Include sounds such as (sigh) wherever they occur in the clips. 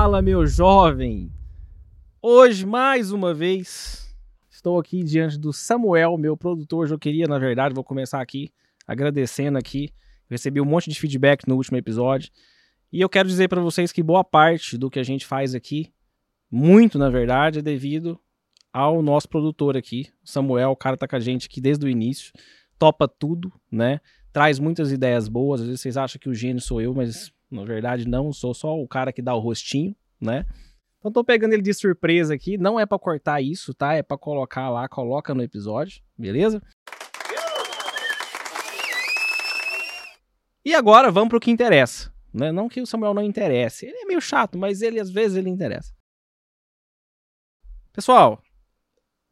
Fala, meu jovem! Hoje, mais uma vez, estou aqui diante do Samuel, meu produtor. Eu queria, na verdade, vou começar aqui agradecendo aqui. Recebi um monte de feedback no último episódio. E eu quero dizer para vocês que boa parte do que a gente faz aqui, muito na verdade, é devido ao nosso produtor aqui, Samuel. O cara tá com a gente aqui desde o início, topa tudo, né? Traz muitas ideias boas. Às vezes vocês acham que o gênio sou eu, mas na verdade, não, sou só o cara que dá o rostinho, né? Então tô pegando ele de surpresa aqui, não é para cortar isso, tá? É para colocar lá, coloca no episódio, beleza? E agora vamos pro que interessa, né? Não que o Samuel não interesse, ele é meio chato, mas ele às vezes ele interessa. Pessoal,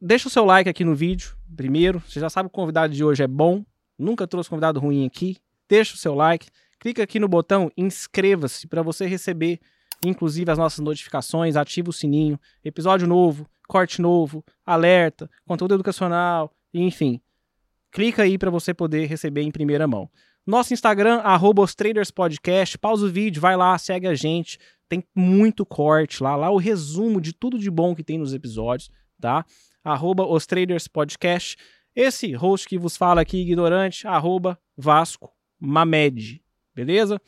deixa o seu like aqui no vídeo, primeiro, você já sabe que o convidado de hoje é bom, nunca trouxe convidado ruim aqui, deixa o seu like, clica aqui no botão inscreva-se para você receber, inclusive, as nossas notificações, ativa o sininho, episódio novo, corte novo, alerta, conteúdo educacional, enfim. Clica aí para você poder receber em primeira mão. Nosso Instagram, arroba os Traders Podcast, pausa o vídeo, vai lá, segue a gente, tem muito corte lá, lá o resumo de tudo de bom que tem nos episódios, tá? Arroba os Traders Podcast. Esse host que vos fala aqui, ignorante, arroba Vasco Mamed, beleza?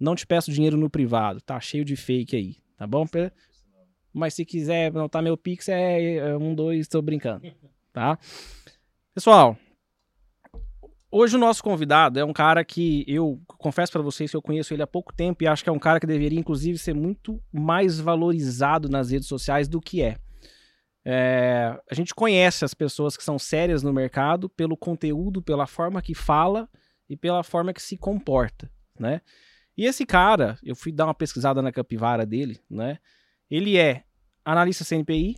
Não te peço dinheiro no privado, tá cheio de fake aí, tá bom? Mas se quiser anotar meu Pix, é, é um, dois, tô brincando, tá? Pessoal, hoje o nosso convidado é um cara que eu confesso para vocês que eu conheço ele há pouco tempo e acho que é um cara que deveria, inclusive, ser muito mais valorizado nas redes sociais do que é. É, a gente conhece as pessoas que são sérias no mercado pelo conteúdo, pela forma que fala e pela forma que se comporta né? E esse cara, eu fui dar uma pesquisada na capivara dele, né? Ele é analista CNPI,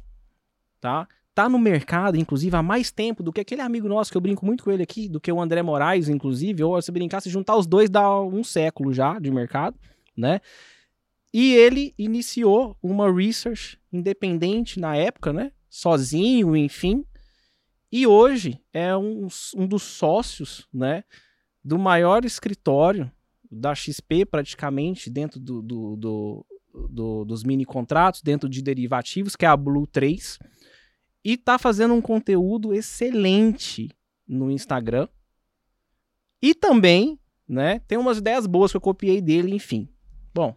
tá? Tá no mercado, inclusive, há mais tempo do que aquele amigo nosso que eu brinco muito com ele aqui, do que o André Moraes, inclusive, ou se brincar, se juntar os dois dá um século já de mercado, né? E ele iniciou uma research independente na época, né? Sozinho, enfim. E hoje é um, um dos sócios, né? Do maior escritório da XP praticamente dentro do, do, do, do, dos mini contratos, dentro de derivativos, que é a Blue 3, e tá fazendo um conteúdo excelente no Instagram. E também, né, tem umas ideias boas que eu copiei dele, enfim. Bom,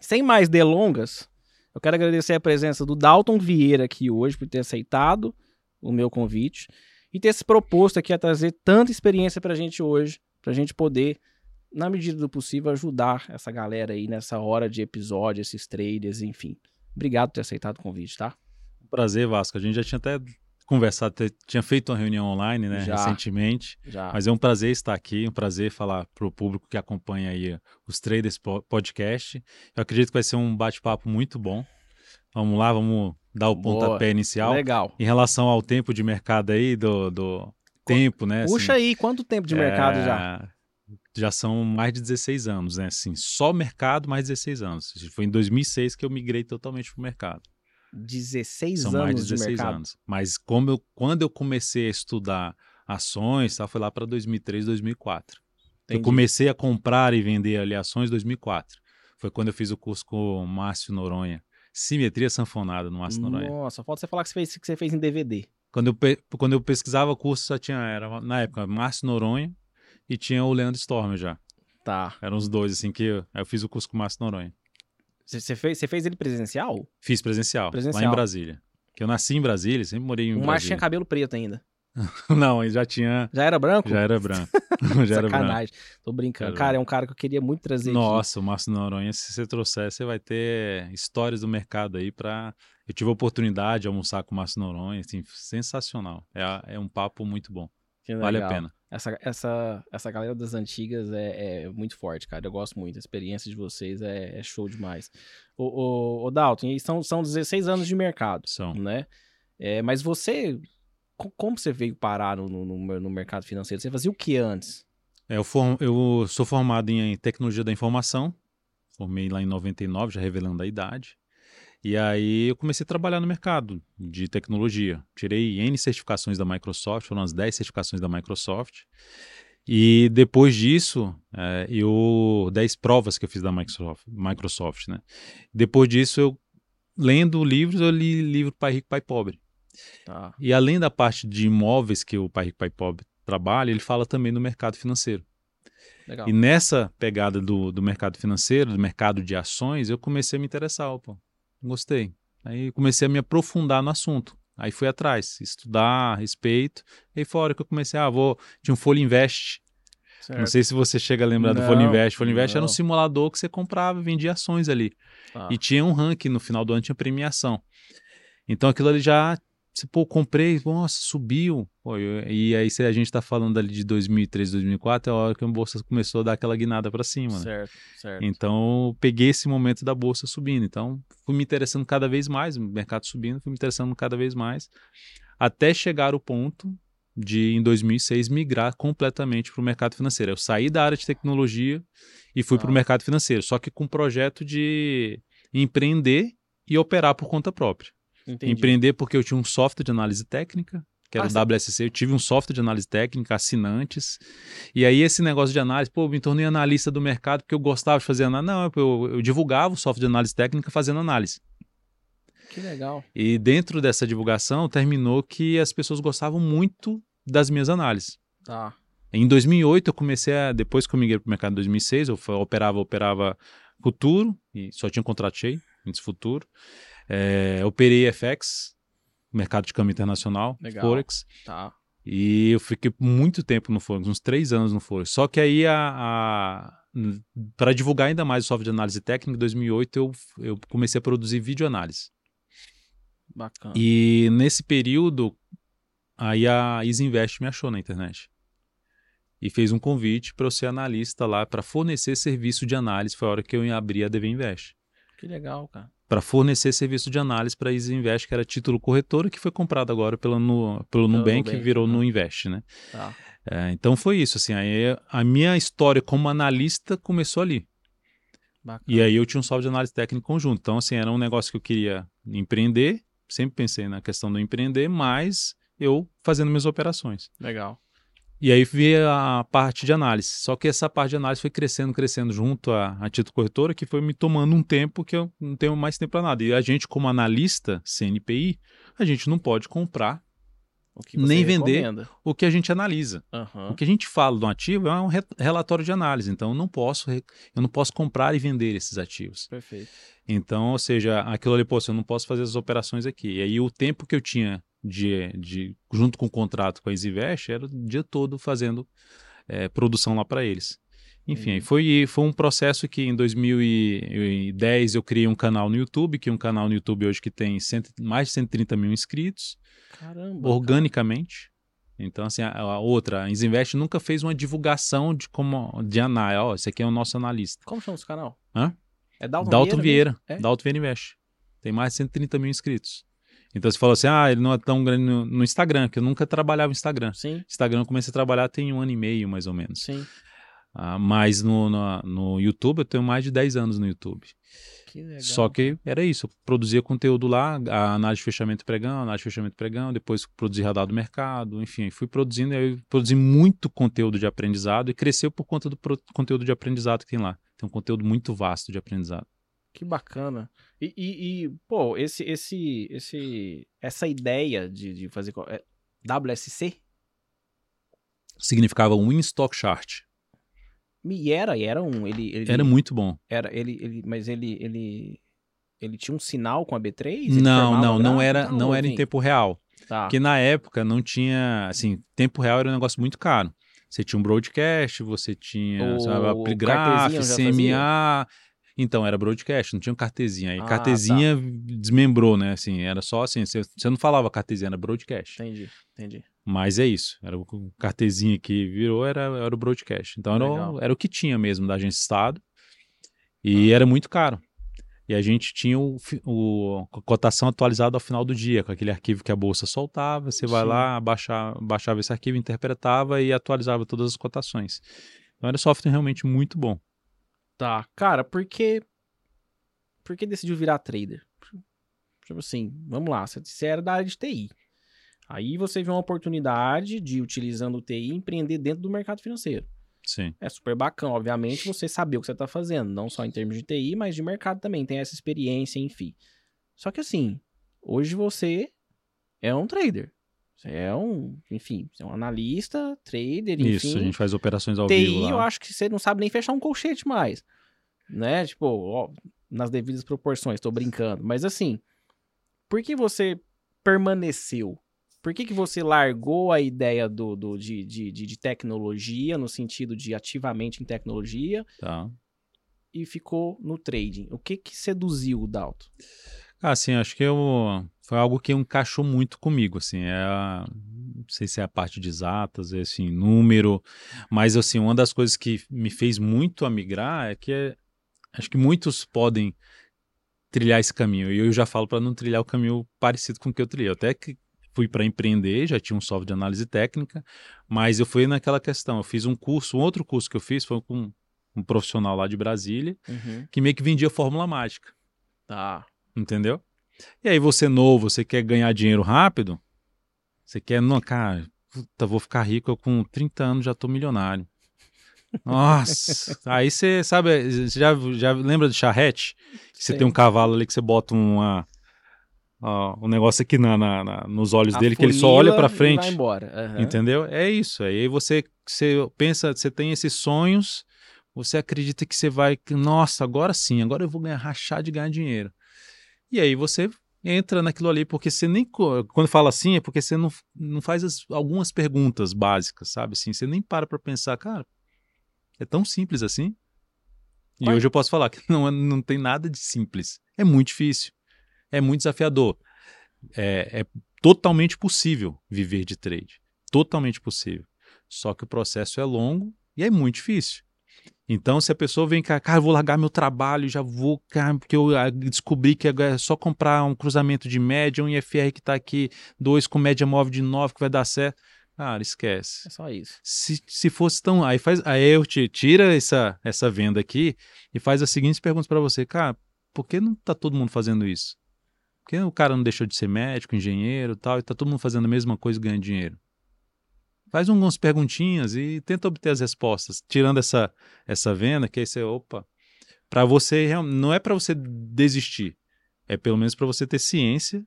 sem mais delongas, eu quero agradecer a presença do Dalton Vieira aqui hoje por ter aceitado o meu convite e ter se proposto aqui a trazer tanta experiência para a gente hoje, para a gente poder na medida do possível, ajudar essa galera aí nessa hora de episódio, esses traders, enfim. Obrigado por ter aceitado o convite, tá? Prazer, Vasco. A gente já tinha até conversado, tinha feito uma reunião online, né, já, recentemente. Já. Mas é um prazer estar aqui, um prazer falar para o público que acompanha aí os Traders Podcast. Eu acredito que vai ser um bate-papo muito bom. Vamos lá, vamos dar o Boa. pontapé inicial. Legal. Em relação ao tempo de mercado aí, do, do tempo, né? Puxa assim, aí, quanto tempo de mercado é... já? Já são mais de 16 anos, né? Assim, só mercado, mais 16 anos. Foi em 2006 que eu migrei totalmente para o mercado. 16 são anos mais de 16 anos. Mas como eu, quando eu comecei a estudar ações, tá, foi lá para 2003, 2004. Entendi. Eu comecei a comprar e vender ali ações em 2004. Foi quando eu fiz o curso com o Márcio Noronha. Simetria sanfonada no Márcio Noronha. Nossa, falta você falar que você fez, que você fez em DVD. Quando eu, quando eu pesquisava curso, só tinha, era, na época, Márcio Noronha, e tinha o Leandro Storm já. Tá. Eram os dois, assim, que eu, eu fiz o curso com o Márcio Noronha. Você fez, fez ele presencial? Fiz presencial, presencial, lá em Brasília. Que eu nasci em Brasília, sempre morei em o Brasília. O Márcio tinha cabelo preto ainda. (laughs) Não, ele já tinha. Já era branco? Já era branco. (laughs) (laughs) já era Sacanagem. Branco. Tô brincando. Era cara, é um cara que eu queria muito trazer Nossa, aqui. o Márcio Noronha, se você trouxer, você vai ter histórias do mercado aí pra. Eu tive a oportunidade de almoçar com o Márcio Noronha, assim, sensacional. É, é um papo muito bom. Vale a pena. Essa, essa, essa galera das antigas é, é, muito forte, cara. Eu gosto muito. A experiência de vocês é, é show demais. O, o, o Dalton, são, são 16 anos de mercado. São. Né? É, mas você. Como você veio parar no, no, no, mercado financeiro? Você fazia o que antes? É, eu, form, eu sou formado em tecnologia da informação. Formei lá em 99, já revelando a idade. E aí eu comecei a trabalhar no mercado de tecnologia. Tirei N certificações da Microsoft, foram as 10 certificações da Microsoft. E depois disso, é, eu 10 provas que eu fiz da Microsoft, Microsoft, né? Depois disso, eu lendo livros, eu li livro Pai Rico, Pai Pobre. Tá. E além da parte de imóveis que o Pai Rico, Pai Pobre trabalha, ele fala também do mercado financeiro. Legal. E nessa pegada do, do mercado financeiro, do mercado de ações, eu comecei a me interessar, pô, gostei. Aí comecei a me aprofundar no assunto. Aí fui atrás, estudar a respeito. Aí fora que eu comecei, ah, vou. Tinha um Folha Invest. Certo. Não sei se você chega a lembrar não, do Folha Invest. Folha Invest não. era um simulador que você comprava e vendia ações ali. Ah. E tinha um ranking no final do ano, tinha premiação. Então aquilo ali já você, pô, comprei, nossa, subiu. Pô, e aí, se a gente tá falando ali de 2003, 2004, é a hora que a bolsa começou a dar aquela guinada para cima, né? Certo, certo. Então, peguei esse momento da bolsa subindo. Então, fui me interessando cada vez mais, o mercado subindo, fui me interessando cada vez mais, até chegar o ponto de, em 2006, migrar completamente para o mercado financeiro. Eu saí da área de tecnologia e fui ah. para o mercado financeiro, só que com um projeto de empreender e operar por conta própria. Entendi. Empreender porque eu tinha um software de análise técnica, que era ah, o WSC. Eu tive um software de análise técnica, assinantes. E aí, esse negócio de análise, pô, eu me tornei analista do mercado porque eu gostava de fazer análise. Não, eu, eu divulgava o software de análise técnica fazendo análise. Que legal. E dentro dessa divulgação, terminou que as pessoas gostavam muito das minhas análises. Tá. Em 2008, eu comecei a. Depois que eu migrei para o mercado em 2006, eu operava, operava futuro, e só tinha um contrato cheio, antes futuro. É, operei FX, mercado de câmbio internacional, Legal. Forex. Tá. E eu fiquei muito tempo no Forex, uns três anos no Forex. Só que aí, a, a para divulgar ainda mais o software de análise técnica, em 2008 eu, eu comecei a produzir videoanálise. Bacana. E nesse período, aí a Isinvest me achou na internet. E fez um convite para eu ser analista lá, para fornecer serviço de análise. Foi a hora que eu abri a DV Invest. Que legal, cara para fornecer serviço de análise para a Easy Invest, que era título corretora, que foi comprado agora pela, no, pelo Nubank e virou no Invest, né? Tá. É, então foi isso, assim, aí a minha história como analista começou ali. Bacana. E aí eu tinha um software de análise técnica conjunto. Então, assim, era um negócio que eu queria empreender, sempre pensei na questão do empreender, mas eu fazendo minhas operações. Legal. E aí veio a parte de análise. Só que essa parte de análise foi crescendo, crescendo junto à, à título corretora, que foi me tomando um tempo que eu não tenho mais tempo para nada. E a gente, como analista CNPI, a gente não pode comprar nem vender recomenda. o que a gente analisa. Uhum. O que a gente fala do ativo é um re relatório de análise. Então, eu não posso eu não posso comprar e vender esses ativos. Perfeito. Então, ou seja, aquilo ali, pô, eu não posso fazer as operações aqui. E aí o tempo que eu tinha de, de junto com o contrato com a EasyVest, era o dia todo fazendo é, produção lá para eles. Enfim, foi, foi um processo que em 2010 eu criei um canal no YouTube, que é um canal no YouTube hoje que tem cento, mais de 130 mil inscritos. Caramba! Organicamente. Cara. Então, assim, a, a outra, a Isinvest nunca fez uma divulgação de como de análise. Ó, esse aqui é o nosso analista. Como chama esse canal? Hã? É Dalton, Dalton Vieira. Vieira é? Dalton Vieira Invest. Tem mais de 130 mil inscritos. Então você falou assim, ah, ele não é tão grande no, no Instagram, que eu nunca trabalhava no Instagram. Sim. Instagram eu comecei a trabalhar tem um ano e meio, mais ou menos. Sim. Ah, mas no, no, no, YouTube eu tenho mais de 10 anos no YouTube. Que. Só que era isso, eu produzia conteúdo lá, a análise de fechamento pregão, análise de fechamento pregão, depois produzi radar do mercado, enfim, fui produzindo, aí produzi muito conteúdo de aprendizado e cresceu por conta do conteúdo de aprendizado que tem lá. Tem um conteúdo muito vasto de aprendizado. Que bacana. E, e, e, pô, esse, esse, esse, essa ideia de, de fazer é, WSC significava Win Stock Chart. E era, era um, ele, ele era muito bom. Era ele, ele, mas ele, ele, ele tinha um sinal com a B3? não, não, não era, não era em tempo real. Tá. Porque na época não tinha, assim, tempo real era um negócio muito caro. Você tinha um broadcast, você tinha o, sabe, Graph, CMA, então, era broadcast, não tinha um cartezinha. Aí ah, cartezinha tá. desmembrou, né? Assim, era só assim, você, você não falava cartezinha, era broadcast. Entendi, entendi. Mas é isso, era o cartezinha que virou, era, era o broadcast. Então, era o, era o que tinha mesmo da agência Estado. E ah. era muito caro. E a gente tinha o, o, a cotação atualizada ao final do dia, com aquele arquivo que a bolsa soltava. Você vai Sim. lá, baixava, baixava esse arquivo, interpretava e atualizava todas as cotações. Então era software realmente muito bom. Tá. Cara, por que. Por que decidiu virar trader? Tipo assim, vamos lá, você era da área de TI. Aí você vê uma oportunidade de, utilizando o TI, empreender dentro do mercado financeiro. Sim. É super bacana, obviamente, você saber o que você está fazendo, não só em termos de TI, mas de mercado também, tem essa experiência, enfim. Só que assim, hoje você é um trader. Você é um, enfim, você é um analista, trader, enfim. Isso, a gente faz operações ao TI, vivo lá. eu acho que você não sabe nem fechar um colchete mais. Né? Tipo, ó, nas devidas proporções, tô brincando. Mas assim, por que você permaneceu? Por que, que você largou a ideia do, do de, de, de, tecnologia, no sentido de ativamente em tecnologia, tá. e ficou no trading? O que que seduziu o Dalton? Ah, sim, acho que eu, foi algo que encaixou muito comigo, assim, é não sei se é a parte de exatas, é, assim, número, mas assim, uma das coisas que me fez muito a migrar é que é, acho que muitos podem trilhar esse caminho, e eu já falo para não trilhar o caminho parecido com o que eu trilhei, até que fui para empreender, já tinha um software de análise técnica, mas eu fui naquela questão, eu fiz um curso, um outro curso que eu fiz foi com um profissional lá de Brasília, uhum. que meio que vendia fórmula mágica. Tá. Entendeu? E aí você novo, você quer ganhar dinheiro rápido, você quer, não, cara, puta, vou ficar rico, eu com 30 anos já tô milionário. Nossa, (laughs) aí você sabe, você já, já lembra de charrete? Você tem um cavalo ali que você bota uma, ó, um negócio aqui na, na, na nos olhos a dele que ele só olha para frente. vai embora. Uhum. Entendeu? É isso. Aí você, você pensa, você tem esses sonhos, você acredita que você vai, nossa, agora sim, agora eu vou ganhar rachar de ganhar dinheiro. E aí você entra naquilo ali, porque você nem. Quando fala assim, é porque você não, não faz as, algumas perguntas básicas, sabe? Assim, você nem para para pensar, cara, é tão simples assim? E hoje eu posso falar que (laughs) não, é, não tem nada de simples. É muito difícil é muito desafiador. É, é totalmente possível viver de trade. Totalmente possível. Só que o processo é longo e é muito difícil. Então, se a pessoa vem cá, cara, eu vou largar meu trabalho, já vou, cara, porque eu ah, descobri que é só comprar um cruzamento de média, um IFR que está aqui, dois com média móvel de 9 que vai dar certo. Cara, esquece. É só isso. Se, se fosse tão. Aí, faz, aí eu te tira essa, essa venda aqui e faz as seguintes perguntas para você. Cara, por que não está todo mundo fazendo isso? Porque o cara não deixou de ser médico, engenheiro e tal, e tá todo mundo fazendo a mesma coisa e ganhando dinheiro. Faz algumas perguntinhas e tenta obter as respostas, tirando essa, essa venda, que aí você, opa, para você, não é para você desistir, é pelo menos para você ter ciência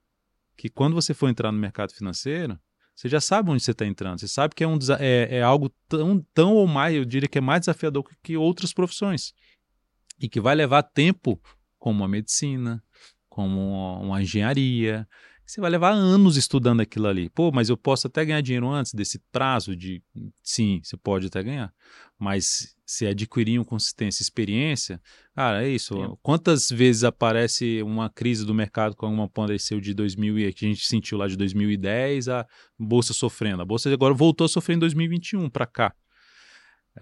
que quando você for entrar no mercado financeiro, você já sabe onde você está entrando, você sabe que é, um, é, é algo tão, tão ou mais, eu diria que é mais desafiador que outras profissões, e que vai levar tempo, como a medicina, como uma engenharia. Você vai levar anos estudando aquilo ali. Pô, mas eu posso até ganhar dinheiro antes desse prazo de. Sim, você pode até ganhar. Mas se adquirir uma consistência, experiência, cara, é isso. Quantas vezes aparece uma crise do mercado como uma apareceu de 2000 que a gente sentiu lá de 2010, a bolsa sofrendo. A bolsa agora voltou a sofrer em 2021 para cá.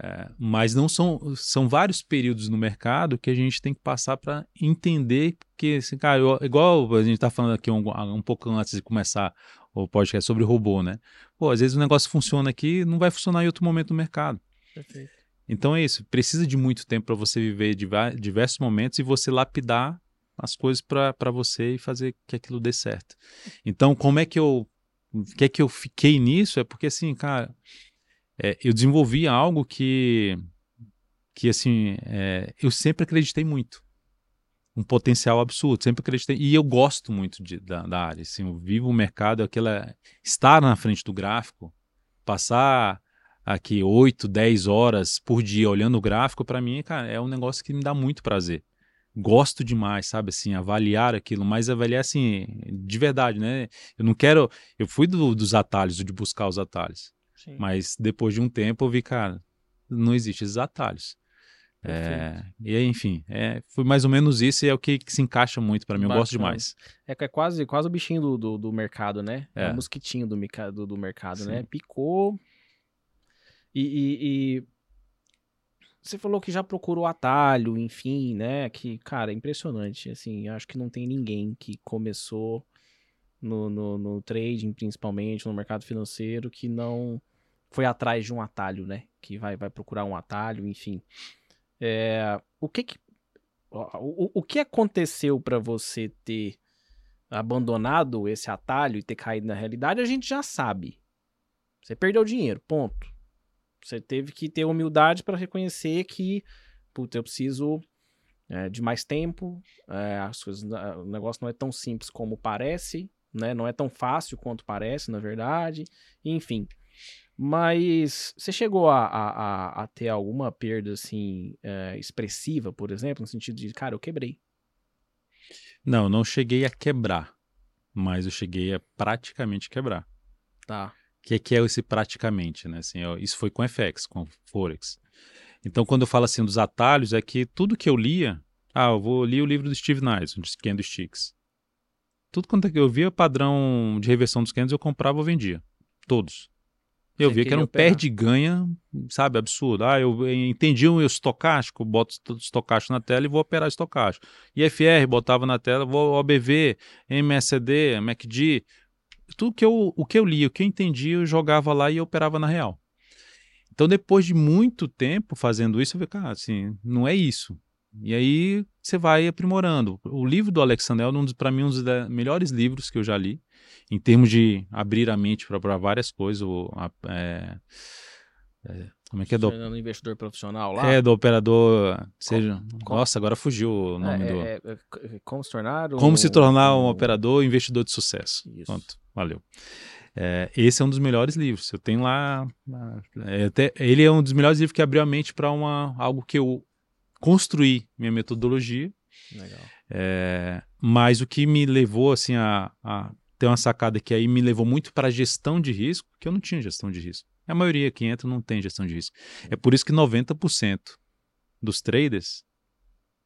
É, mas não são, são vários períodos no mercado que a gente tem que passar para entender que, assim, cara, eu, igual a gente está falando aqui um, um pouco antes de começar o podcast sobre robô, né? Pô, às vezes o negócio funciona aqui não vai funcionar em outro momento no mercado. Perfeito. Então é isso, precisa de muito tempo para você viver diversos momentos e você lapidar as coisas para você e fazer que aquilo dê certo. Então, como é que eu. O que é que eu fiquei nisso? É porque, assim, cara, é, eu desenvolvi algo que, que assim, é, eu sempre acreditei muito. Um potencial absurdo, sempre acreditei. E eu gosto muito de, da, da, área. Assim, eu vivo o mercado, aquela, estar na frente do gráfico, passar aqui 8, 10 horas por dia olhando o gráfico, para mim, cara, é um negócio que me dá muito prazer. Gosto demais, sabe, assim, avaliar aquilo, mas avaliar, assim, de verdade, né? Eu não quero. Eu fui do, dos atalhos, de buscar os atalhos. Mas depois de um tempo eu vi, cara, não existe esses atalhos. É, e aí, enfim, é, foi mais ou menos isso e é o que, que se encaixa muito para mim. Eu gosto demais. É, é quase, quase o bichinho do, do, do mercado, né? É. é o mosquitinho do, do, do mercado, né? Sim. né? Picou. E, e, e, você falou que já procurou atalho, enfim, né? Que, cara, é impressionante. Assim, acho que não tem ninguém que começou no, no, no trading, principalmente, no mercado financeiro, que não foi atrás de um atalho, né? Que vai, vai procurar um atalho, enfim. É, o que que, o, o que aconteceu para você ter abandonado esse atalho e ter caído na realidade, a gente já sabe. Você perdeu dinheiro, ponto. Você teve que ter humildade para reconhecer que, puta, eu preciso é, de mais tempo, é, as coisas, o negócio não é tão simples como parece, né? Não é tão fácil quanto parece, na verdade. Enfim. Mas você chegou a, a, a ter alguma perda assim é, expressiva, por exemplo, no sentido de, cara, eu quebrei. Não, não cheguei a quebrar, mas eu cheguei a praticamente quebrar. Tá. O que, que é esse praticamente, né? Assim, isso foi com FX, com Forex. Então, quando eu falo assim dos atalhos, é que tudo que eu lia, ah, eu vou ler o livro do Steve Nice, de Candlesticks. Tudo quanto é eu via padrão de reversão dos candles, eu comprava ou vendia. Todos. Eu via que era um perde-ganha, sabe, absurdo. Ah, eu entendi o estocástico, boto estocástico na tela e vou operar estocástico. IFR, botava na tela, vou OBV, MSD, MACD. Tudo que eu, o que eu li, o que eu entendi, eu jogava lá e operava na real. Então, depois de muito tempo fazendo isso, eu falei, cara, assim, não é isso. E aí você vai aprimorando. O livro do Alexander é, um para mim, um dos melhores livros que eu já li, em termos de abrir a mente para várias coisas. O, a, é, é, como é que é do investidor profissional lá? É, do operador. Seja, como, nossa, agora fugiu o nome é, do. É, é, como se tornar um, Como se tornar um, um operador investidor de sucesso. Isso. Pronto, valeu. É, esse é um dos melhores livros. Eu tenho lá. É, até, ele é um dos melhores livros que abriu a mente para algo que eu construí minha metodologia. Legal. É, mas o que me levou assim a, a, ter uma sacada que aí me levou muito para a gestão de risco, que eu não tinha gestão de risco. A maioria que entra não tem gestão de risco. É por isso que 90% dos traders,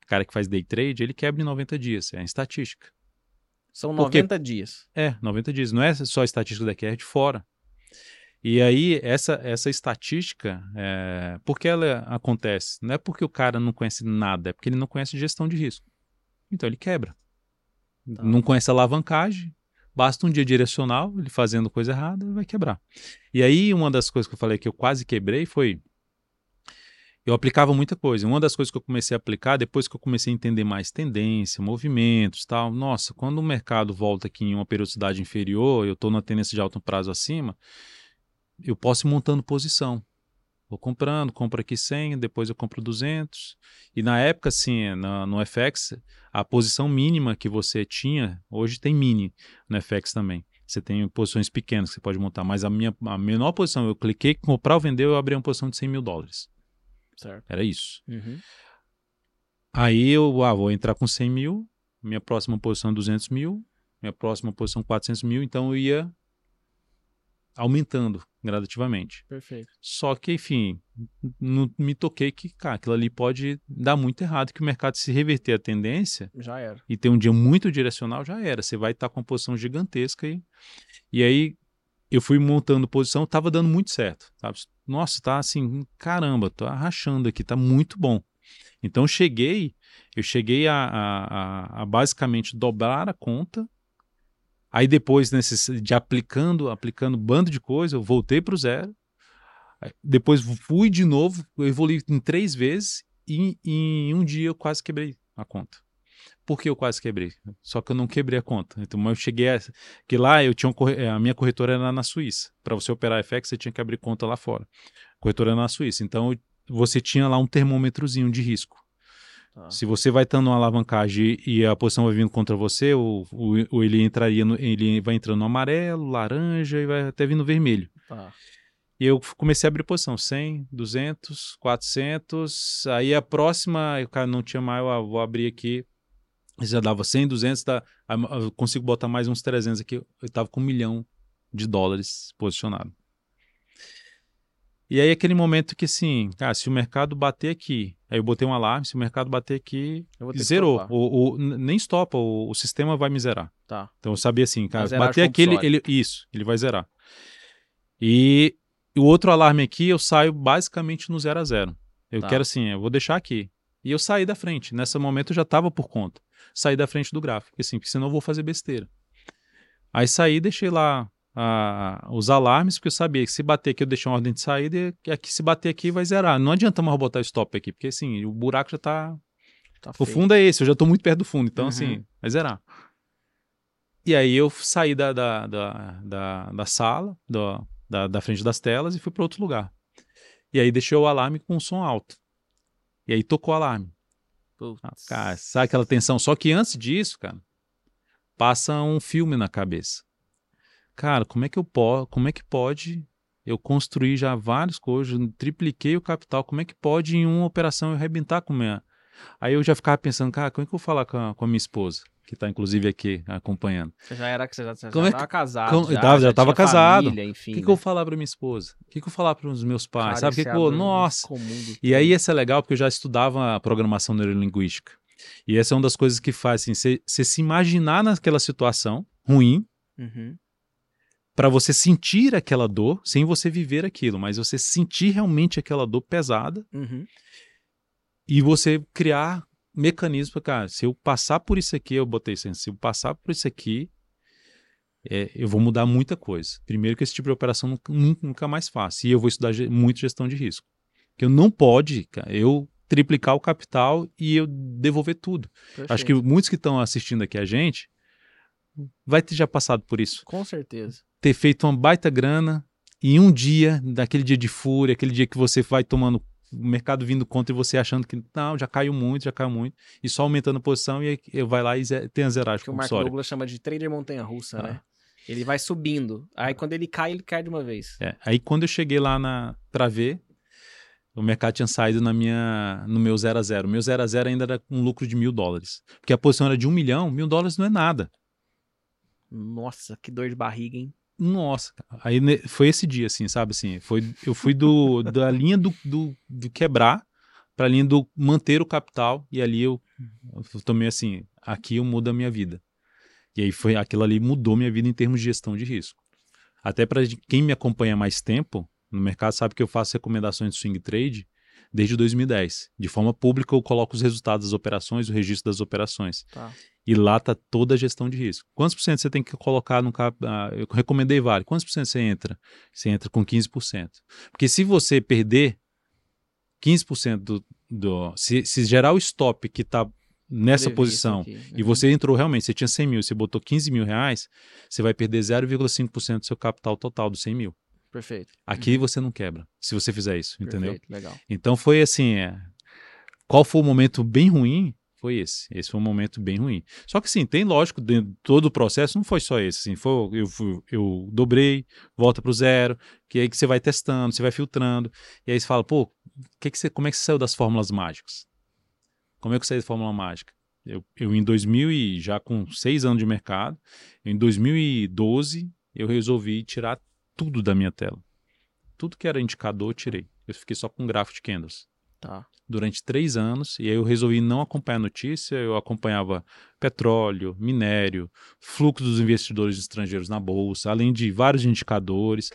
cara que faz day trade, ele quebra em 90 dias. É a estatística. São 90 Porque, dias. É, 90 dias. Não é só a estatística daqui, é de fora. E aí, essa, essa estatística, é, por que ela acontece? Não é porque o cara não conhece nada, é porque ele não conhece gestão de risco. Então ele quebra. Tá. Não conhece alavancagem, basta um dia direcional, ele fazendo coisa errada, vai quebrar. E aí, uma das coisas que eu falei que eu quase quebrei foi eu aplicava muita coisa. Uma das coisas que eu comecei a aplicar, depois que eu comecei a entender mais tendência, movimentos tal, nossa, quando o mercado volta aqui em uma periodicidade inferior, eu estou na tendência de alto prazo acima, eu posso ir montando posição. Vou comprando, compro aqui 100, depois eu compro 200. E na época, assim, na, no FX, a posição mínima que você tinha, hoje tem mini no FX também. Você tem posições pequenas que você pode montar, mas a minha a menor posição, eu cliquei, comprar ou vender, eu abri uma posição de 100 mil dólares. Certo. Era isso. Uhum. Aí eu ah, vou entrar com 100 mil, minha próxima posição 200 é mil, minha próxima posição 400 mil, então eu ia aumentando gradativamente. Perfeito. Só que, enfim, não me toquei que, cara, aquilo ali pode dar muito errado, que o mercado se reverter a tendência já era. e ter um dia muito direcional, já era. Você vai estar com uma posição gigantesca aí. E aí eu fui montando posição, tava dando muito certo, sabe? Nossa, tá assim, caramba, tô rachando aqui, tá muito bom. Então cheguei, eu cheguei a, a, a, a basicamente dobrar a conta. Aí depois de aplicando, aplicando bando de coisa, eu voltei para o zero. Depois fui de novo, eu evolui em três vezes e, em um dia eu quase quebrei a conta. Por que eu quase quebrei? Só que eu não quebrei a conta. Então, mas eu cheguei a. Que lá eu tinha um a minha corretora era na Suíça. Para você operar FX, você tinha que abrir conta lá fora. Corretora na Suíça. Então, você tinha lá um termômetrozinho de risco. Tá. Se você vai estando uma alavancagem e a posição vai vindo contra você, ou, ou, ele entraria no, ele vai entrando no amarelo, laranja e vai até vindo vermelho. Tá. E eu comecei a abrir posição, 100, 200, 400, aí a próxima, o cara não tinha mais, eu vou abrir aqui já dava 100, 200, tá, eu consigo botar mais uns 300 aqui. Eu estava com um milhão de dólares posicionado. E aí aquele momento que assim, ah, se o mercado bater aqui, aí eu botei um alarme, se o mercado bater aqui, zerou. O, o, nem stopa, o, o, sistema vai me zerar. Tá. Então eu sabia assim, cara, bater aqui, ele, isso, ele vai zerar. E o outro alarme aqui, eu saio basicamente no zero a zero. Eu tá. quero assim, eu vou deixar aqui. E eu saí da frente. Nesse momento eu já estava por conta sair da frente do gráfico, assim, porque senão eu vou fazer besteira. Aí saí, deixei lá a, os alarmes, porque eu sabia que se bater aqui eu deixei uma ordem de saída e aqui se bater aqui vai zerar. Não adianta mais botar stop aqui, porque assim, o buraco já tá. tá o fundo é esse, eu já tô muito perto do fundo, então assim, uhum. assim, vai zerar. E aí eu saí da, da, da, da, da sala, da, da, da frente das telas e fui para outro lugar. E aí deixei o alarme com um som alto. E aí tocou o alarme. Ah, cara, sabe aquela tensão? Só que antes disso, cara, passa um filme na cabeça. Cara, como é que eu posso, como é que pode eu construir já várias coisas, tripliquei o capital, como é que pode em uma operação eu arrebentar com minha... Aí eu já ficava pensando, cara, como é que eu vou falar com a, com a minha esposa? que está inclusive aqui acompanhando. Você já era você já, você Como já é que, casado. Como, já, já, estava casado. o que, né? que eu vou falar para minha esposa? O que, que eu vou falar para os meus pais? Cara, Sabe o que, que eu Nossa! E aí esse é legal porque eu já estudava programação neurolinguística. E essa é uma das coisas que faz assim, você se imaginar naquela situação ruim, uhum. Para você sentir aquela dor, sem você viver aquilo, mas você sentir realmente aquela dor pesada uhum. e você criar mecanismo para, cara, se eu passar por isso aqui, eu botei isso, se eu passar por isso aqui, é, eu vou mudar muita coisa. Primeiro que esse tipo de operação nunca, nunca mais faço. E eu vou estudar muito gestão de risco. Que eu não pode, cara, eu triplicar o capital e eu devolver tudo. Perfeito. Acho que muitos que estão assistindo aqui a gente vai ter já passado por isso. Com certeza. Ter feito uma baita grana e um dia, daquele dia de fúria, aquele dia que você vai tomando o mercado vindo contra e você achando que não, já caiu muito, já caiu muito, e só aumentando a posição e eu vai lá e tem a zeragem. Que o Mark Douglas chama de trader montanha-russa, ah. né? Ele vai subindo. Aí quando ele cai, ele cai de uma vez. É. Aí quando eu cheguei lá na ver, o mercado tinha saído na minha, no meu 0 a 0 O meu 0 a 0 ainda era um lucro de mil dólares. Porque a posição era de um milhão, mil dólares não é nada. Nossa, que dor de barriga, hein? Nossa, aí foi esse dia, assim, sabe? Assim, foi, eu fui do, da linha do, do, do quebrar para a linha do manter o capital e ali eu, eu tomei assim, aqui eu mudo a minha vida. E aí foi aquilo ali mudou minha vida em termos de gestão de risco. Até para quem me acompanha mais tempo no mercado sabe que eu faço recomendações de swing trade desde 2010. De forma pública eu coloco os resultados das operações, o registro das operações. Tá. E lá está toda a gestão de risco. Quantos por cento você tem que colocar no cap... Ah, eu recomendei vale. Quantos por cento você entra? Você entra com 15%. Porque se você perder 15% do, do se, se gerar o stop que está nessa posição aqui. e você entrou realmente, você tinha 100 mil, você botou 15 mil reais, você vai perder 0,5% do seu capital total dos 100 mil. Perfeito. Aqui uhum. você não quebra, se você fizer isso, Perfeito, entendeu? Legal. Então foi assim, é, qual foi o momento bem ruim? Foi esse. Esse foi um momento bem ruim. Só que sim, tem lógico, dentro de todo o processo não foi só esse. Assim, foi, eu, eu, dobrei, volta para o zero, que aí que você vai testando, você vai filtrando, e aí você fala, pô, que que você, como é que você saiu das fórmulas mágicas? Como é que eu saí da fórmula mágica? Eu, eu em 2000 e já com seis anos de mercado, em 2012 eu resolvi tirar tudo da minha tela. Tudo que era indicador eu tirei. Eu fiquei só com gráfico de candles. Tá. Durante três anos, e aí eu resolvi não acompanhar a notícia, eu acompanhava petróleo, minério, fluxo dos investidores estrangeiros na bolsa, além de vários indicadores.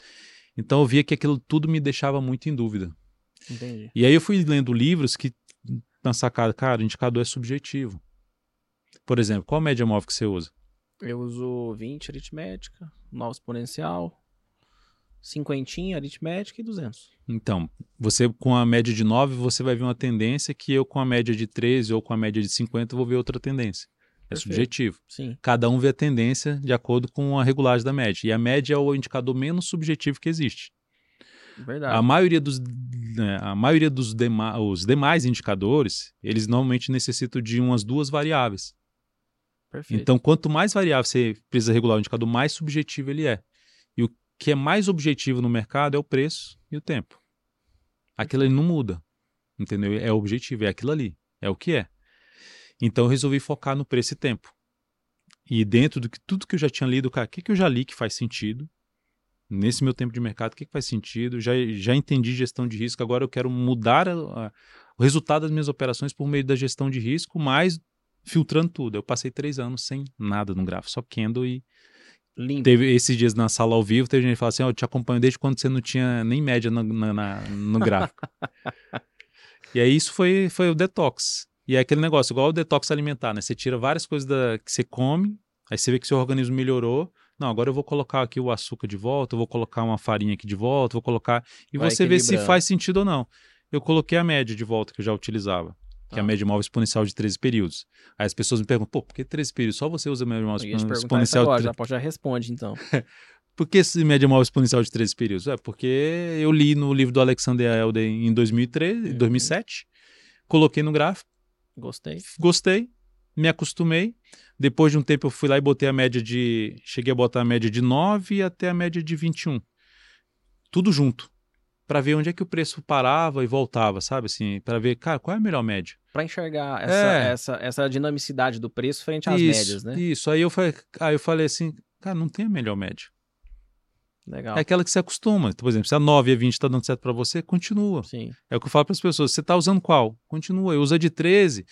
Então eu via que aquilo tudo me deixava muito em dúvida. Entendi. E aí eu fui lendo livros que, na sacada, cara, o indicador é subjetivo. Por exemplo, qual média móvel que você usa? Eu uso 20 aritmética, 9 exponencial, cinquentinha aritmética e 200. Então, você com a média de 9, você vai ver uma tendência que eu com a média de 13 ou com a média de 50 vou ver outra tendência. É Perfeito. subjetivo. Sim. Cada um vê a tendência de acordo com a regulagem da média. E a média é o indicador menos subjetivo que existe. Verdade. A maioria dos, né, a maioria dos dema, os demais indicadores, eles normalmente necessitam de umas duas variáveis. Perfeito. Então, quanto mais variável você precisa regular o indicador, mais subjetivo ele é. E o que é mais objetivo no mercado é o preço e o tempo. Aquilo ali não muda, entendeu? É objetivo, é aquilo ali, é o que é. Então eu resolvi focar no preço e tempo. E dentro do que tudo que eu já tinha lido, cara, o que, que eu já li que faz sentido? Nesse meu tempo de mercado, o que, que faz sentido? Já, já entendi gestão de risco, agora eu quero mudar a, a, o resultado das minhas operações por meio da gestão de risco, mas filtrando tudo. Eu passei três anos sem nada no gráfico, só Candle e, Limpo. Teve esses dias na sala ao vivo, teve gente que fala assim: oh, eu te acompanho desde quando você não tinha nem média no, na, no gráfico. (laughs) e aí isso foi, foi o detox. E é aquele negócio, igual o detox alimentar, né? Você tira várias coisas da, que você come, aí você vê que seu organismo melhorou. Não, agora eu vou colocar aqui o açúcar de volta, eu vou colocar uma farinha aqui de volta, vou colocar. E Vai você vê se faz sentido ou não. Eu coloquei a média de volta que eu já utilizava. Que é a média móvel exponencial de 13 períodos. Aí as pessoas me perguntam, pô, por que 13 períodos? Só você usa a média móvel exponencial agora, de 13... já, já responde, então. (laughs) por que esse média móvel exponencial de 13 períodos? É porque eu li no livro do Alexander Elden em 2013, uhum. 2007, coloquei no gráfico. Gostei. Gostei, me acostumei. Depois de um tempo eu fui lá e botei a média de... Cheguei a botar a média de 9 até a média de 21. Tudo junto para ver onde é que o preço parava e voltava, sabe? Assim, para ver, cara, qual é a melhor média? Para enxergar essa, é. essa, essa dinamicidade do preço frente às isso, médias, né? Isso. Aí eu falei, aí eu falei assim, cara, não tem a melhor média. Legal. É aquela que você acostuma. Por exemplo, se a 9 e a 20 está dando certo para você, continua. Sim. É o que eu falo para as pessoas. Você está usando qual? Continua. Eu uso a de 13.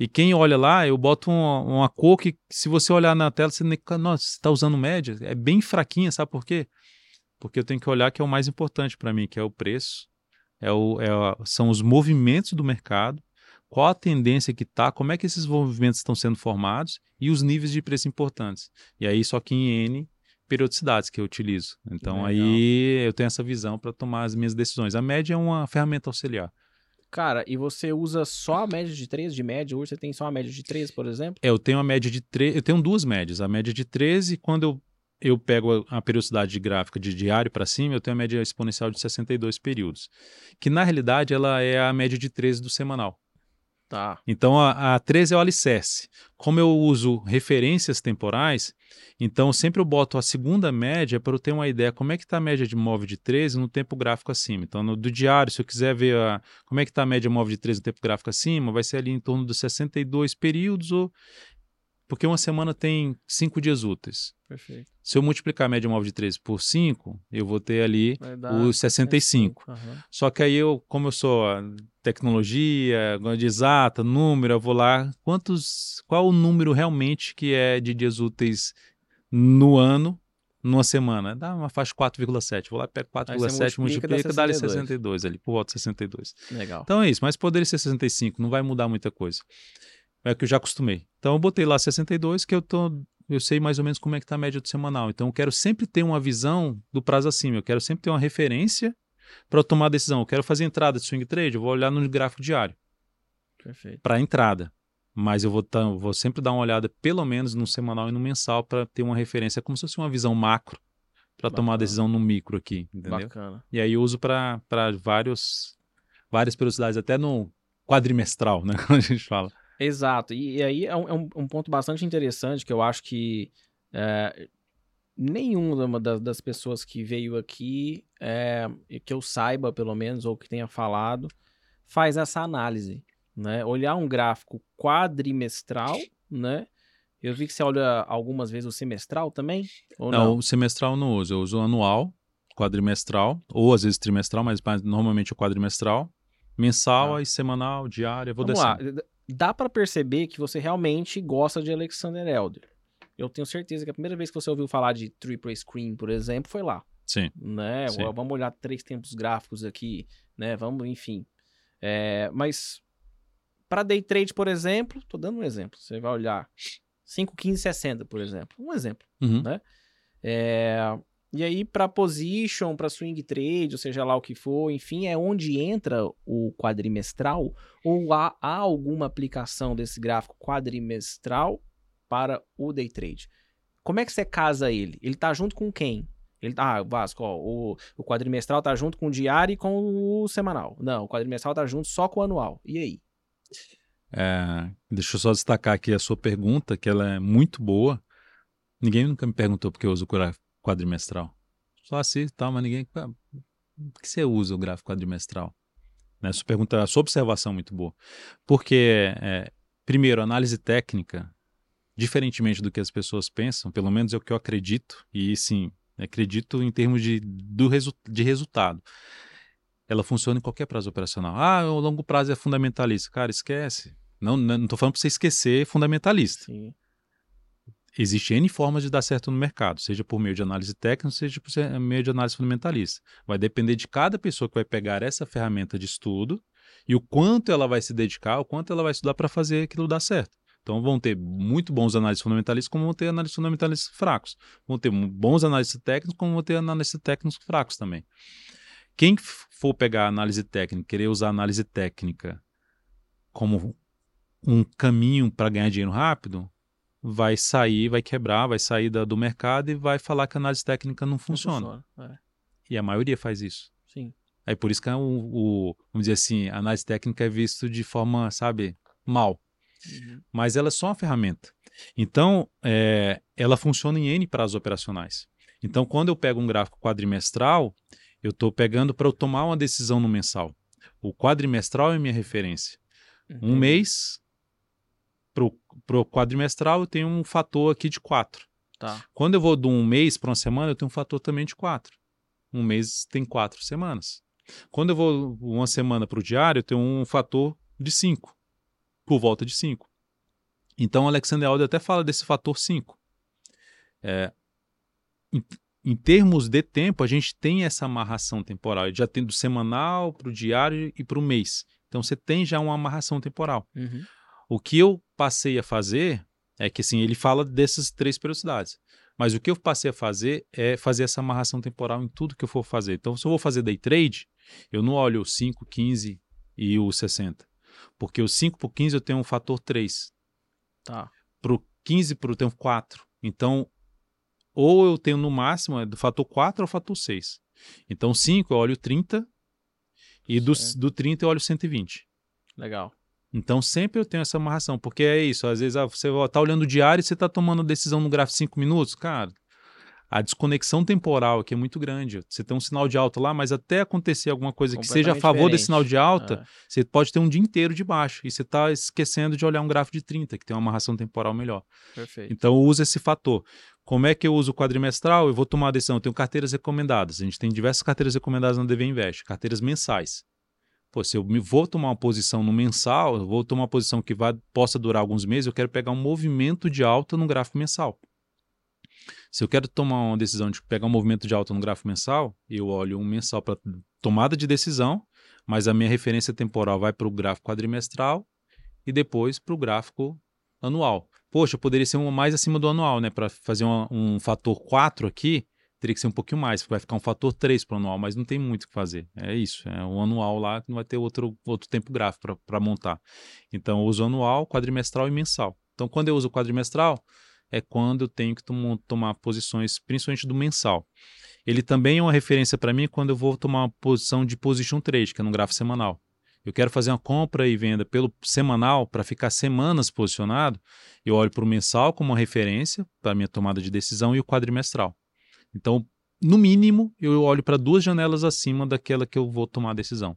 E quem olha lá, eu boto uma, uma cor que, se você olhar na tela, você. Nossa, você está usando média? É bem fraquinha, sabe por quê? Porque eu tenho que olhar que é o mais importante para mim, que é o preço, é o, é a, são os movimentos do mercado, qual a tendência que está, como é que esses movimentos estão sendo formados e os níveis de preço importantes. E aí só que em N periodicidades que eu utilizo. Então aí eu tenho essa visão para tomar as minhas decisões. A média é uma ferramenta auxiliar. Cara, e você usa só a média de 13 de média? Hoje você tem só a média de 13, por exemplo? É, eu tenho a média de 13, eu tenho duas médias. A média de 13, quando eu eu pego a, periodicidade de gráfica de diário para cima, eu tenho a média exponencial de 62 períodos, que na realidade ela é a média de 13 do semanal. Tá. Então a, a 13 é o alicerce. Como eu uso referências temporais, então sempre eu boto a segunda média para eu ter uma ideia como é que está a média de móvel de 13 no tempo gráfico acima. Então no, do diário, se eu quiser ver a, como é que está a média móvel de 13 no tempo gráfico acima, vai ser ali em torno dos 62 períodos ou porque uma semana tem cinco dias úteis. Perfeito. Se eu multiplicar a média móvel de 13 por 5, eu vou ter ali os 65. 65. Uhum. Só que aí eu, como eu sou tecnologia, de exata, número, eu vou lá, quantos, qual o número realmente que é de dias úteis no ano, numa semana? Dá uma faixa 4,7. Vou lá, pego 4,7, multiplica, dá ali 62 ali, por volta de 62. Legal. Então é isso, mas poderia ser 65, não vai mudar muita coisa. É que eu já acostumei. Então eu botei lá 62, que eu tô eu sei mais ou menos como é que está a média do semanal. Então eu quero sempre ter uma visão do prazo acima, eu quero sempre ter uma referência para tomar a decisão. Eu quero fazer entrada de swing trade, eu vou olhar no gráfico diário. Perfeito. Para entrada. Mas eu vou, tá, vou sempre dar uma olhada, pelo menos no semanal e no mensal, para ter uma referência, como se fosse uma visão macro, para tomar a decisão no micro aqui. Entendeu? Bacana. E aí eu uso para vários várias periodicidades, até no quadrimestral, né? (laughs) Quando a gente fala. Exato. E, e aí é um, é um, ponto bastante interessante que eu acho que é, nenhuma das, das, pessoas que veio aqui, é, que eu saiba pelo menos, ou que tenha falado, faz essa análise. Né? Olhar um gráfico quadrimestral, né? Eu vi que você olha algumas vezes o semestral também? Ou não, não? o semestral não uso. Eu uso o anual, quadrimestral, ou às vezes trimestral, mas normalmente o quadrimestral. Mensal ah. e semanal, diário, eu vou Vamos descendo. lá dá para perceber que você realmente gosta de Alexander Elder. Eu tenho certeza que a primeira vez que você ouviu falar de triple screen, por exemplo, foi lá. Sim. Né? Sim. Vamos olhar três tempos gráficos aqui, né? Vamos, enfim. É, mas para day trade, por exemplo, tô dando um exemplo. Você vai olhar 5, 15, 60, por exemplo. Um exemplo, uhum. né? É, e aí, para position, para swing trade, ou seja lá o que for, enfim, é onde entra o quadrimestral ou há, há alguma aplicação desse gráfico quadrimestral para o day trade. Como é que você casa ele? Ele está junto com quem? Ele, ah, Vasco, ó, o, o quadrimestral está junto com o diário e com o semanal. Não, o quadrimestral está junto só com o anual. E aí? É, deixa eu só destacar aqui a sua pergunta, que ela é muito boa. Ninguém nunca me perguntou porque eu uso quadrimestral. Só assisto tal, mas ninguém. Por que você usa o gráfico quadrimestral? Né? Sua pergunta, sua observação é muito boa. Porque, é, primeiro, análise técnica, diferentemente do que as pessoas pensam, pelo menos é o que eu acredito, e sim, acredito em termos de, do resu de resultado. Ela funciona em qualquer prazo operacional. Ah, o longo prazo é fundamentalista. Cara, esquece. Não, não estou falando para você esquecer fundamentalista. Sim. Existem N formas de dar certo no mercado, seja por meio de análise técnica, seja por meio de análise fundamentalista. Vai depender de cada pessoa que vai pegar essa ferramenta de estudo e o quanto ela vai se dedicar, o quanto ela vai estudar para fazer aquilo dar certo. Então vão ter muito bons análises fundamentalistas, como vão ter análises fundamentalistas fracos. Vão ter bons análises técnicos, como vão ter análises técnicos fracos também. Quem for pegar análise técnica, querer usar análise técnica como um caminho para ganhar dinheiro rápido, vai sair, vai quebrar, vai sair da, do mercado e vai falar que a análise técnica não funciona. Não funciona é. E a maioria faz isso. Sim. Aí por isso que é o, o, vamos dizer assim, a análise técnica é visto de forma, sabe, mal. Uhum. Mas ela é só uma ferramenta. Então, é, ela funciona em N prazos operacionais. Então, quando eu pego um gráfico quadrimestral, eu estou pegando para eu tomar uma decisão no mensal. O quadrimestral é minha referência. Uhum. Um mês, para o quadrimestral, eu tenho um fator aqui de 4. Tá. Quando eu vou de um mês para uma semana, eu tenho um fator também de 4. Um mês tem quatro semanas. Quando eu vou uma semana para o diário, eu tenho um fator de 5, por volta de 5. Então, Alexander Alder até fala desse fator 5. É, em, em, termos de tempo, a gente tem essa amarração temporal. Já tem do semanal para o diário e para o mês. Então, você tem já uma amarração temporal. Uhum. O que eu passei a fazer é que, assim, ele fala dessas três periodicidades. Mas o que eu passei a fazer é fazer essa amarração temporal em tudo que eu for fazer. Então, se eu vou fazer day trade, eu não olho o 5, 15 e o 60. Porque o 5 por 15 eu tenho um fator 3. Tá. Pro 15 pro eu tenho 4. Então, ou eu tenho no máximo é do fator 4 ao fator 6. Então, 5 eu olho 30 e do, do 30 eu olho 120. Legal. Então sempre eu tenho essa amarração, porque é isso, às vezes ah, você está olhando o diário e você está tomando decisão no gráfico 5 minutos, cara. A desconexão temporal aqui é muito grande. Você tem um sinal de alta lá, mas até acontecer alguma coisa que seja a favor diferente. desse sinal de alta, é. você pode ter um dia inteiro de baixo. E você está esquecendo de olhar um gráfico de 30, que tem uma amarração temporal melhor. Perfeito. Então usa esse fator. Como é que eu uso o quadrimestral? Eu vou tomar a decisão. Eu tenho carteiras recomendadas. A gente tem diversas carteiras recomendadas na DV Invest, carteiras mensais. Pô, se eu me vou tomar uma posição no mensal, vou tomar uma posição que vai, possa durar alguns meses, eu quero pegar um movimento de alta no gráfico mensal. Se eu quero tomar uma decisão de pegar um movimento de alta no gráfico mensal, eu olho um mensal para tomada de decisão, mas a minha referência temporal vai para o gráfico quadrimestral e depois para o gráfico anual. Poxa, poderia ser um mais acima do anual, né? Para fazer um, um fator 4 aqui, teria que ser um pouquinho mais, vai ficar um fator 3 para o anual, mas não tem muito o que fazer. É isso, é um anual lá que não vai ter outro, outro tempo gráfico para montar. Então, eu uso anual, quadrimestral e mensal. Então, quando eu uso quadrimestral, é quando eu tenho que tom tomar posições, principalmente do mensal. Ele também é uma referência para mim quando eu vou tomar uma posição de position trade, que é no gráfico semanal. Eu quero fazer uma compra e venda pelo semanal para ficar semanas posicionado. Eu olho para o mensal como uma referência para minha tomada de decisão e o quadrimestral. Então, no mínimo, eu olho para duas janelas acima daquela que eu vou tomar a decisão.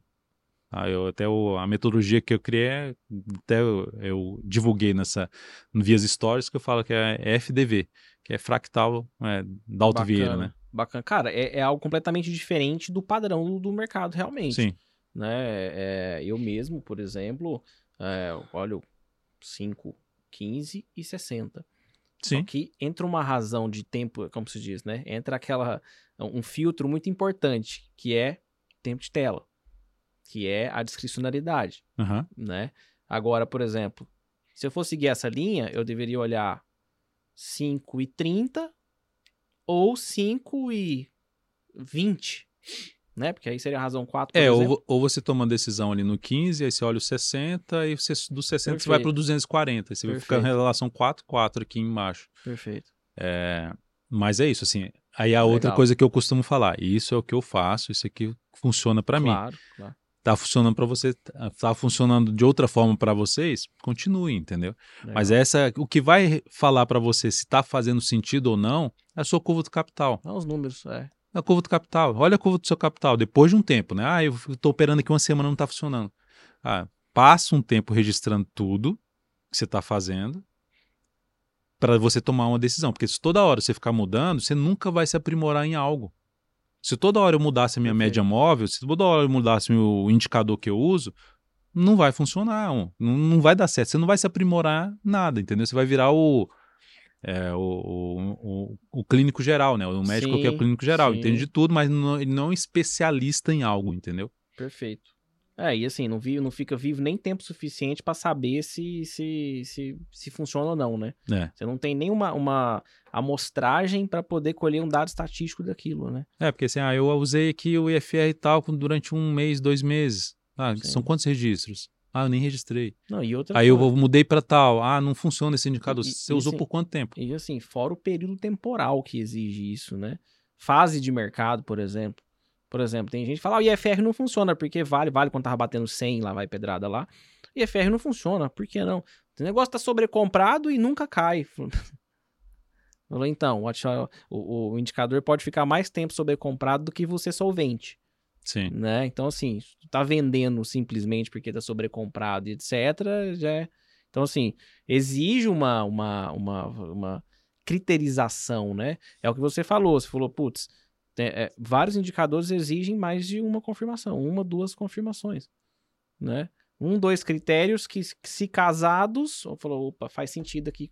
Ah, eu, até o, a metodologia que eu criei, até eu, eu, divulguei nessa no Vias Stories, que eu falo que é FDV, que é fractal é, da Alto Vieira, né? Bacana. Cara, é, é, algo completamente diferente do padrão do, do mercado, realmente. Sim. Né? É, eu mesmo, por exemplo, é, olho 5, 15 e 60. Sim. Só que entra uma razão de tempo, como se diz, né? Entra aquela um filtro muito importante, que é tempo de tela, que é a discricionalidade, uhum. né? Agora, por exemplo, se eu for seguir essa linha, eu deveria olhar 5 e 30 ou 5 e 20 né? Porque aí seria a razão 4, É, ou, ou, você toma uma decisão ali no 15, aí você olha o 60, e você, do 60 Perfeito. você vai para o 240. Aí você Perfeito. vai ficar em relação 4, 4 aqui embaixo. Perfeito. É, mas é isso, assim. Aí a outra coisa que eu costumo falar, isso é o que eu faço, isso aqui funciona para claro, mim. Claro. Tá funcionando para você, tá funcionando de outra forma para vocês, continue, entendeu? Legal. Mas essa, o que vai falar para você se tá fazendo sentido ou não, é a sua curva do capital. São os números, é a curva do capital. Olha a curva do seu capital. Depois de um tempo, né? Ah, eu estou operando aqui uma semana não está funcionando. Ah, passa um tempo registrando tudo que você está fazendo para você tomar uma decisão. Porque se toda hora você ficar mudando, você nunca vai se aprimorar em algo. Se toda hora eu mudasse a minha Perfeito. média móvel, se toda hora eu mudasse o indicador que eu uso, não vai funcionar, não, não vai dar certo. Você não vai se aprimorar nada, entendeu? Você vai virar o, é, o, o, o, clínico geral, né? O médico sim, que é o clínico geral, sim. entende de tudo, mas não, ele não é especialista em algo, entendeu? Perfeito. É, e assim, não, vi, não fica vivo nem tempo suficiente para saber se, se, se, se funciona ou não, né? É. Você não tem nenhuma uma amostragem para poder colher um dado estatístico daquilo, né? É, porque assim, ah, eu usei aqui o IFR e tal durante um mês, dois meses. Ah, são quantos registros? Ah, eu nem registrei. Não, e outra Aí coisa. eu mudei para tal. Ah, não funciona esse indicador. E, Você e, usou assim, por quanto tempo? E assim, fora o período temporal que exige isso, né? Fase de mercado, por exemplo. Por exemplo, tem gente que fala, ah, o IFR não funciona, porque vale, vale quando tava batendo 100, lá vai pedrada lá. IFR não funciona, por que não? O negócio tá sobrecomprado e nunca cai. (laughs) Falou, então, o, o, indicador pode ficar mais tempo sobrecomprado do que você solvente. Sim. Né? Então, assim, tá vendendo simplesmente porque tá sobrecomprado e etc. Já é... Então, assim, exige uma, uma, uma, uma criterização, né? É o que você falou. Você falou, putz, é, é, vários indicadores exigem mais de uma confirmação, uma, duas confirmações, né? Um, dois critérios que, se casados, falou, opa, faz sentido aqui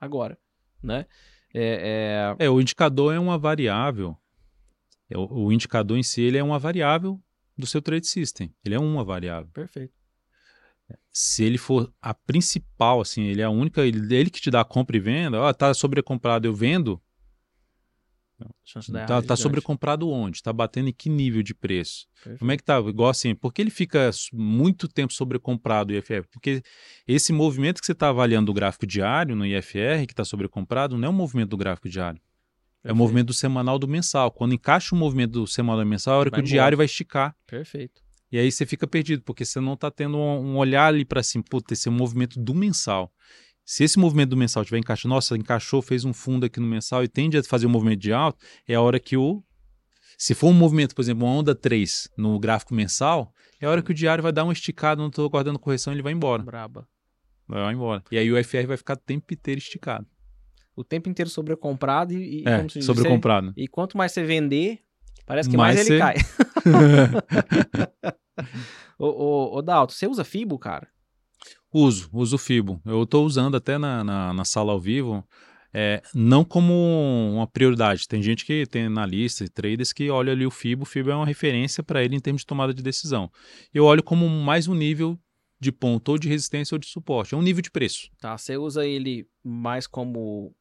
agora, né? É, é... é o indicador é uma variável. É, o, o, indicador em si ele é uma variável do seu trade system. Ele é uma variável. Perfeito. Se ele for a principal, assim, ele é a única, ele, ele que te dá a compra e venda, ó, tá sobrecomprado, eu vendo, Tá, é tá sobrecomprado onde? Tá batendo em que nível de preço? Perfeito. Como é que tá? Igual assim, por que ele fica muito tempo sobrecomprado o IFR? Porque esse movimento que você está avaliando do gráfico diário no IFR, que está sobrecomprado, não é o movimento do gráfico diário. Perfeito. É o movimento do semanal do mensal. Quando encaixa o movimento do semanal do mensal, é a hora vai que o diário vai esticar. Perfeito. E aí você fica perdido, porque você não está tendo um, olhar ali para assim, puta, esse é o movimento do mensal. Se esse movimento do mensal tiver encaixado, nossa, encaixou, fez um fundo aqui no mensal e tende a fazer um movimento de alta, é a hora que o. Se for um movimento, por exemplo, uma onda 3 no gráfico mensal, é a hora que o diário vai dar uma esticada, não estou guardando correção, ele vai embora. Braba. Vai embora. E aí o FR vai ficar o tempo inteiro esticado. O tempo inteiro sobrecomprado e. É, sobrecomprado. E quanto mais você vender, parece que mais, mais ele você... cai. (laughs) ô, ô, ô Dalton, você usa Fibo, cara? Uso, uso o Fibo. Eu estou usando até na, na, na, sala ao vivo, é, não como uma prioridade. Tem gente que tem analista e traders que olha ali o Fibo. O Fibo é uma referência para ele em termos de tomada de decisão. Eu olho como mais um nível de ponto ou de resistência ou de suporte. É um nível de preço. Tá, você usa ele mais como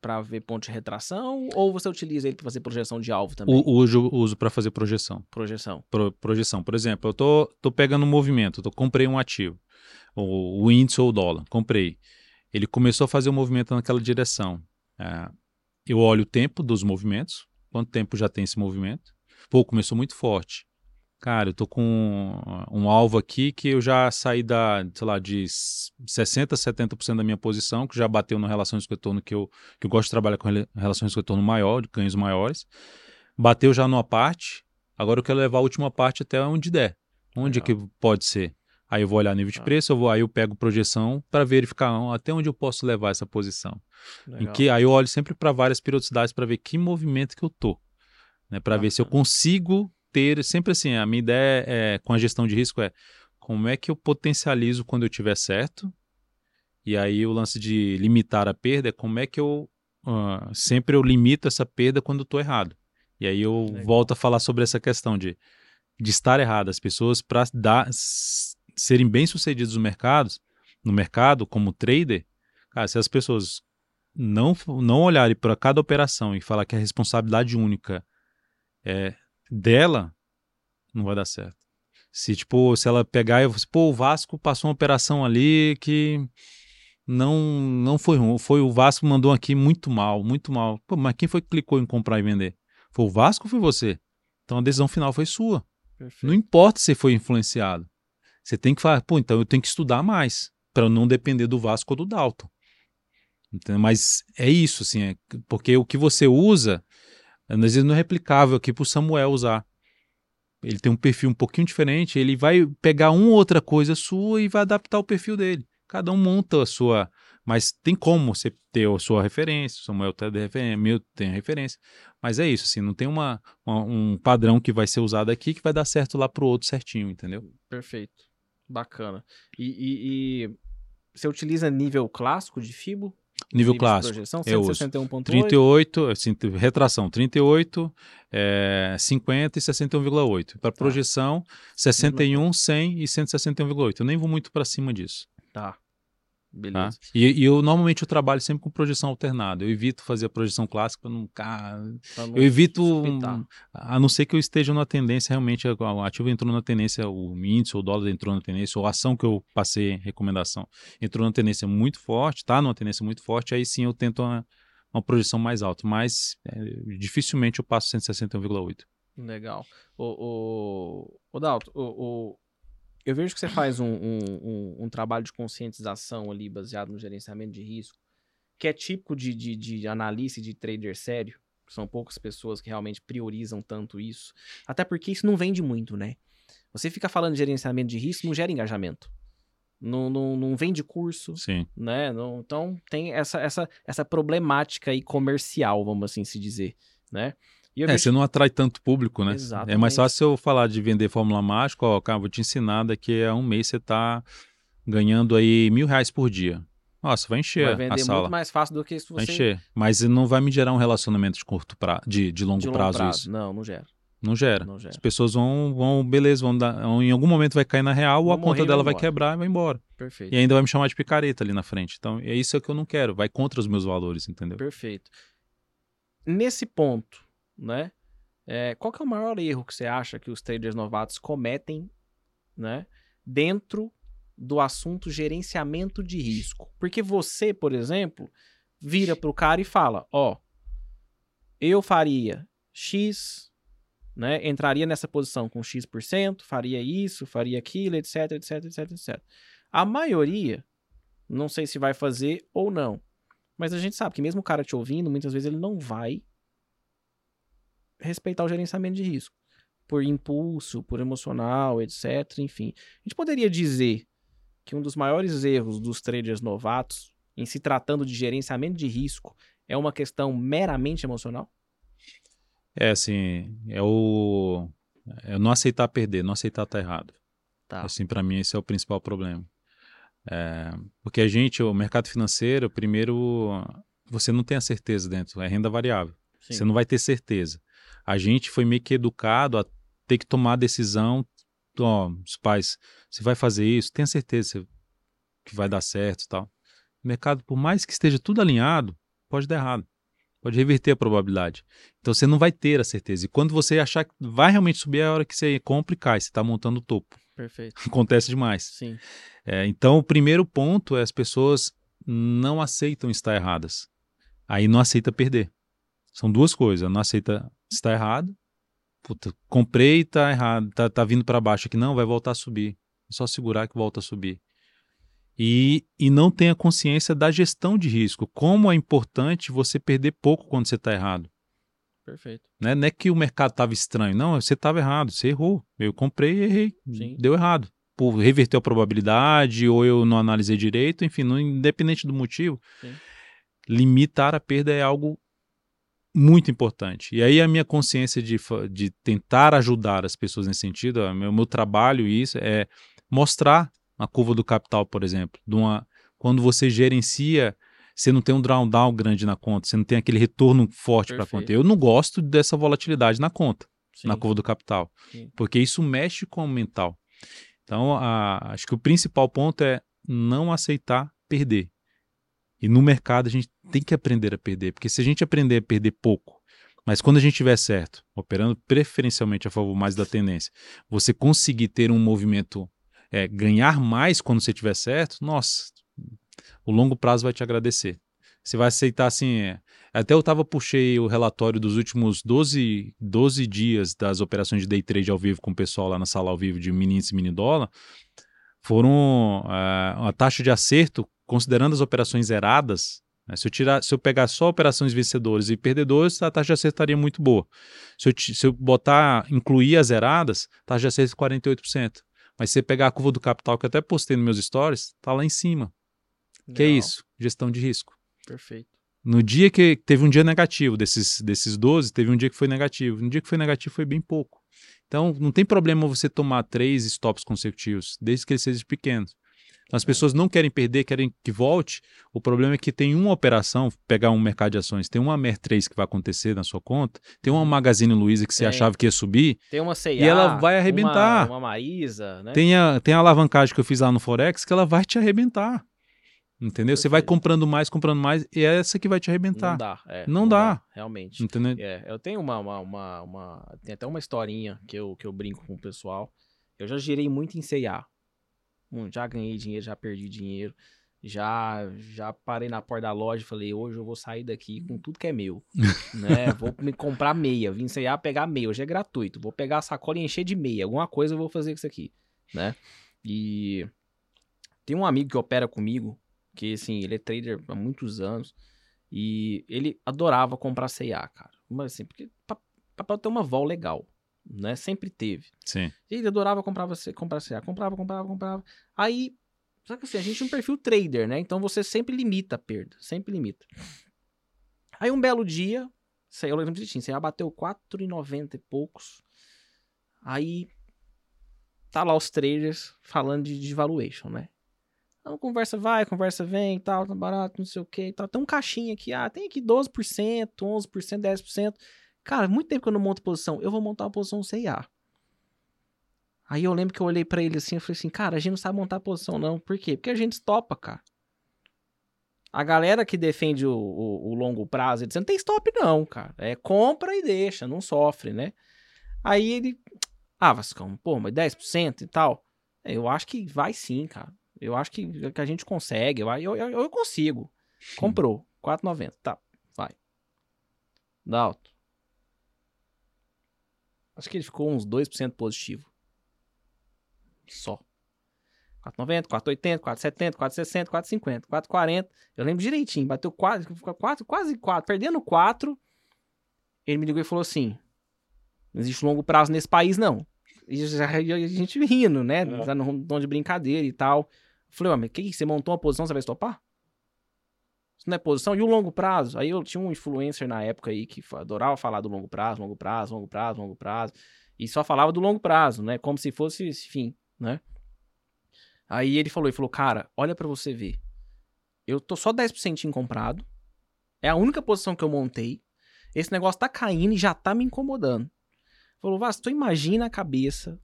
para ver ponto de retração ou você utiliza ele para fazer projeção de alvo também? O, uso uso para fazer projeção. Projeção. Pro, projeção. Por exemplo, eu tô, tô pegando um movimento, tô, comprei um ativo o, o índice ou o dólar, comprei. Ele começou a fazer o um movimento naquela direção. É, eu olho o tempo dos movimentos, quanto tempo já tem esse movimento. Pô, começou muito forte. Cara, eu tô com um alvo aqui que eu já saí da, sei lá, de 60%, 70% da minha posição, que já bateu no relações com retorno que eu, que eu gosto de trabalhar com relações com retorno maior, de ganhos maiores. Bateu já numa parte, agora eu quero levar a última parte até onde der. Onde é que pode ser? Aí eu vou olhar nível de ah. preço, eu vou, aí eu pego projeção para verificar até onde eu posso levar essa posição. Em que aí eu olho sempre para várias periodicidades para ver que movimento que eu tô, né, para ver se eu consigo ter sempre assim, a minha ideia é com a gestão de risco é como é que eu potencializo quando eu tiver certo? E aí o lance de limitar a perda é como é que eu uh, sempre eu limito essa perda quando eu estou errado. E aí eu Legal. volto a falar sobre essa questão de de estar errado. As pessoas, para dar serem bem-sucedidos no mercado, no mercado como trader, cara, se as pessoas não, não olharem para cada operação e falar que a responsabilidade única é dela, não vai dar certo. Se, tipo, se ela pegar e assim, pô, o Vasco passou uma operação ali que não não foi ruim. Foi o Vasco mandou aqui muito mal, muito mal. Pô, mas quem foi que clicou em comprar e vender? Foi o Vasco ou foi você? Então a decisão final foi sua. Perfeito. Não importa se foi influenciado. Você tem que falar, pô, então eu tenho que estudar mais para não depender do Vasco ou do Dalton. Mas é isso, assim, é, porque o que você usa, às vezes não é replicável aqui para o Samuel usar. Ele tem um perfil um pouquinho diferente, ele vai pegar uma ou outra coisa sua e vai adaptar o perfil dele. Cada um monta a sua. Mas tem como você ter a sua referência, o Samuel tem a referência, tem a referência. Mas é isso, assim, não tem uma, uma, um padrão que vai ser usado aqui que vai dar certo lá para o outro certinho, entendeu? Perfeito. Bacana. E, e, e, você utiliza nível clássico de FIBO? Nível clássico. Projeção, 161.8? 38, assim, retração 38, é, 50 e 61,8. Para projeção, 61, 100 e 161,8. Eu nem vou muito para cima disso. Tá. Beleza. Tá? E, e, eu normalmente eu trabalho sempre com projeção alternada. Eu evito fazer a projeção clássica para não, Eu evito, a não ser que eu esteja numa tendência realmente, o ativo entrou na tendência, o índice, o dólar entrou na tendência, ou a ação que eu passei recomendação entrou na tendência muito forte, tá numa tendência muito forte, aí sim eu tento uma, uma projeção mais alta. Mas é, dificilmente eu passo 161,8. Legal. O, o, o Dalton, o, o eu vejo que você faz um, um, um, um, trabalho de conscientização ali baseado no gerenciamento de risco, que é típico de, de, de analista e de trader sério. São poucas pessoas que realmente priorizam tanto isso. Até porque isso não vende muito, né? Você fica falando de gerenciamento de risco, não gera engajamento. Não, não, não vende curso, Sim. né? Não, então tem essa, essa, essa problemática aí comercial, vamos assim se dizer, né? É, vejo... você não atrai tanto público, né? Exatamente. É mais fácil eu falar de vender Fórmula Mágica, ó, cara, vou te ensinar, daqui a um mês você tá ganhando aí mil reais por dia. Nossa, vai encher vai vender a sala. muito mais fácil do que se você... Vai encher, mas não vai me gerar um relacionamento de curto prazo, de, de longo, de longo prazo, prazo, isso. Não, não gera. Não gera. não gera. As pessoas vão, vão beleza, vão dar, em algum momento vai cair na real ou a conta dela vai, vai quebrar e vai embora. Perfeito. E ainda vai me chamar de picareta ali na frente. Então, é isso que eu não quero, vai contra os meus valores, entendeu? Perfeito. Nesse ponto, né? É, qual que é o maior erro que você acha que os traders novatos cometem, né, dentro do assunto gerenciamento de risco? Porque você, por exemplo, vira para o cara e fala, ó, eu faria X, né, entraria nessa posição com X%, faria isso, faria aquilo, etc, etc, etc, etc. A maioria, não sei se vai fazer ou não, mas a gente sabe que mesmo o cara te ouvindo, muitas vezes ele não vai respeitar o gerenciamento de risco. Por impulso, por emocional, etc. Enfim. A gente poderia dizer que um dos maiores erros dos traders novatos, em se tratando de gerenciamento de risco, é uma questão meramente emocional? É assim, é o é não aceitar perder, não aceitar estar errado. Tá. Assim, para mim esse é o principal problema. É, porque a gente, o mercado financeiro, primeiro, você não tem a certeza dentro, é renda variável. Sim. Você não vai ter certeza a gente foi meio que educado a ter que tomar a decisão, ó, os pais, você vai fazer isso, tenha certeza que vai dar certo e tal. O mercado, por mais que esteja tudo alinhado, pode dar errado. Pode reverter a probabilidade. Então você não vai ter a certeza. E quando você achar que vai realmente subir, é a hora que você compra e cai. Você está montando o topo. Perfeito. (laughs) Acontece demais. Sim. É, então o primeiro ponto é as pessoas não aceitam estar erradas. Aí não aceita perder. São duas coisas. Não aceita está errado. Puta, comprei e tá errado, tá, tá vindo para baixo aqui. Não, vai voltar a subir. É só segurar que volta a subir. E, e não tem a consciência da gestão de risco. Como é importante você perder pouco quando você está errado. Perfeito. Né? Não é que o mercado estava estranho. Não, você estava errado, você errou. Eu comprei e errei. Sim. Deu errado. Por reverter a probabilidade, ou eu não analisei direito, enfim, não, independente do motivo. Sim. Limitar a perda é algo muito importante. E aí a minha consciência de, de tentar ajudar as pessoas nesse sentido, o meu, meu trabalho isso é mostrar a curva do capital, por exemplo, de uma, quando você gerencia, você não tem um drawdown grande na conta, você não tem aquele retorno forte para a conta. Eu não gosto dessa volatilidade na conta, Sim. na curva do capital, Sim. porque isso mexe com o mental. Então, a, acho que o principal ponto é não aceitar perder. E no mercado a gente tem que aprender a perder, porque se a gente aprender a perder pouco, mas quando a gente estiver certo, operando preferencialmente a favor mais da tendência, você conseguir ter um movimento, é, ganhar mais quando você estiver certo, nossa, o longo prazo vai te agradecer. Você vai aceitar assim. É, até eu tava, puxei o relatório dos últimos 12, 12 dias das operações de day trade ao vivo com o pessoal lá na sala ao vivo de mini índice mini dólar. Foram uh, a taxa de acerto considerando as operações zeradas, né, se, eu tirar, se eu pegar só operações vencedores e perdedores, a taxa de acerto estaria muito boa. Se eu, se eu botar, incluir as zeradas, a taxa de acerto é 48%. Mas se você pegar a curva do capital, que eu até postei nos meus stories, está lá em cima. Legal. Que é isso? Gestão de risco. Perfeito. No dia que teve um dia negativo, desses, desses 12, teve um dia que foi negativo. No dia que foi negativo foi bem pouco. Então, não tem problema você tomar três stops consecutivos, desde que eles sejam pequenos. As é. pessoas não querem perder, querem que volte. O problema é que tem uma operação, pegar um mercado de ações, tem uma MER3 que vai acontecer na sua conta, tem uma uhum. Magazine Luiza que você achava que ia subir. Tem uma CIA, E ela vai arrebentar. Uma, uma Marisa, né? Tem a, tem a alavancagem que eu fiz lá no Forex que ela vai te arrebentar. Entendeu? Você vai comprando mais, comprando mais, e é essa que vai te arrebentar. Não dá. É, não, não dá. dá. Realmente. Entendeu? É, eu tenho uma, uma, uma, uma, Tem até uma historinha que eu, que eu brinco com o pessoal. Eu já girei muito em C&A. Já ganhei dinheiro, já perdi dinheiro. Já, já parei na porta da loja e falei, hoje eu vou sair daqui com tudo que é meu, (laughs) né? Vou me comprar meia, vim a pegar meia, hoje é gratuito. Vou pegar a sacola e encher de meia, alguma coisa eu vou fazer com isso aqui, né? E tem um amigo que opera comigo, que assim, ele é trader há muitos anos, e ele adorava comprar C&A, cara. Mas assim, porque papel ter uma vol legal, né? Sempre teve. Sim. E ele adorava comprar, comprar C&A, comprava, comprava, comprava. Aí só que assim, a gente é um perfil trader, né? Então você sempre limita a perda, sempre limita. Aí um belo dia, sei, eu lembro direitinho, você já bateu 4,90 e poucos. Aí tá lá os traders falando de, de valuation, né? Então conversa vai, conversa vem, tal, tá barato, não sei o que, tal. Tem um caixinha aqui, ah, tem aqui 12%, 11%, 10%. Cara, muito tempo que eu não monto posição, eu vou montar uma posição CIA. Aí eu lembro que eu olhei para ele assim e falei assim, cara, a gente não sabe montar posição não. Por quê? Porque a gente topa, cara. A galera que defende o, o, o longo prazo, ele diz, não tem stop não, cara. É compra e deixa, não sofre, né? Aí ele, ah, Vascão, pô, mas 10% e tal. É, eu acho que vai sim, cara. Eu acho que, que a gente consegue. Eu, eu, eu, eu consigo. Comprou. 4,90. Tá, vai. Dalto. Acho que ele ficou uns 2% positivo só. 4,90, 4,80, 4,70, 4,60, 4,50, 4,40. Eu lembro direitinho, bateu quase, quase, quase 4, perdendo 4. Ele me ligou e falou assim: não existe longo prazo nesse país, não. E a gente rindo, né? É. No tom de brincadeira e tal. Eu falei, mas que, que você montou uma posição, você vai estopar? Isso não é posição? E o longo prazo? Aí eu tinha um influencer na época aí que adorava falar do longo prazo, longo prazo, longo prazo, longo prazo. E só falava do longo prazo, né? Como se fosse, enfim, né? Aí ele falou, ele falou, cara, olha para você ver. Eu tô só 10% comprado. É a única posição que eu montei. Esse negócio tá caindo e já tá me incomodando. Falou, Vaz, tu imagina a cabeça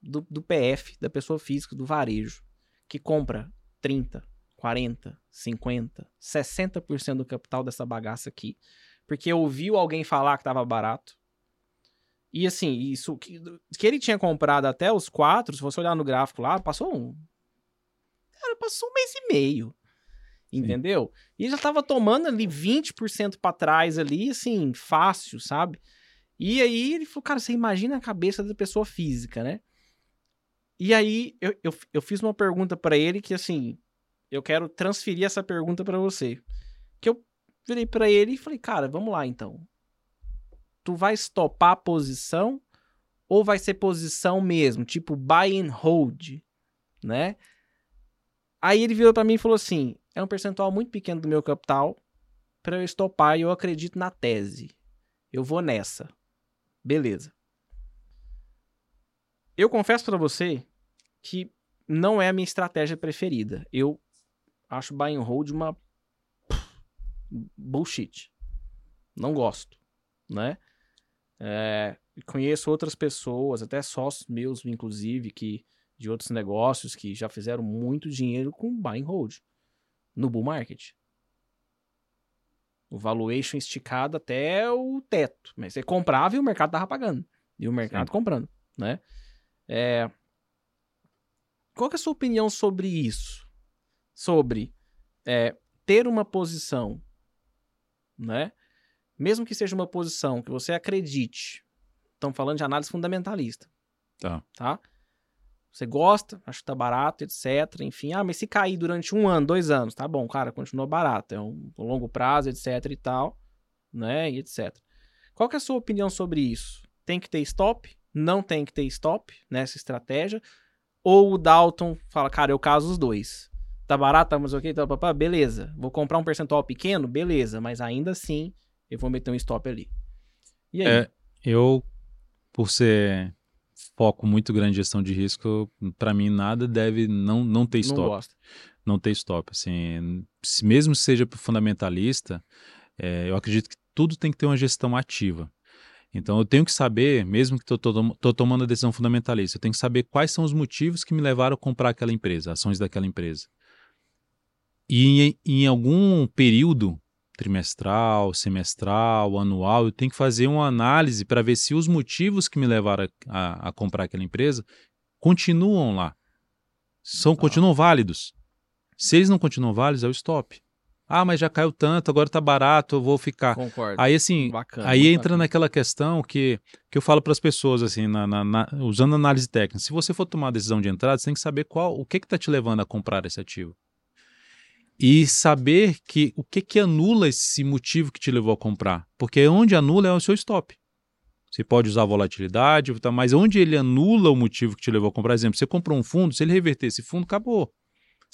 do, do PF, da pessoa física, do varejo, que compra 30, 40, 50, 60% do capital dessa bagaça aqui, porque ouviu alguém falar que tava barato, e assim, isso que, que ele tinha comprado até os quatro, se você olhar no gráfico lá, passou um. Cara, passou um mês e meio. Entendeu? Sim. E já tava tomando ali 20% para trás ali, assim, fácil, sabe? E aí ele falou, cara, você imagina a cabeça da pessoa física, né? E aí eu, eu, eu fiz uma pergunta para ele que, assim, eu quero transferir essa pergunta para você. Que eu virei para ele e falei, cara, vamos lá então tu vai estopar a posição ou vai ser posição mesmo, tipo buy and hold, né? Aí ele virou para mim e falou assim: "É um percentual muito pequeno do meu capital para eu estopar e eu acredito na tese. Eu vou nessa." Beleza. Eu confesso para você que não é a minha estratégia preferida. Eu acho buy and hold uma bullshit. Não gosto, né? É, conheço outras pessoas, até sócios meus, inclusive, que de outros negócios que já fizeram muito dinheiro com buy and hold no bull market. O valuation esticado até o teto. Mas você comprava e o mercado tava pagando. E o mercado Sim. comprando, né? É... Qual é a sua opinião sobre isso? Sobre é, ter uma posição, né? mesmo que seja uma posição que você acredite, estamos falando de análise fundamentalista. Tá. Tá? Você gosta, acha que tá barato, etc. Enfim, ah, mas se cair durante um ano, dois anos, tá bom, cara, continua barato, é um, longo prazo, etc e tal, né, e etc. Qual que é a sua opinião sobre isso? Tem que ter stop? Não tem que ter stop nessa estratégia? Ou o Dalton fala, cara, eu caso os dois. Tá barato, tá, mas ok, tá, papá, beleza. Vou comprar um percentual pequeno? Beleza, mas ainda assim eu vou meter um stop ali. E aí? É, eu, por ser foco muito grande em gestão de risco, para mim nada deve não, não ter stop. Não gosta. Não ter stop. Assim, se, mesmo seja fundamentalista, é, eu acredito que tudo tem que ter uma gestão ativa. Então eu tenho que saber, mesmo que estou tomando a decisão fundamentalista, eu tenho que saber quais são os motivos que me levaram a comprar aquela empresa, ações daquela empresa. E em, em algum período trimestral, semestral, anual, eu tenho que fazer uma análise para ver se os motivos que me levaram a, a, a comprar aquela empresa continuam lá. São, continuam válidos. Se eles não continuam válidos, é o stop. Ah, mas já caiu tanto, agora tá barato, eu vou ficar. Concordo. Aí assim, bacana, aí entra bacana. naquela questão que, que eu falo para as pessoas assim, na, na, na, usando análise técnica. Se você for tomar a decisão de entrada, você tem que saber qual, o que que tá te levando a comprar esse ativo. E saber que o que que anula esse motivo que te levou a comprar, porque onde anula é o seu stop. Você pode usar volatilidade, tá, mas onde ele anula o motivo que te levou a comprar, por exemplo, você comprou um fundo, se ele reverter esse fundo, acabou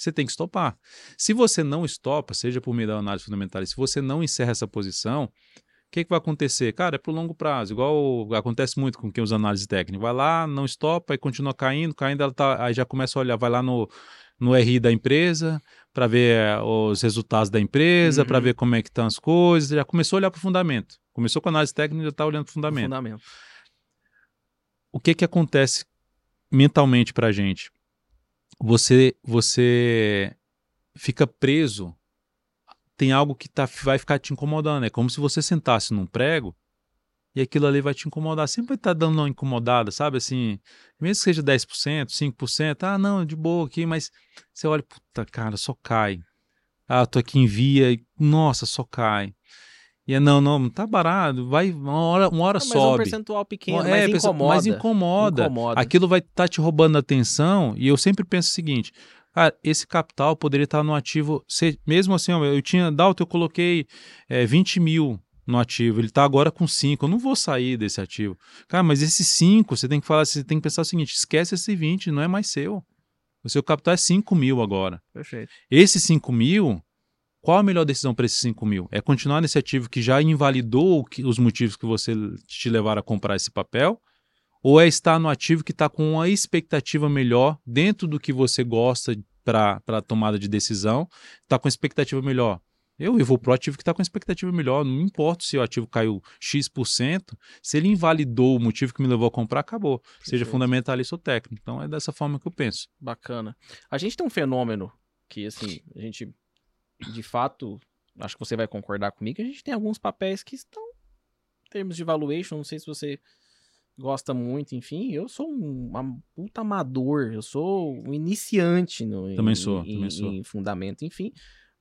você tem que estopar. Se você não estopa, seja por meio da análise fundamental, se você não encerra essa posição, que, que vai acontecer? Cara, é para o longo prazo, igual acontece muito com quem usa análise técnica. Vai lá, não estopa, e continua caindo, caindo, ela tá, aí já começa a olhar, vai lá no, no RI da empresa para ver eh, os resultados da empresa, uhum. para ver como é que estão as coisas, já começou a olhar para o fundamento. Começou com análise técnica, já está olhando para o fundamento. fundamento. O que que acontece mentalmente para a gente? você você fica preso. Tem algo que tá, vai ficar te incomodando. É como se você sentasse num prego e aquilo ali vai te incomodar. Sempre vai estar tá dando uma incomodada, sabe? Assim, mesmo que seja 10%, 5%, ah, não, de boa aqui, mas você olha, puta, cara, só cai. Ah, tô aqui em via e, nossa, só cai. E é, não, não, tá barato, vai, uma hora, uma hora sobe. Mas é um percentual pequeno, é, mas incomoda. Mas incomoda. incomoda. Aquilo vai estar tá te roubando a atenção e eu sempre penso o seguinte, cara, esse capital poderia estar no ativo, se, mesmo assim, eu tinha, Dalton, eu coloquei é, 20 mil no ativo, ele está agora com 5, eu não vou sair desse ativo. Cara, mas esse 5, você tem que falar, você tem que pensar o seguinte, esquece esse 20, não é mais seu. O seu capital é 5 mil agora. Perfeito. Esse 5 mil, qual a melhor decisão para esses 5 mil? É continuar nesse ativo que já invalidou os motivos que você te levaram a comprar esse papel? Ou é estar no ativo que está com uma expectativa melhor dentro do que você gosta para a tomada de decisão? Está com expectativa melhor. Eu, eu vou para o ativo que está com expectativa melhor. Não importa se o ativo caiu X%, se ele invalidou o motivo que me levou a comprar, acabou. Perfeito. Seja fundamentalista ou técnico. Então é dessa forma que eu penso. Bacana. A gente tem um fenômeno que, assim, a gente de fato, acho que você vai concordar comigo, a gente tem alguns papéis que estão, em termos de valuation, não sei se você gosta muito, enfim, eu sou um, um puta amador, eu sou um iniciante no, também em, sou, em, também sou. em fundamento, enfim.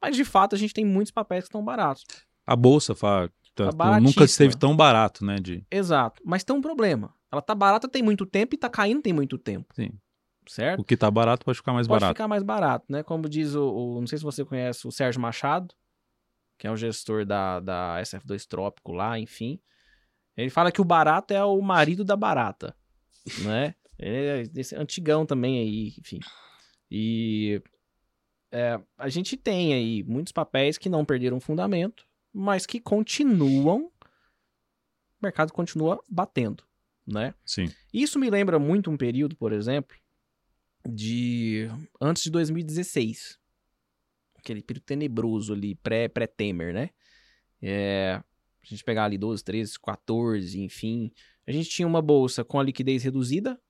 Mas de fato a gente tem muitos papéis que estão baratos. A bolsa, Fá, tá, tá nunca esteve tão barato, né? De... Exato. Mas tem um problema. Ela tá barata tem muito tempo e tá caindo tem muito tempo. Sim certo? O que tá barato pode ficar mais pode barato. Pode ficar mais barato, né? Como diz o, o, Não sei se você conhece o Sérgio Machado, que é o gestor da, da SF2 Trópico lá, enfim. Ele fala que o barato é o marido da barata, né? Ele é esse antigão também aí, enfim. E é, a gente tem aí muitos papéis que não perderam fundamento, mas que continuam, o mercado continua batendo, né? Sim. Isso me lembra muito um período, por exemplo, de antes de 2016. Aquele período tenebroso ali, pré-Temer, né? É, a gente pegar ali 12, 13, 14, enfim. A gente tinha uma bolsa com a liquidez reduzida,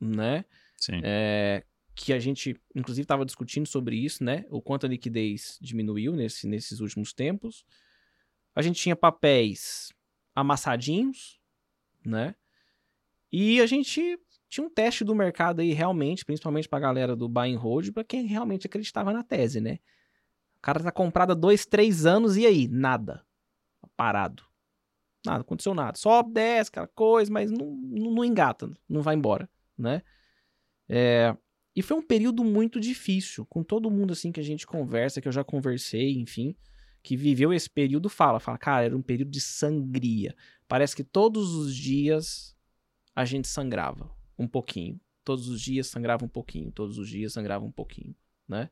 né? Sim. É, que a gente, inclusive, estava discutindo sobre isso, né? O quanto a liquidez diminuiu nesse, nesses últimos tempos. A gente tinha papéis amassadinhos, né? E a gente tinha um teste do mercado aí realmente, principalmente pra galera do buy and hold, pra quem realmente acreditava na tese, né? O cara tá comprado há dois, três anos e aí? Nada. Parado. Nada, aconteceu nada. Sobe, desce, aquela coisa, mas não, não, não engata, não vai embora, né? É, e foi um período muito difícil, com todo mundo assim que a gente conversa, que eu já conversei, enfim, que viveu esse período, fala, fala, cara, era um período de sangria. Parece que todos os dias a gente sangrava um pouquinho. Todos os dias sangrava um pouquinho, todos os dias sangrava um pouquinho, né?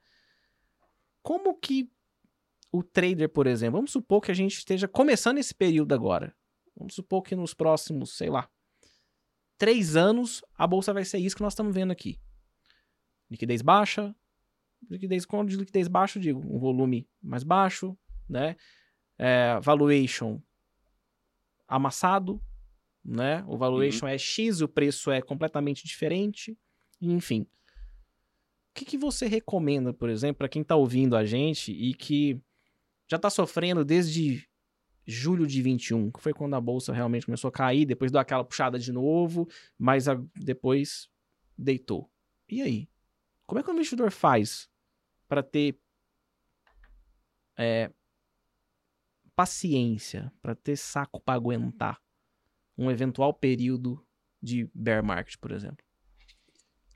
Como que o trader, por exemplo, vamos supor que a gente esteja começando esse período agora. Vamos supor que nos próximos, sei lá, três anos, a bolsa vai ser isso que nós estamos vendo aqui. Liquidez baixa, liquidez, quando de liquidez baixa, eu digo, um volume mais baixo, né? É, valuation amassado, né? O valuation uhum. é X, o preço é completamente diferente, enfim. que, que você recomenda, por exemplo, para quem está ouvindo a gente e que já está sofrendo desde julho de 21, que foi quando a bolsa realmente começou a cair, depois deu aquela puxada de novo, mas a, depois deitou. E aí? Como é que o investidor faz para ter é, paciência, para ter saco para aguentar um eventual período de bear market, por exemplo?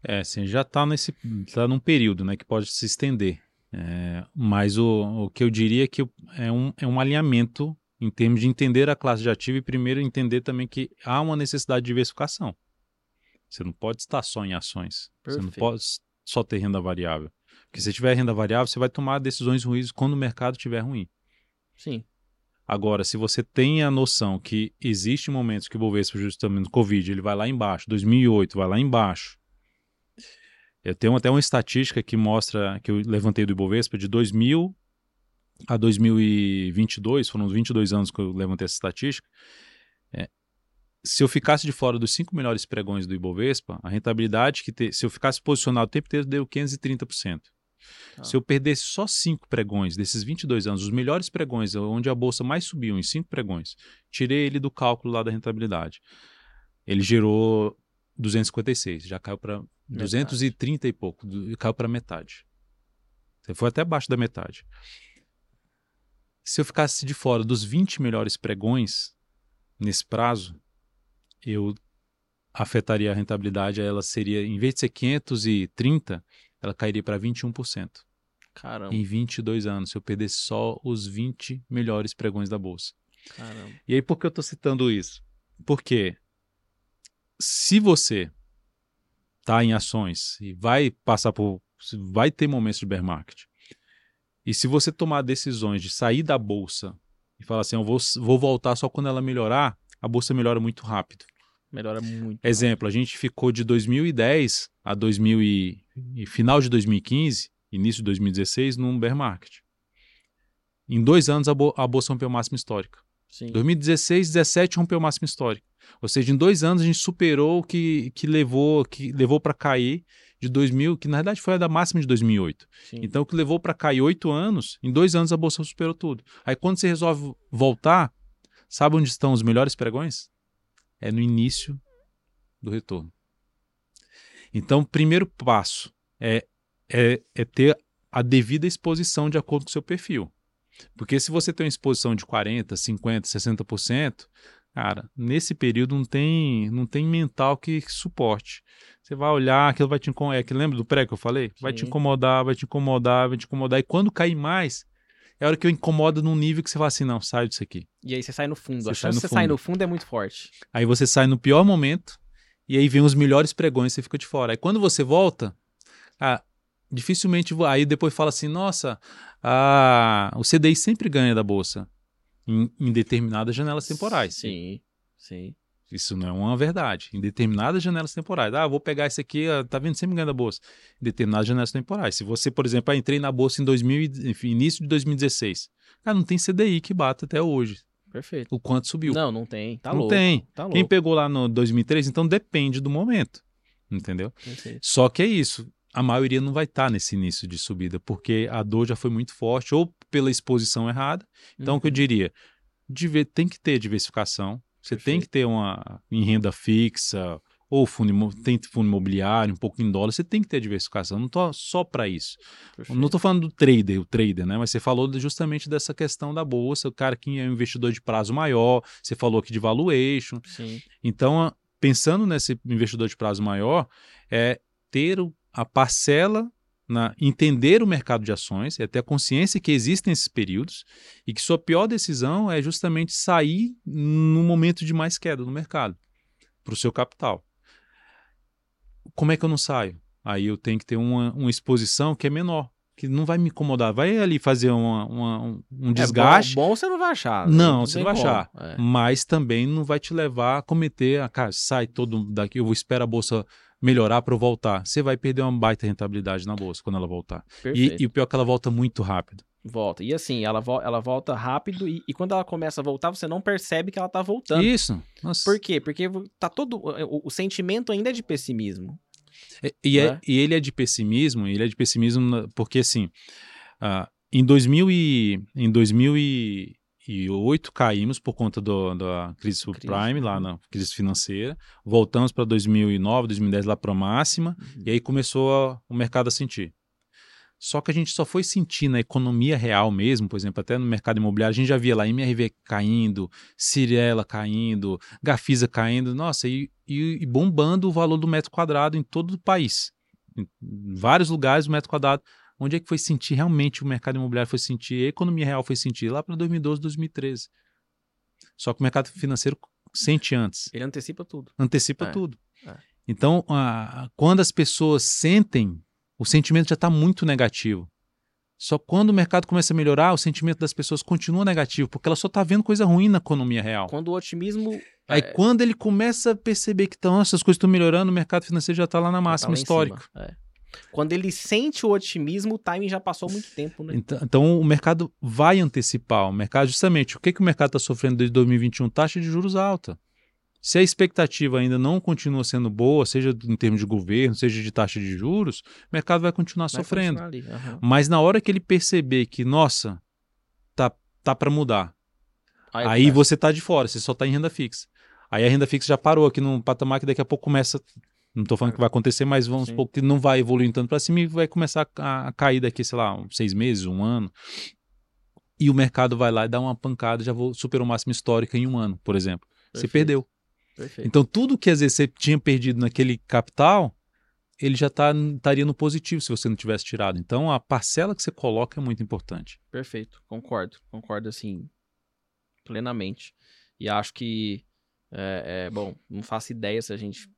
É, sim, já está nesse tá num período, né, que pode se estender. É, mas o, o que eu diria é que é um, é um alinhamento em termos de entender a classe de ativo e primeiro entender também que há uma necessidade de diversificação. Você não pode estar só em ações. Perfeito. Você não pode só ter renda variável. Porque se tiver renda variável, você vai tomar decisões ruins quando o mercado estiver ruim. Sim. Agora, se você tem a noção que existe momentos que o Bovespa, justamente no Covid, ele vai lá embaixo, 2008 vai lá embaixo, eu tenho até uma estatística que mostra, que eu levantei do Ibovespa, de 2000 a 2022, foram uns 22 anos que eu levantei essa estatística, é, se eu ficasse de fora dos cinco melhores pregões do Ibovespa, a rentabilidade que te, se eu ficasse posicionado o tempo inteiro deu 530%. Ah. Se eu perdesse só cinco pregões desses 22 anos, os melhores pregões, onde a bolsa mais subiu em cinco pregões, tirei ele do cálculo lá da rentabilidade. Ele gerou 256, já caiu para 230 e pouco, caiu para metade. Você foi até abaixo da metade. Se eu ficasse de fora dos 20 melhores pregões nesse prazo, eu afetaria a rentabilidade, ela seria, em vez de ser 530, ela cairia para 21%. Caramba. Em 22 anos, se eu perdesse só os 20 melhores pregões da bolsa. Caramba. E aí, por que eu estou citando isso? Porque se você está em ações e vai passar por. vai ter momentos de bear market. E se você tomar decisões de sair da bolsa e falar assim, eu vou, vou voltar só quando ela melhorar, a bolsa melhora muito rápido. Melhora muito. Exemplo, rápido. a gente ficou de 2010 a 2000 e, e, final de 2015, início de 2016, num bear market. Em dois anos a, bo, a bolsa rompeu o máximo histórico. Sim. 2016, 17 rompeu o máximo histórico. Ou seja, em dois anos a gente superou o que, que levou que levou para cair de 2000, que na verdade foi a da máxima de 2008. Sim. Então, o que levou para cair oito anos, em dois anos a bolsa superou tudo. Aí, quando você resolve voltar, sabe onde estão os melhores pregões? É no início do retorno. Então, primeiro passo é, é, é ter a devida exposição de acordo com o seu perfil. Porque se você tem uma exposição de 40%, 50%, 60%, Cara, nesse período não tem, não tem mental que, que suporte. Você vai olhar, aquilo vai te incomodar. É que lembra do pré que eu falei? Vai Sim. te incomodar, vai te incomodar, vai te incomodar. E quando cair mais, é a hora que eu incomodo num nível que você fala assim: não, sai disso aqui. E aí você sai no fundo. Você a chance de você sair no fundo é muito forte. Aí você sai no pior momento, e aí vem os melhores pregões e você fica de fora. Aí quando você volta, ah, dificilmente. Aí depois fala assim: nossa, ah, o CDI sempre ganha da bolsa em, em determinadas janelas temporais. Sim, sim. Isso não é uma verdade. Em determinadas janelas temporais. Ah, vou pegar esse aqui, ah, tá vendo? Sempre ganha da bolsa. Em determinadas janelas temporais. Se você, por exemplo, ah, entrei na bolsa em 2000, enfim, início de 2016. Cara, não tem CDI que bata até hoje. Perfeito. O quanto subiu. Não, não tem. Tá não louco. tem. Tá louco. Quem pegou lá no 2003, então depende do momento. Entendeu? Perfeito. Só que é isso. A maioria não vai estar tá nesse início de subida, porque a dor já foi muito forte, ou pela exposição errada. Então, uhum. o que eu uhum. diria? tem que ter diversificação. Você Perfeito. tem que ter uma em renda fixa ou fundo, tem fundo imobiliário, um pouco em dólar, você tem que ter diversificação. Não tô só para isso. Perfeito. Não estou falando do trader, o trader, né? Mas você falou justamente dessa questão da bolsa, o cara que é um investidor de prazo maior, você falou aqui de valuation. Sim. Então, pensando nesse investidor de prazo maior, é ter a parcela na entender o mercado de ações, é ter a consciência que existem esses períodos e que sua pior decisão é justamente sair no momento de mais queda no mercado para o seu capital. Como é que eu não saio? Aí eu tenho que ter uma, uma exposição que é menor, que não vai me incomodar. Vai ali fazer uma, uma, um desgaste. É bom, bom, você não vai achar. Não, não você não vai como. achar. É. Mas também não vai te levar a cometer. Ah, cara, sai todo daqui, eu vou esperar a bolsa melhorar para eu voltar. Você vai perder uma baita rentabilidade na bolsa quando ela voltar. E, e, o pior é que ela volta muito rápido. Volta. E assim, ela, vo ela volta rápido e, e, quando ela começa a voltar, você não percebe que ela tá voltando. Isso. Nossa. Por quê? Porque tá todo. O, o sentimento ainda é de pessimismo. E, e, é, né? e, ele é de pessimismo, ele é de pessimismo porque, assim, uh, em, 2000 e, em 2008 caímos por conta do, da crise subprime, lá na crise financeira, voltamos para 2009, 2010 lá para a máxima, uhum. e aí começou a, o mercado a sentir. Só que a gente só foi sentir na economia real mesmo, por exemplo, até no mercado imobiliário, a gente já via lá MRV caindo, Cirela caindo, Gafisa caindo, nossa, e, e, e bombando o valor do metro quadrado em todo o país. Em vários lugares o metro quadrado. Onde é que foi sentir realmente o mercado imobiliário foi sentir, a economia real foi sentir? Lá para 2012, 2013. Só que o mercado financeiro sente antes. Ele antecipa tudo. Antecipa é. tudo. É. Então, a, quando as pessoas sentem o sentimento já está muito negativo. Só quando o mercado começa a melhorar, o sentimento das pessoas continua negativo, porque ela só está vendo coisa ruim na economia real. Quando o otimismo. Aí é... quando ele começa a perceber que tão, essas coisas estão melhorando, o mercado financeiro já está lá na máxima tá histórica. É. Quando ele sente o otimismo, o timing já passou muito tempo, né? Então, então o mercado vai antecipar. O mercado, justamente, o que, que o mercado está sofrendo desde 2021? Taxa de juros alta. Se a expectativa ainda não continua sendo boa, seja em termos de governo, seja de taxa de juros, o mercado vai continuar vai sofrendo. Continuar uhum. Mas na hora que ele perceber que, nossa, tá, tá para mudar, aí, aí você tá de fora, você só tá em renda fixa. Aí a renda fixa já parou aqui num patamar que daqui a pouco começa. Não estou falando que vai acontecer, mas vamos supor que não vai evoluir tanto para cima e vai começar a, a cair daqui, sei lá, seis meses, um ano e o mercado vai lá e dá uma pancada, já vou superou o máximo histórico em um ano, por exemplo. Perfeito. Você perdeu. Perfeito. Então, tudo que às vezes você tinha perdido naquele capital, ele já tá, estaria no positivo se você não tivesse tirado. Então, a parcela que você coloca é muito importante. Perfeito, concordo. Concordo, assim, plenamente. E acho que, é, é, bom, não faço ideia se a gente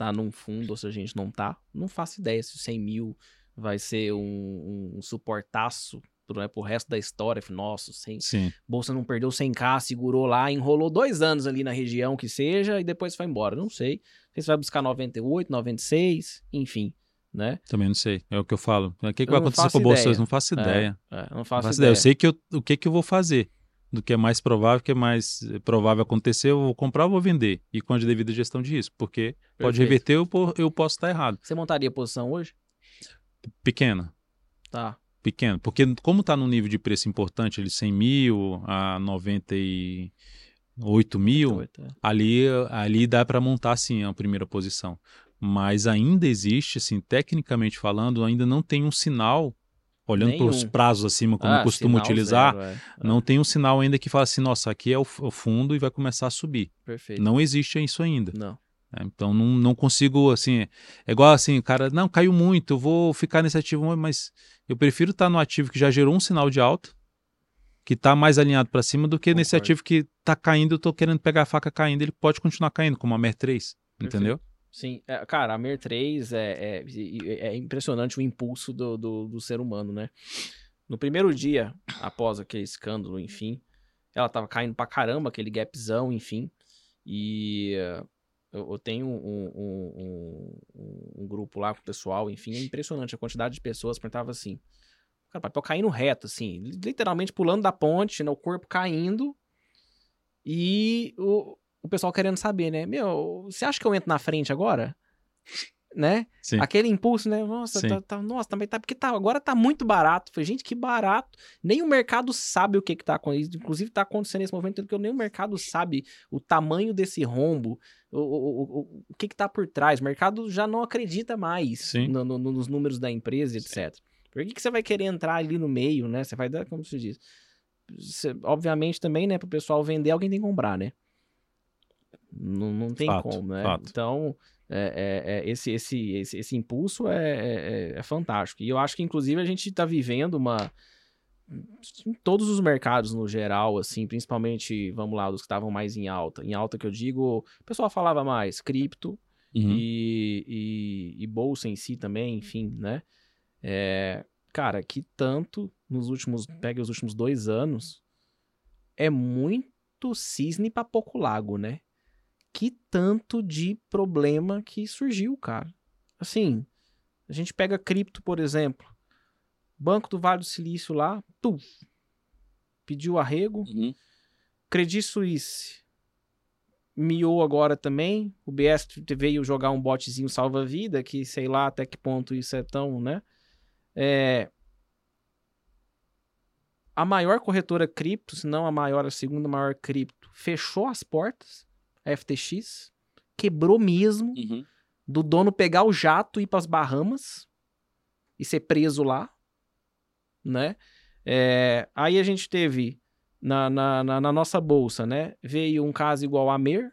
tá num fundo ou se a gente não tá. Não faço ideia se 100 mil vai ser um, um suportaço pro, né, pro resto da história. Nossa, sem, Sim. Bolsa não perdeu 100k, segurou lá, enrolou dois anos ali na região que seja e depois foi embora. Não sei. Se vai buscar 98, 96, enfim. Né? Também não sei. É o que eu falo. O que, que vai acontecer com a bolsa? Não faço é, ideia. É, é, não, faço não faço ideia. ideia. Eu sei que eu, o que, que eu vou fazer. Do que é mais provável, que é mais provável acontecer, eu vou comprar ou vou vender. E com a devida gestão de risco. Porque Perfeito. pode reverter, eu, eu posso estar errado. Você montaria posição hoje? Pequena. Tá pequeno. Porque como está no nível de preço importante, ele 100 mil a 98 mil, 98, é. ali, ali dá para montar sim a primeira posição. Mas ainda existe, assim, tecnicamente falando, ainda não tem um sinal olhando para os prazos acima, como ah, costumo utilizar, zero, é. não é. tem um sinal ainda que fala assim, nossa, aqui é o, o, fundo e vai começar a subir. Perfeito. Não existe isso ainda. Não. É, então não, não consigo, assim, é igual assim, o cara, não, caiu muito, eu vou ficar nesse ativo, mas eu prefiro estar no ativo que já gerou um sinal de alta, que está mais alinhado para cima, do que Concordo. nesse ativo que está caindo, eu estou querendo pegar a faca caindo, ele pode continuar caindo, como a MER 3, Perfeito. entendeu? Sim, é, cara, a MER 3 é, é, é impressionante o impulso do, do, do, ser humano, né? No primeiro dia, após aquele escândalo, enfim, ela tava caindo pra caramba, aquele gapzão, enfim, e eu, eu tenho um, um, um, um, grupo lá com o pessoal, enfim, é impressionante a quantidade de pessoas que perguntava assim. Cara, papel caindo reto, assim, literalmente pulando da ponte, né, o corpo caindo. E o, o pessoal querendo saber, né? Meu, você acha que eu entro na frente agora? né? Sim. Aquele impulso, né? Nossa, tá, tá, nossa, também tá, porque tá, agora tá muito barato. Falei, gente, que barato. Nem o mercado sabe o que que tá acontecendo. Inclusive tá acontecendo nesse momento que nem o mercado sabe o tamanho desse rombo, o, o, o, o que que tá por trás. O mercado já não acredita mais no, no, nos números da empresa, etc. Sim. Por que que você vai querer entrar ali no meio, né? Você vai dar, como se diz? Você, obviamente também, né, pro pessoal vender, alguém tem que comprar, né? Não, não tem fato, como, né? Fato. Então, é, é, é, esse, esse, esse, esse impulso é, é, é, fantástico. E eu acho que, inclusive, a gente está vivendo uma. Em todos os mercados no geral, assim, principalmente, vamos lá, os que estavam mais em alta. Em alta que eu digo, o pessoal falava mais cripto uhum. e, e, e, bolsa em si também, enfim, né? É, cara, que tanto nos últimos. Pega os últimos dois anos, é muito cisne para pouco lago, né? Que tanto de problema que surgiu, cara. Assim, a gente pega cripto, por exemplo. Banco do Vale do Silício lá, tu pediu arrego. Uhum. Credit Suisse miou agora também. O BS veio jogar um botezinho salva-vida, que sei lá até que ponto isso é tão, né? É... A maior corretora cripto, se não a maior, a segunda maior cripto, fechou as portas, a FTX, quebrou mesmo, uhum. do dono pegar o jato e ir para as Bahamas e ser preso lá, né? É... Aí a gente teve na, na, na, na, nossa bolsa, né? Veio um caso igual a Mer.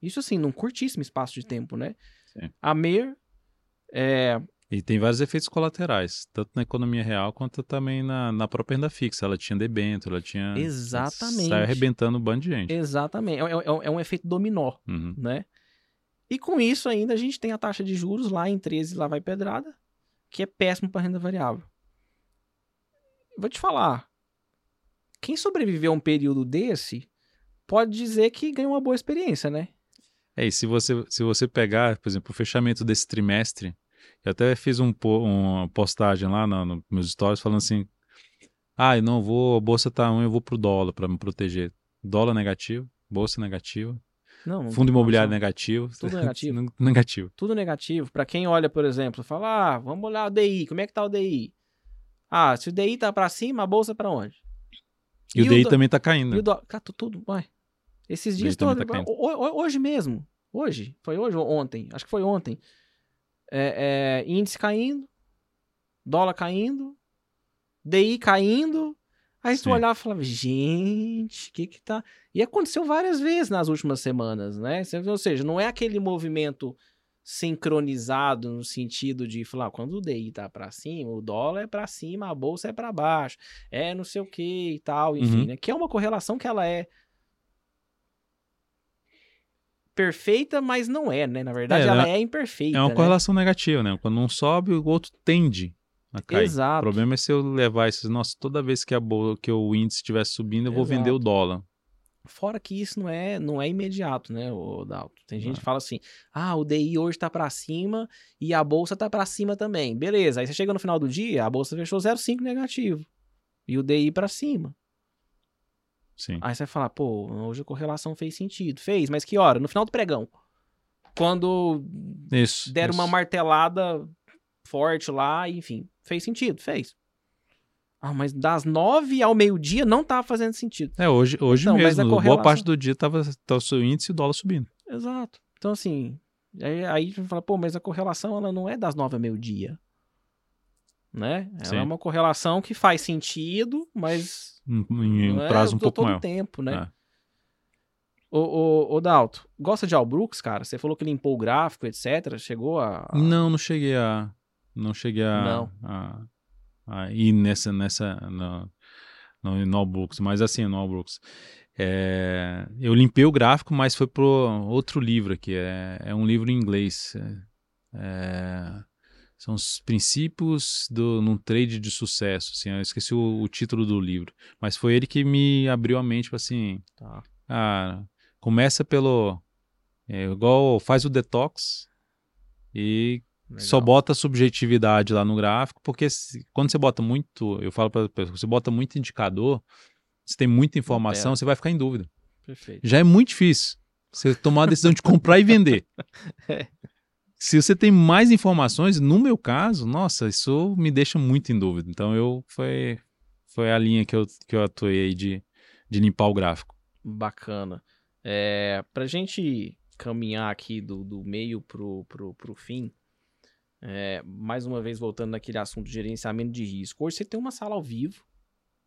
Isso assim, num curtíssimo espaço de tempo, né? Sim. A Mer. É... E tem vários efeitos colaterais, tanto na economia real quanto também na, na própria renda fixa. Ela tinha debênture, ela tinha. Exatamente. Sai arrebentando um bando de gente. Exatamente. É, é, é um efeito dominó, uhum. né? E com isso ainda a gente tem a taxa de juros lá em 13, lá vai pedrada, que é péssimo para renda variável. Vou te falar, quem sobreviveu a um período desse pode dizer que ganhou uma boa experiência, né? É, e se você, se você pegar, por exemplo, o fechamento desse trimestre, eu até fiz um, uma postagem lá nos no meus stories falando assim: ah, eu não vou, a bolsa tá um, eu vou pro dólar para me proteger. Dólar negativo, bolsa negativa. Não, Fundo imobiliário (laughs) não, negativo. Tudo negativo. negativo. Tudo negativo. Para quem olha, por exemplo, fala: ah, vamos olhar o DI, como é que tá o DI? Ah, se o DI tá para cima, a bolsa para onde? E, e o DI do... também tá caindo. E o do... Cara, tudo, vai. Esses dias todos. Tá hoje mesmo. Hoje. Foi hoje ou ontem? Acho que foi ontem. É, é, índice caindo, dólar caindo, DI caindo. Aí tu olhava e falava, gente, o que que tá... E aconteceu várias vezes nas últimas semanas, né? Ou seja, não é aquele movimento sincronizado no sentido de falar, quando o DI tá para cima, o dólar é para cima, a bolsa é para baixo, é não sei o que e tal, enfim, uhum. né? Que é uma correlação que ela é perfeita, mas não é, né? Na verdade, é, ela é, é imperfeita. É uma né? correlação negativa, né? Quando um sobe, o outro tende a cair. Exato. O problema é se eu levar esses, nossa, toda vez que, a que o índice estiver subindo, eu vou Exato. vender o dólar. Fora que isso não é, não é imediato, né, o Dalton? Tem gente que fala assim: "Ah, o DI hoje tá para cima e a bolsa tá para cima também". Beleza. Aí você chega no final do dia, a bolsa fechou 0,5 negativo e o DI para cima. Sim. Aí você vai falar: "Pô, hoje a correlação fez sentido". Fez, mas que hora? No final do pregão. Quando isso, deram isso. uma martelada forte lá, enfim, fez sentido, fez. Ah, mas das nove ao meio-dia não estava fazendo sentido. É, hoje, hoje então, mesmo, correlação... boa parte do dia estava o seu índice e o dólar subindo. Exato. Então, assim, aí, aí a gente fala, pô, mas a correlação ela não é das nove ao meio-dia. Né? Ela Sim. é uma correlação que faz sentido, mas. Em um é prazo é, um pouco todo maior. tempo, né? É. Ô, ô, ô, Dalto, gosta de Albrooks, cara? Você falou que limpou o gráfico, etc. Chegou a. Não, não cheguei a. Não cheguei a. Não. A aí nessa, nessa no, no, no Brooks, mas assim, no Brooks. É, eu limpei o gráfico, mas foi para outro livro aqui, é, é um livro em inglês. É, são os princípios do num trade de sucesso, assim, eu esqueci o, o título do livro, mas foi ele que me abriu a mente, assim, tá. ah, começa pelo, é, igual faz o detox e Legal. Só bota subjetividade lá no gráfico, porque se, quando você bota muito, eu falo para você bota muito indicador, você tem muita informação, você vai ficar em dúvida. Perfeito. Já é muito difícil você tomar a decisão de comprar e vender. é. (laughs) Se você tem mais informações, no meu caso, nossa, isso me deixa muito em dúvida. Então eu foi foi a linha que eu, que eu atuei aí de, de limpar o gráfico. Bacana. É, para gente caminhar aqui do, do meio pro, pro, pro fim, é, mais uma vez, voltando naquele assunto de gerenciamento de risco. Hoje você tem uma sala ao vivo,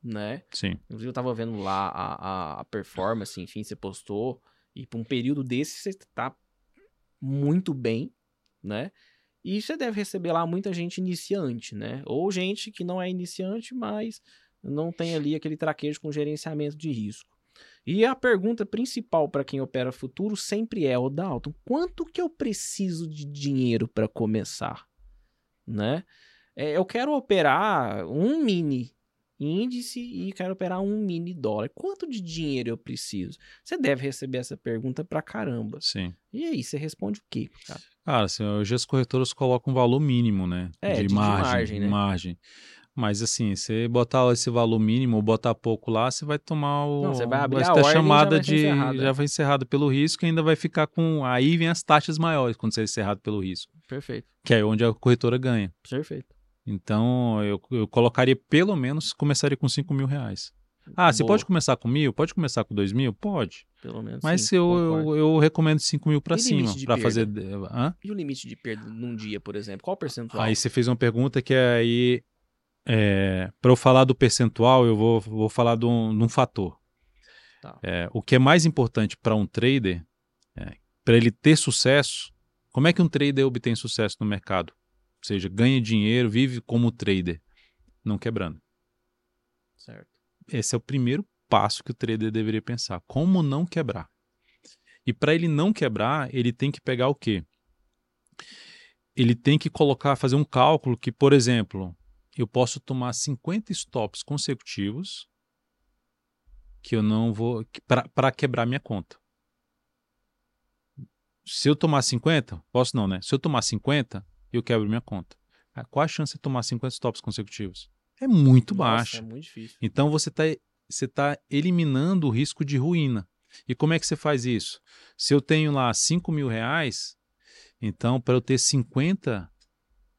né? Sim. Inclusive, eu tava vendo lá a, a, performance, enfim, você postou. E para um período desse, você tá muito bem, né? E você deve receber lá muita gente iniciante, né? Ou gente que não é iniciante, mas não tem ali aquele traquejo com gerenciamento de risco. E a pergunta principal para quem opera futuro sempre é, o Dalton, quanto que eu preciso de dinheiro para começar? Né? É, eu quero operar um mini índice e quero operar um mini dólar. Quanto de dinheiro eu preciso? Você deve receber essa pergunta pra caramba. Sim. E aí, você responde o quê? Cara, assim, hoje as corretoras colocam um valor mínimo, né? É, de, de margem. De margem, né? margem. Mas assim, você botar esse valor mínimo ou botar pouco lá, você vai tomar o. Não, você vai abrir vai a ordem chamada já vai de. Já vai encerrado pelo risco e ainda vai ficar com. Aí vem as taxas maiores quando você é encerrado pelo risco. Perfeito. Que é onde a corretora ganha. Perfeito. Então, eu, eu colocaria pelo menos, começaria com 5 mil reais. Ah, você Boa. pode começar com mil? Pode começar com dois mil? Pode. Pelo menos. Mas sim, eu, eu, eu recomendo 5 mil para cima. para fazer. Hã? E o limite de perda num dia, por exemplo? Qual o percentual? Aí você fez uma pergunta que é aí. É, para eu falar do percentual, eu vou, vou falar de um, de um fator. Tá. É, o que é mais importante para um trader, para ele ter sucesso, como é que um trader obtém sucesso no mercado? Ou seja, ganha dinheiro, vive como trader, não quebrando. Certo. Esse é o primeiro passo que o trader deveria pensar. Como não quebrar? E para ele não quebrar, ele tem que pegar o quê? Ele tem que colocar, fazer um cálculo que, por exemplo, eu posso tomar 50 stops consecutivos que eu não vou para quebrar minha conta. Se eu tomar 50, posso não, né? Se eu tomar 50, eu quebro minha conta. Qual a chance de tomar 50 stops consecutivos? É muito Nossa, baixa. É muito difícil. Então você está você tá eliminando o risco de ruína. E como é que você faz isso? Se eu tenho lá 5 mil reais, então para eu ter 50,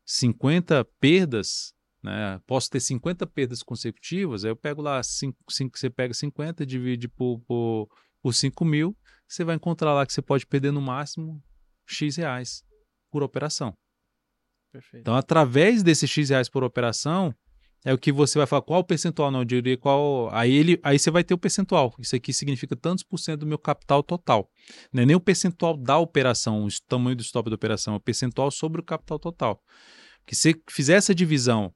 50 perdas, né, posso ter 50 perdas consecutivas, aí eu pego lá, cinco, cinco, você pega 50, divide por, por, por 5 mil, você vai encontrar lá que você pode perder no máximo X reais por operação. Perfeito. Então, através desses X reais por operação, é o que você vai falar, qual o percentual, não, eu diria qual. Aí, ele, aí você vai ter o percentual. Isso aqui significa tantos por cento do meu capital total. Não é nem o percentual da operação, o tamanho do stop da operação, é o percentual sobre o capital total. Porque se fizer essa divisão,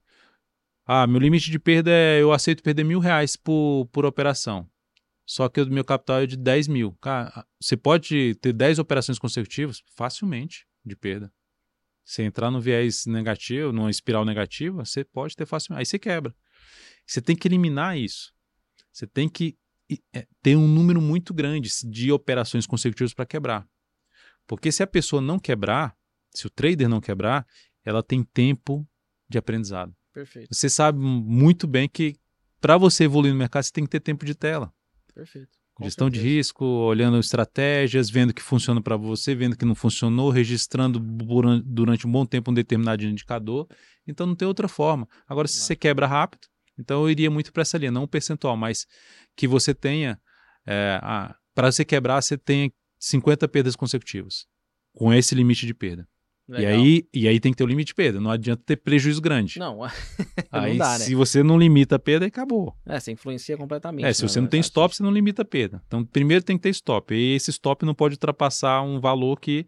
ah, meu limite de perda é eu aceito perder mil reais por, por operação. Só que o meu capital é de 10 mil. Cara, você pode ter 10 operações consecutivas facilmente de perda. Se entrar no viés negativo, numa espiral negativa, você pode ter facilmente. Aí você quebra. Você tem que eliminar isso. Você tem que é, ter um número muito grande de operações consecutivas para quebrar. Porque se a pessoa não quebrar, se o trader não quebrar, ela tem tempo de aprendizado. Perfeito. Você sabe muito bem que para você evoluir no mercado, você tem que ter tempo de tela. Perfeito. Com Gestão certeza. de risco, olhando estratégias, vendo que funciona para você, vendo que não funcionou, registrando durante um bom tempo um determinado indicador. Então não tem outra forma. Agora, se você quebra rápido, então eu iria muito para essa linha, não um percentual, mas que você tenha, para você quebrar, você tenha 50 perdas consecutivas, com esse limite de perda. E aí, e aí tem que ter o limite de perda, não adianta ter prejuízo grande. Não, (laughs) aí, não dá, né? se você não limita a perda, aí acabou. É, você influencia completamente. É, se né, você não na tem stop, você não limita a perda. Então, primeiro tem que ter stop. E esse stop não pode ultrapassar um valor que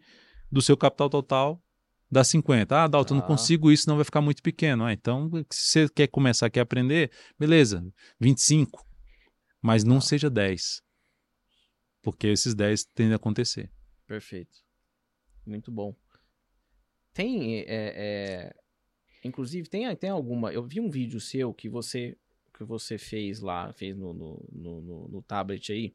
do seu capital total dá 50. Ah, Dalton, eu não Ah. consigo isso, não vai ficar muito pequeno. Ah, então, se você quer começar, quer aprender, beleza, 25. Mas não Ah. seja 10. Porque esses 10 tendem a acontecer. Perfeito. Muito bom. Tem, é, é, inclusive, tem, tem alguma. Eu vi um vídeo seu que você que você fez lá, fez no, no, no, no- tablet aí,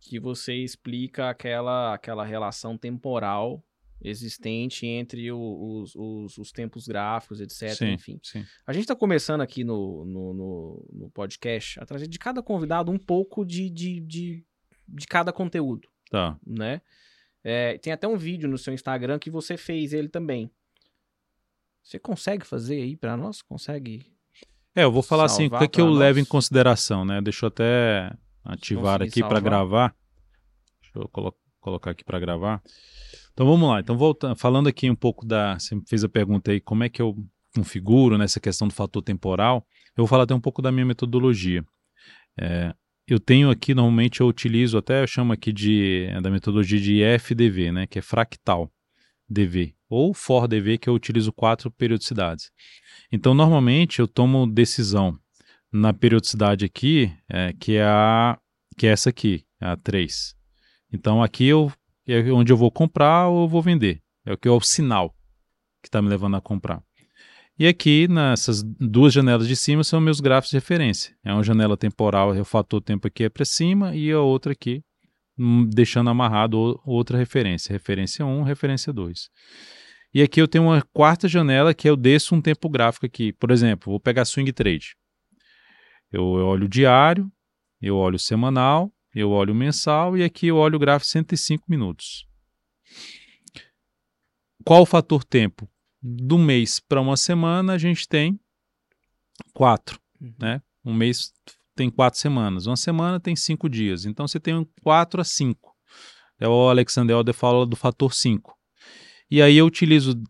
que você explica aquela, aquela relação temporal existente entre o- os, os, os tempos gráficos, etc. sim, Enfim. sim. A gente está começando aqui no, no, no, no podcast a trazer de cada convidado um pouco de, de, de, de cada conteúdo Tá. né? É, tem até um vídeo no seu Instagram que você fez ele também. Você consegue fazer aí pra nós? Consegue? É, eu vou falar assim, o que, é que eu pra levo em nós. consideração, né? Deixa eu até ativar aqui para gravar. Deixa eu colo- colocar aqui para gravar. Então vamos lá. Então voltando, falando aqui um pouco da, você me fez a pergunta aí, como é que eu configuro nessa questão do fator temporal? Eu vou falar até um pouco da minha metodologia. É, eu tenho aqui normalmente eu utilizo até eu chamo aqui de é da metodologia de FDV, né? Que é fractal DV ou for DV que eu utilizo quatro periodicidades. Então, normalmente eu tomo decisão na periodicidade aqui, é, que, é a, que é essa aqui, a 3. Então, aqui eu, é onde eu vou comprar ou eu vou vender. É o que é o sinal que está me levando a comprar. E aqui, nessas duas janelas de cima, são meus gráficos de referência. É uma janela temporal, o fator tempo aqui é para cima, e a outra aqui, hum, deixando amarrado outra referência. Referência 1, referência 2. E aqui eu tenho uma quarta janela que eu desço um tempo gráfico aqui. Por exemplo, vou pegar swing trade. Eu olho o diário, eu olho o semanal, eu olho o mensal e aqui eu olho o gráfico 105 minutos. Qual o fator tempo? Do mês para uma semana a gente tem quatro, uhum. né? Um mês tem quatro semanas, uma semana tem cinco dias. Então você tem quatro a cinco. É o Alexander Alder fala do fator 5. E aí eu utilizo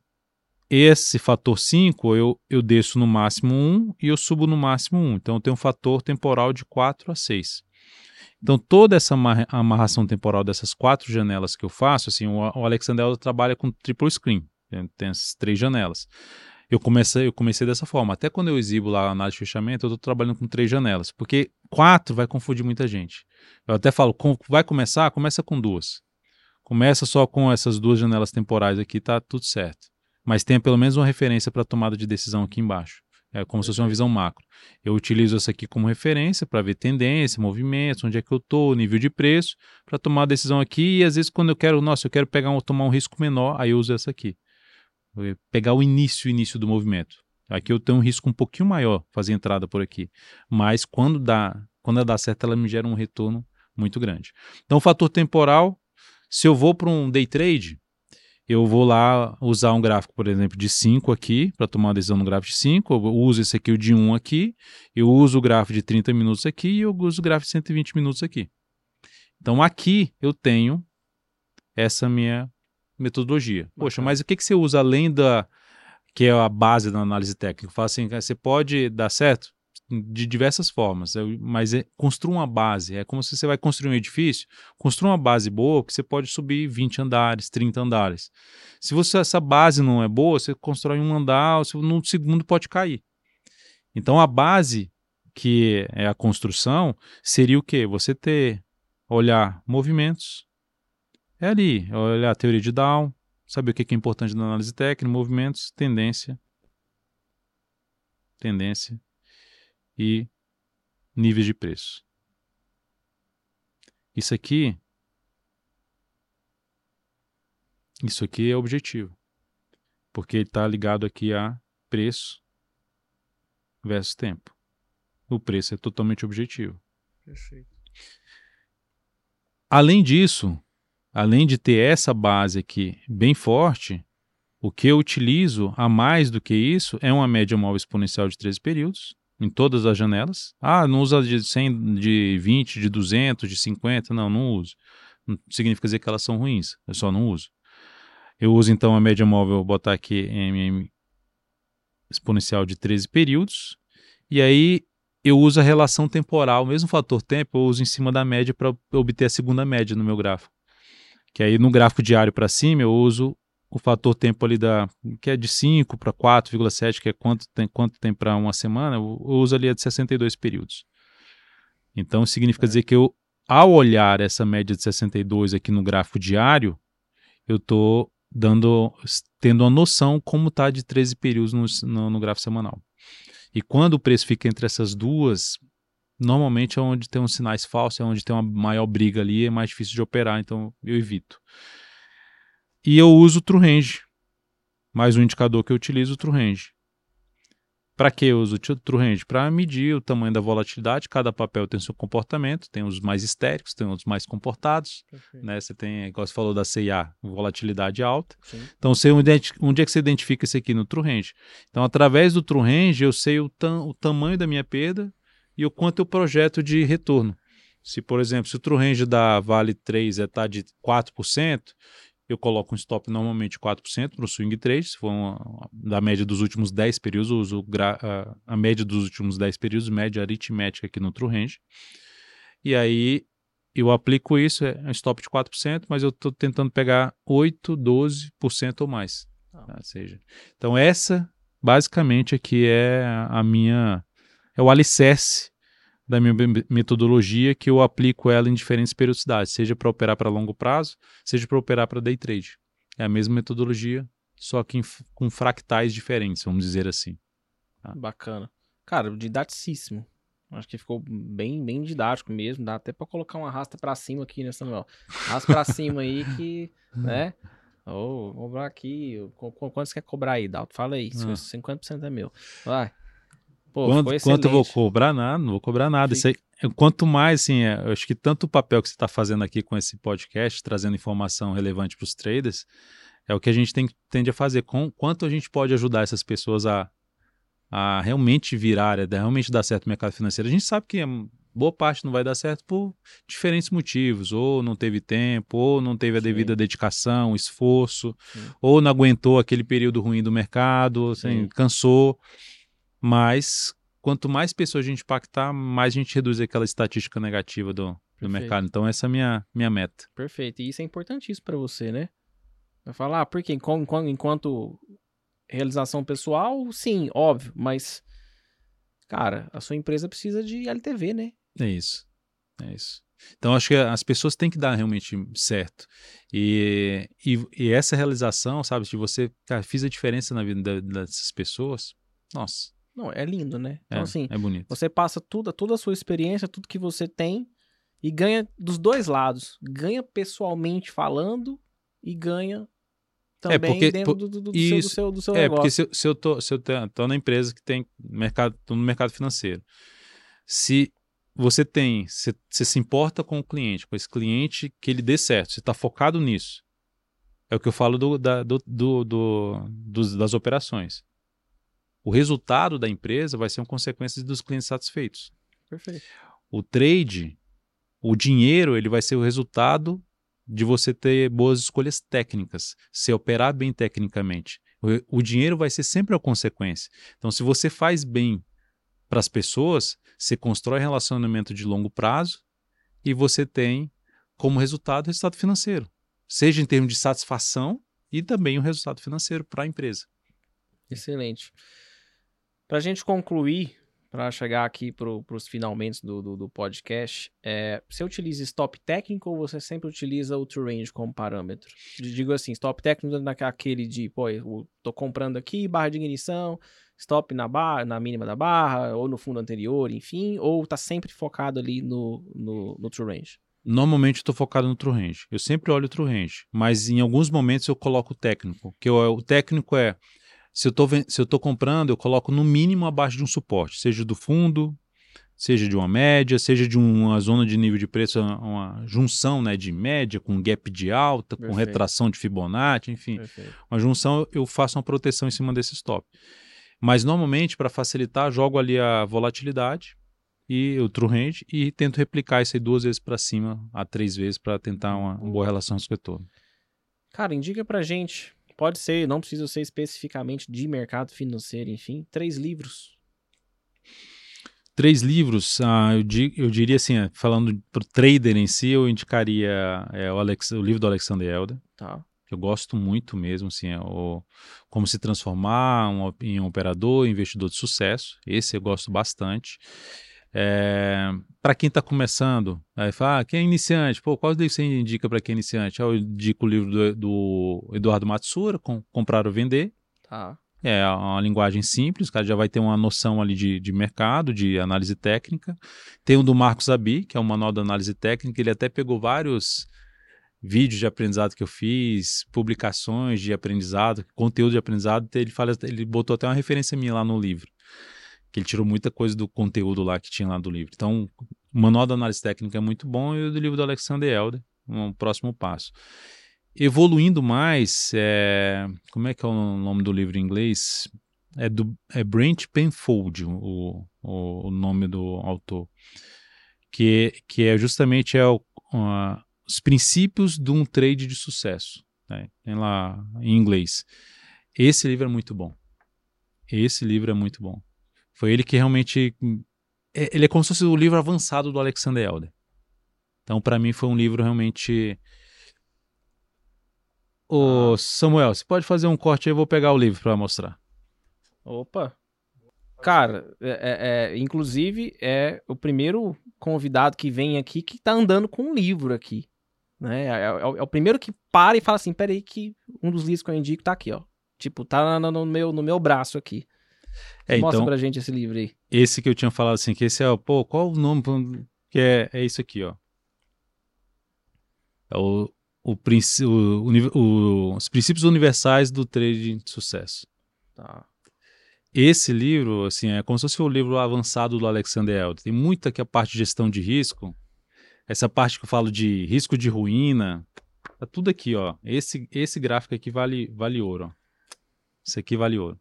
esse fator 5, eu, eu desço no máximo 1 e eu subo no máximo 1. Então eu tenho um fator temporal de 4 a 6. Então toda essa amarração temporal dessas quatro janelas que eu faço, assim, o, o Alexander trabalha com triple screen, tem essas três janelas. Eu comecei, eu comecei dessa forma. Até quando eu exibo lá a análise de fechamento, eu estou trabalhando com três janelas, porque quatro vai confundir muita gente. Eu até falo, vai começar? Começa com duas. Começa só com essas duas janelas temporais aqui, tá tudo certo. Mas tenha pelo menos uma referência para tomada de decisão aqui embaixo. É como se fosse uma visão macro. Eu utilizo essa aqui como referência para ver tendência, movimentos, onde é que eu estou, nível de preço, para tomar a decisão aqui. E às vezes, quando eu quero, nossa, eu quero pegar um, tomar um risco menor, aí eu uso essa aqui. Pegar o início, o início do movimento. Aqui eu tenho um risco um pouquinho maior fazer entrada por aqui. Mas quando dá, quando ela dá certo, ela me gera um retorno muito grande. Então, o fator temporal se eu vou para um day trade, eu vou lá usar um gráfico, por exemplo, de 5 aqui, para tomar uma decisão no gráfico de 5, eu uso esse aqui, o de 1 um aqui, eu uso o gráfico de 30 minutos aqui e eu uso o gráfico de 120 minutos aqui. Então aqui eu tenho essa minha metodologia. Poxa, mas o que, que você usa além da que é a base da análise técnica? Fala assim, você pode dar certo? de diversas formas, mas é, construa uma base. É como se você vai construir um edifício, construa uma base boa que você pode subir 20 andares, 30 andares. Se você essa base não é boa, você constrói um andar, no segundo pode cair. Então a base que é a construção seria o quê? Você ter olhar movimentos, é ali, olhar a teoria de Down, saber o que é importante na análise técnica, movimentos, tendência, tendência e níveis de preço. Isso aqui isso aqui é objetivo. Porque ele está ligado aqui a preço versus tempo. O preço é totalmente objetivo. Perfeito. Além disso, além de ter essa base aqui bem forte, o que eu utilizo a mais do que isso é uma média móvel exponencial de 13 períodos, em todas as janelas. Ah, não usa de 100, de 20, de 200, de 50. Não, não uso. Não significa dizer que elas são ruins. Eu só não uso. Eu uso então a média móvel, vou botar aqui MM exponencial de 13 períodos. E aí eu uso a relação temporal, o mesmo fator tempo, eu uso em cima da média para obter a segunda média no meu gráfico. Que aí no gráfico diário para cima eu uso o fator tempo ali da que é de 5 para 4,7, que é quanto tem, quanto tem para uma semana, eu, uso ali a de 62 períodos. Então significa é. dizer que eu, ao olhar essa média de 62 aqui no gráfico diário, eu estou dando, tendo uma noção como está de 13 períodos no, no, no gráfico semanal. E quando o preço fica entre essas duas, normalmente é onde tem uns sinais falsos, é onde tem uma maior briga ali, é mais difícil de operar, então eu evito. E eu uso o True Range. Mais um indicador que eu utilizo, o True Range. Para que eu uso o True Range? Para medir o tamanho da volatilidade. Cada papel tem seu comportamento. Tem os mais histéricos, tem os mais comportados. Né? Você tem, igual você falou da CIA, volatilidade alta. Sim. Então, você, onde, onde é que você identifica isso aqui no True Range? Então, através do True Range, eu sei o, tam, o tamanho da minha perda e o quanto eu projeto de retorno. Se, por exemplo, se o True Range da Vale 3 está é, de 4%, eu coloco um stop normalmente 4% para o swing trade, se for uma, da média dos últimos 10 períodos, eu uso a, a, média dos últimos 10 períodos, média aritmética aqui no True Range. E aí eu aplico isso, é um stop de 4%, mas eu estou tentando pegar 8, 12% ou mais. Ah. Tá? seja, então essa basicamente aqui é a minha é o alicerce da minha metodologia que eu aplico ela em diferentes periodicidades, seja para operar para longo prazo, seja para operar para day trade. É a mesma metodologia, só que em, com fractais diferentes, vamos dizer assim. Tá? Bacana. Cara, didaticíssimo. Acho que ficou bem, bem didático mesmo. Dá até para colocar uma rasta para cima aqui, né, Samuel? Rasta para cima aí que, (laughs) né? Ô, oh, cobrar aqui. Quanto você quer cobrar aí, Dalton? Fala aí. Ah. 50% é meu. Vai. Pô, quanto, quanto eu vou cobrar? Nada, não vou cobrar nada. Isso aí, quanto mais, assim, é, eu acho que tanto o papel que você está fazendo aqui com esse podcast, trazendo informação relevante para os traders, é o que a gente tem, tende a fazer. Com, quanto a gente pode ajudar essas pessoas a, a realmente virar, a realmente dar certo no mercado financeiro. A gente sabe que boa parte não vai dar certo por diferentes motivos, ou não teve tempo, ou não teve a devida Sim. dedicação, esforço, Sim. ou não aguentou aquele período ruim do mercado, assim, cansou. Mas quanto mais pessoas a gente impactar, mais a gente reduz aquela estatística negativa do, do mercado. Então, essa é a minha, minha meta. Perfeito. E isso é importantíssimo para você, né? Vai falar, ah, porque enquanto, enquanto realização pessoal, sim, óbvio, mas, cara, a sua empresa precisa de LTV, né? É isso. É isso. Então, acho que as pessoas têm que dar realmente certo. E, e, e essa realização, sabe, de você, cara, fiz a diferença na vida dessas pessoas, nossa, não, é lindo, né? Então, é, assim, é bonito. você passa tudo, toda a sua experiência, tudo que você tem, e ganha dos dois lados. Ganha pessoalmente falando e ganha também é porque, dentro do, do, do, isso, seu, do, seu, do seu é, negócio. porque se, se, eu tô, se eu tô na empresa que tem mercado, tô no mercado financeiro, se você tem, você, você se importa com o cliente, com esse cliente que ele dê certo, você está focado nisso, é o que eu falo do, da, do, do, do, das operações o resultado da empresa vai ser uma consequência dos clientes satisfeitos. Perfeito. O trade, o dinheiro, ele vai ser o resultado de você ter boas escolhas técnicas, se operar bem tecnicamente. O, o dinheiro vai ser sempre a consequência. Então, se você faz bem para as pessoas, você constrói relacionamento de longo prazo e você tem como resultado o resultado financeiro, seja em termos de satisfação e também o resultado financeiro para a empresa. Excelente. Para a gente concluir, para chegar aqui para os finalmente do, do, do, podcast, é, você utiliza stop técnico ou você sempre utiliza o true range como parâmetro? Digo assim, stop técnico naquele de, pô, eu tô comprando aqui, barra de ignição, stop na barra, na mínima da barra, ou no fundo anterior, enfim, ou tá sempre focado ali no, no, no true range? Normalmente estou focado no true range. Eu sempre olho o true range, mas em alguns momentos eu coloco o técnico, que eu, o técnico é se eu tô, se eu tô comprando, eu coloco no mínimo abaixo de um suporte, seja do fundo, seja de uma média, seja de uma zona de nível de preço, uma junção né, de média com gap de alta, Perfeito. com retração de Fibonacci, enfim. Perfeito. Uma junção, eu faço uma proteção em cima desse stop. Mas normalmente, para facilitar, jogo ali a volatilidade e o true range e tento replicar isso aí duas vezes para cima, a três vezes, para tentar uma, uma boa relação com o retorno. Cara, indica para gente Pode ser, não precisa ser especificamente de mercado financeiro, enfim, três livros. Três livros, ah, eu, di, eu, diria assim, é, falando para o trader em si, eu indicaria é, o, Alex, o, livro do Alexander Elder. Tá. Eu gosto muito mesmo, assim, é o, como se transformar um, em um operador, investidor de sucesso. Esse eu gosto bastante. É, para quem está começando, aí fala, ah, quem é iniciante? Pô, qual livro você indica para quem é iniciante? Eu indico o livro do, do Eduardo Matsura, com, Comprar ou Vender. Tá. É uma linguagem simples, o cara já vai ter uma noção ali de, de mercado, de análise técnica. Tem o do Marcos Abi, que é um manual de análise técnica, ele até pegou vários vídeos de aprendizado que eu fiz, publicações de aprendizado, conteúdo de aprendizado, ele fala, ele botou até uma referência minha lá no livro que ele tirou muita coisa do conteúdo lá que tinha lá do livro. Então, o manual da análise técnica é muito bom e o do livro do Alexander Elder, um próximo passo. Evoluindo mais, é... como é que é o nome do livro em inglês? É, do, é Brent Penfold, o, o, o nome do autor, que, que é justamente é o, os princípios de um trade de sucesso. Né? Tem lá em inglês. Esse livro é muito bom. Esse livro é muito bom. Foi ele que realmente. É, ele é como se fosse o livro avançado do Alexander Elder. Então, para mim, foi um livro realmente. Ô, ah. Samuel, você pode fazer um corte aí, eu vou pegar o livro para mostrar. Opa! Cara, é, é, é, inclusive é o primeiro convidado que vem aqui que tá andando com um livro aqui. Né? É, é, é, o primeiro que para e fala assim: peraí, que um dos livros que eu indico tá aqui, ó. Tipo, tá no meu, no meu braço aqui. É, Mostra então, pra gente esse livro aí. Esse que eu tinha falado assim, que esse é, pô, qual o nome que é, é isso aqui, ó. É o o, o, o, os princípios universais do trading de sucesso. Tá. Esse livro, assim, é como se fosse o livro avançado do Alexander Eld. Tem muita que a parte de gestão de risco, essa parte que eu falo de risco de ruína, tá tudo aqui, ó. Esse, esse gráfico aqui vale, vale ouro, ó. Esse aqui vale ouro.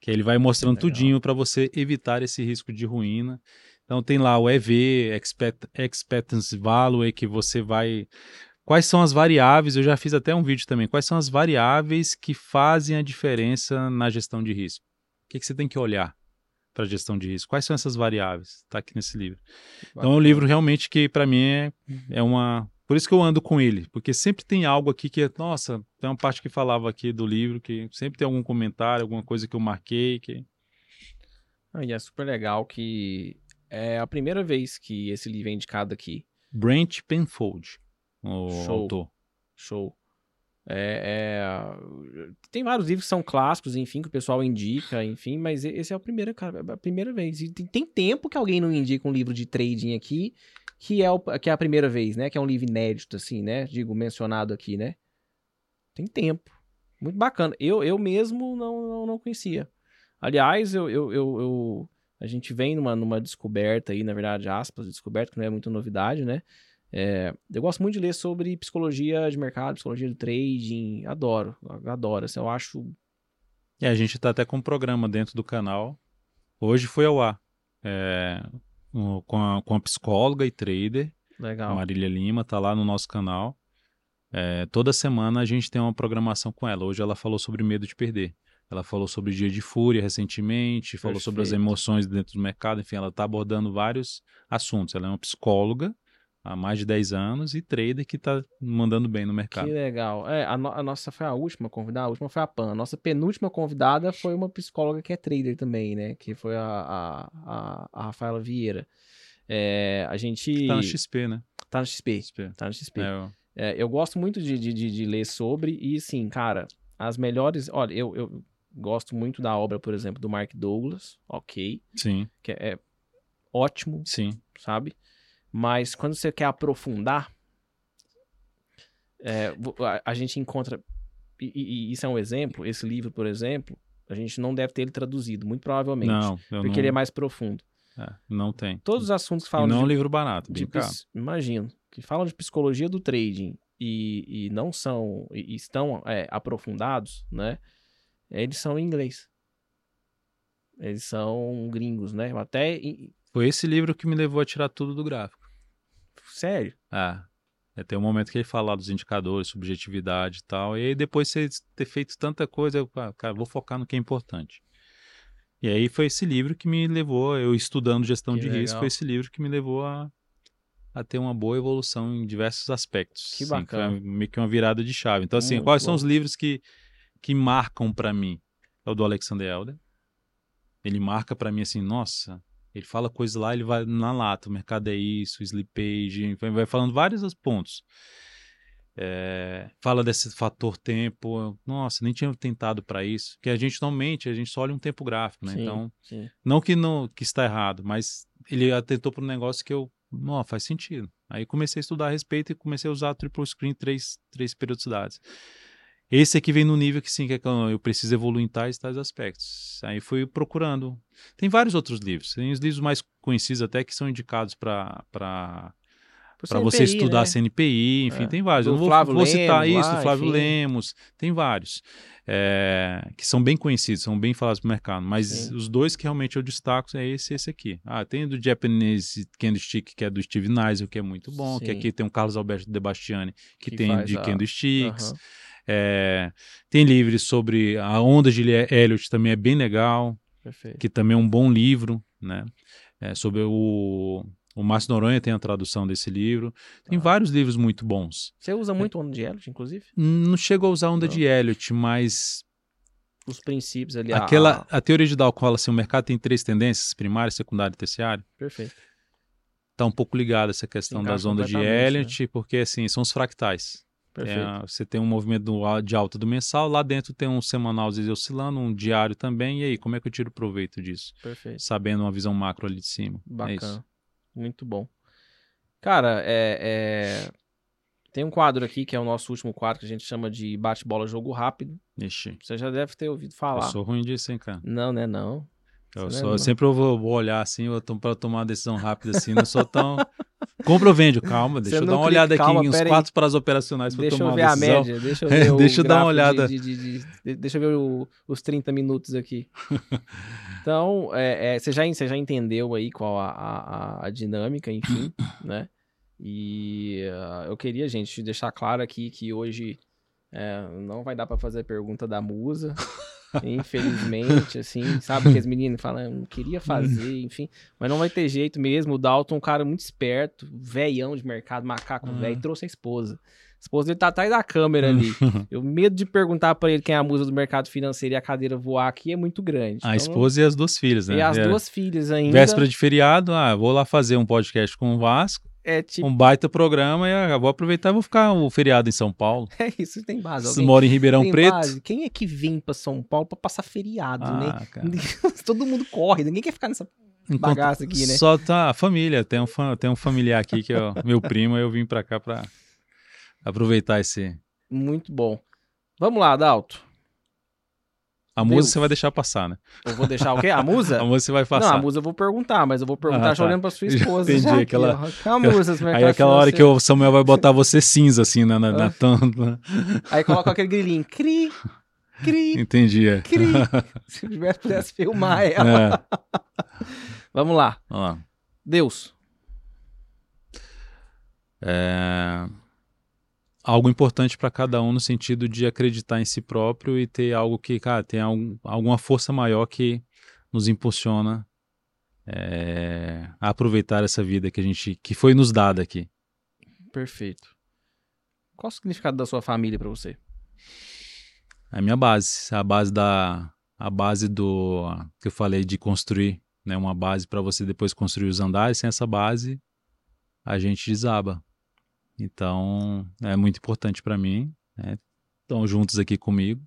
Que ele vai mostrando Legal. tudinho para você evitar esse risco de ruína. Então tem lá o EV, Expect, Expectancy Value, que você vai Quais são as variáveis? Eu já fiz até um vídeo também. Quais são as variáveis que fazem a diferença na gestão de risco? O que, que você tem que olhar para a gestão de risco? Quais são essas variáveis? Está aqui nesse livro. Então é um livro realmente que para mim é, é uma. Por isso que eu ando com ele, porque sempre tem algo aqui que é, nossa, tem uma parte que falava aqui do livro que sempre tem algum comentário, alguma coisa que eu marquei que. Ah, e é super legal que é a primeira vez que esse livro é indicado aqui. Brent Penfold o Show. autor. Show. É, é, Tem vários livros que são clássicos, enfim, que o pessoal indica, enfim, mas esse é a primeira, cara, é a primeira vez. E tem, tem tempo que alguém não indica um livro de trading aqui, que é, o, que é a primeira vez, né? Que é um livro inédito, assim, né? Digo, mencionado aqui, né? Tem tempo. Muito bacana. Eu, eu mesmo não, não, não conhecia. Aliás, eu, eu, eu, eu, a gente vem numa, numa descoberta aí, na verdade, aspas, descoberta, que não é muita novidade, né? É, eu gosto muito de ler sobre psicologia de mercado, psicologia do trading, adoro, adoro, assim, eu acho... É, a gente está até com um programa dentro do canal, hoje foi ao ar, é, com, a, com a psicóloga e trader, Legal. Marília Lima, tá lá no nosso canal, é, toda semana a gente tem uma programação com ela, hoje ela falou sobre medo de perder, ela falou sobre dia de fúria recentemente, falou Perfeito. sobre as emoções dentro do mercado, enfim, ela está abordando vários assuntos. Ela é uma psicóloga há mais de 10 anos e trader que está mandando bem no mercado. Que legal. É, a, no, a, nossa foi a última convidada, a última foi a Pan. A nossa penúltima convidada foi uma psicóloga que é trader também, né? Que foi a, a, a, a Rafaela Vieira. É, a gente... Tá no XP, né? Tá no XP. XP. Tá no XP. É, eu... É, eu gosto muito de, de, de, de, ler sobre e, sim, cara, as melhores... Olha, eu, eu gosto muito da obra, por exemplo, do Mark Douglas, ok. Sim. Que é, é ótimo. Sim. Sabe? Mas quando você quer aprofundar, é, a, a, gente encontra. E, e, isso é um exemplo. Esse livro, por exemplo, a gente não deve ter ele traduzido, muito provavelmente. Não, porque não... ele é mais profundo. É, não tem. Todos os assuntos que falam. E não de, é um livro barato, bem caro. Imagino. Que falam de psicologia do trading e, e não são. E estão é, aprofundados, né? Eles são em inglês. Eles são gringos, né? Até foi esse livro que me levou a tirar tudo do gráfico. Sério? É. É, tem um momento que ele fala dos indicadores, subjetividade e tal. E aí depois de você ter feito tanta coisa, eu, cara, vou focar no que é importante. E aí foi esse livro que me levou, eu estudando gestão que de legal. risco, foi esse livro que me levou a, a ter uma boa evolução em diversos aspectos. Que bacana. Assim, foi meio que uma virada de chave. Então, assim, Muito quais bom. são os livros que, que marcam para mim? É o do Alexander Elder. Ele marca para mim assim, nossa, ele fala coisas lá, ele vai na lata, o mercado é isso, slippage, vai falando vários pontos. É, fala desse fator tempo, nossa, nem tinha tentado para isso, que a gente normalmente a gente só olha um tempo gráfico, né? Sim, então, sim. não que não que está errado, mas ele atentou para um negócio que eu, não, faz sentido. Aí comecei a estudar a respeito e comecei a usar triple screen três, três periodicidades. Esse aqui vem no nível que sim, que é eu preciso evoluir em tais tais aspectos. Aí fui procurando. Tem vários outros livros. Tem os livros mais conhecidos até que são indicados para para você estudar né? CNPI, enfim, é. tem vários. Do eu não vou, Flávio vou citar Lemos, isso, lá, Flávio enfim. Lemos, tem vários. É, que são bem conhecidos, são bem falados no mercado. Mas Sim. os dois que realmente eu destaco é esse e esse aqui. Ah, tem do Japanese Candlestick, que é do Steve Neisel, que é muito bom. Sim. Que aqui tem o Carlos Alberto De Bastiani, que, que tem de a... Candlesticks. Uhum. É, tem livros sobre a onda de Elliot, também é bem legal. Perfeito. Que também é um bom livro, né? É, sobre o o Márcio Noronha tem a tradução desse livro. Tem ah. vários livros muito bons. Você usa muito Onda de Elliot, inclusive? Não chego a usar Onda Não. de Elliot, mas os princípios ali. Aquela, a... a teoria de Dow fala assim, o mercado tem três tendências, primária, secundária e terciária. Perfeito. Está um pouco ligado essa questão das ondas de Elliot, né? porque assim, são os fractais. Tem, você tem um movimento do, de alta do mensal, lá dentro tem um semanal às vezes oscilando, um diário também, e aí, como é que eu tiro proveito disso? Perfeito. Sabendo uma visão macro ali de cima. É Bacana. É Muito bom. Cara, é, é, Tem um quadro aqui que é o nosso último quadro que a gente chama de bate-bola jogo rápido. Ixi. Você já deve ter ouvido falar. Eu sou ruim disso, hein, cara? Não, né, não. Eu, sou, eu sempre vou, vou, olhar assim, eu tô, pra tomar uma decisão rápida assim, não sou tão. (laughs) Compra ou vende? Calma, deixa eu dar uma clica, olhada calma, aqui em uns quatro prazos operacionais deixa tomar eu ver a média, deixa eu ver, (laughs) deixa eu dar uma olhada. De, de, de, deixa eu ver o, os 30 minutos aqui. (laughs) então, é, é, você, já, você já entendeu aí qual a, a, a dinâmica, enfim, (coughs) né? E uh, eu queria, gente, deixar claro aqui que hoje é, não vai dar para fazer a pergunta da musa. (laughs) Infelizmente, assim, sabe que as meninas falam, queria fazer, enfim, mas não vai ter jeito mesmo. O Dalton, um cara muito esperto, velhão de mercado, macaco uhum. velho, trouxe a esposa. A esposa dele tá atrás da câmera ali. Eu medo de perguntar para ele quem é a musa do mercado financeiro e a cadeira voar aqui é muito grande. A então, esposa e as duas filhas, né? E as é. duas filhas ainda. Véspera de feriado, ah, vou lá fazer um podcast com o Vasco. É tipo... Um baita programa e ah, vou aproveitar e vou ficar o feriado em São Paulo. (laughs) É isso, tem base. Você mora em Ribeirão Preto? Base. Quem é que vem para São Paulo para passar feriado, ah, né? (laughs) Todo mundo corre, ninguém quer ficar nessa Enquanto bagaça aqui, né? Só tá a família, tem um, tem um familiar aqui que é (laughs) meu primo, eu vim para cá para aproveitar esse. Muito bom. Vamos lá, Dalto. A Deus. musa você vai deixar passar, né? Eu vou deixar o quê? A musa? (laughs) a musa você vai passar. Não, a musa eu vou perguntar, mas eu vou perguntar ah, tá. olhando pra sua esposa. (laughs) Entendi. Já aquela... Aqui, a musa, Aí aquela hora que o Samuel vai botar você cinza, assim, na, na, na tampa. (laughs) Aí coloca aquele grilinho. Cri, cri. Entendi. É. Cri. Se eu tivesse, pudesse filmar ela. É. Vamos lá. Vamos lá. Deus. É algo importante para cada um no sentido de acreditar em si próprio e ter algo que, cara, tem algum, alguma força maior que nos impulsiona é, a aproveitar essa vida que a gente que foi nos dada aqui. Perfeito. Qual o significado da sua família para você? É a minha base, a base da a base do que eu falei de construir, né, uma base para você depois construir os andares. Sem essa base, a gente desaba. Então, é muito importante para mim. Né? Estão juntos aqui comigo.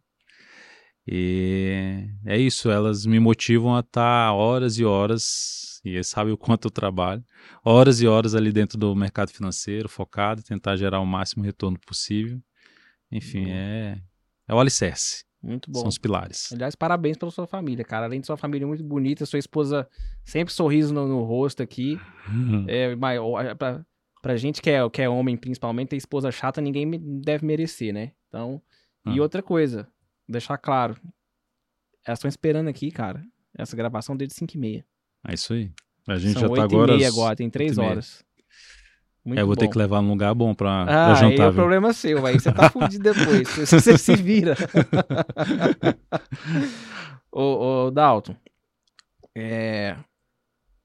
E é isso, elas me motivam a estar tá horas e horas, e sabe o quanto eu trabalho, horas e horas ali dentro do mercado financeiro, focado, tentar gerar o máximo retorno possível. Enfim, é, é o alicerce. Muito bom. São os pilares. Aliás, parabéns pela sua família, cara. Além de sua família muito bonita, sua esposa sempre sorriso no, no rosto aqui. Uhum. (laughs) É, é pra, gente que é, que é homem, principalmente, ter esposa chata, ninguém deve merecer, né? Então, e ah. outra coisa, deixar claro, elas estão esperando aqui, cara, essa gravação desde 5 e meia. É isso aí. A gente São já tá agora... e meia agora, tem 3 horas. Muito é, eu vou bom. ter que levar num lugar bom pra, ah, pra jantar. Aí é o problema seu, aí você tá fudido depois. (laughs) você se vira. (laughs) ô, ô, Dalton, é...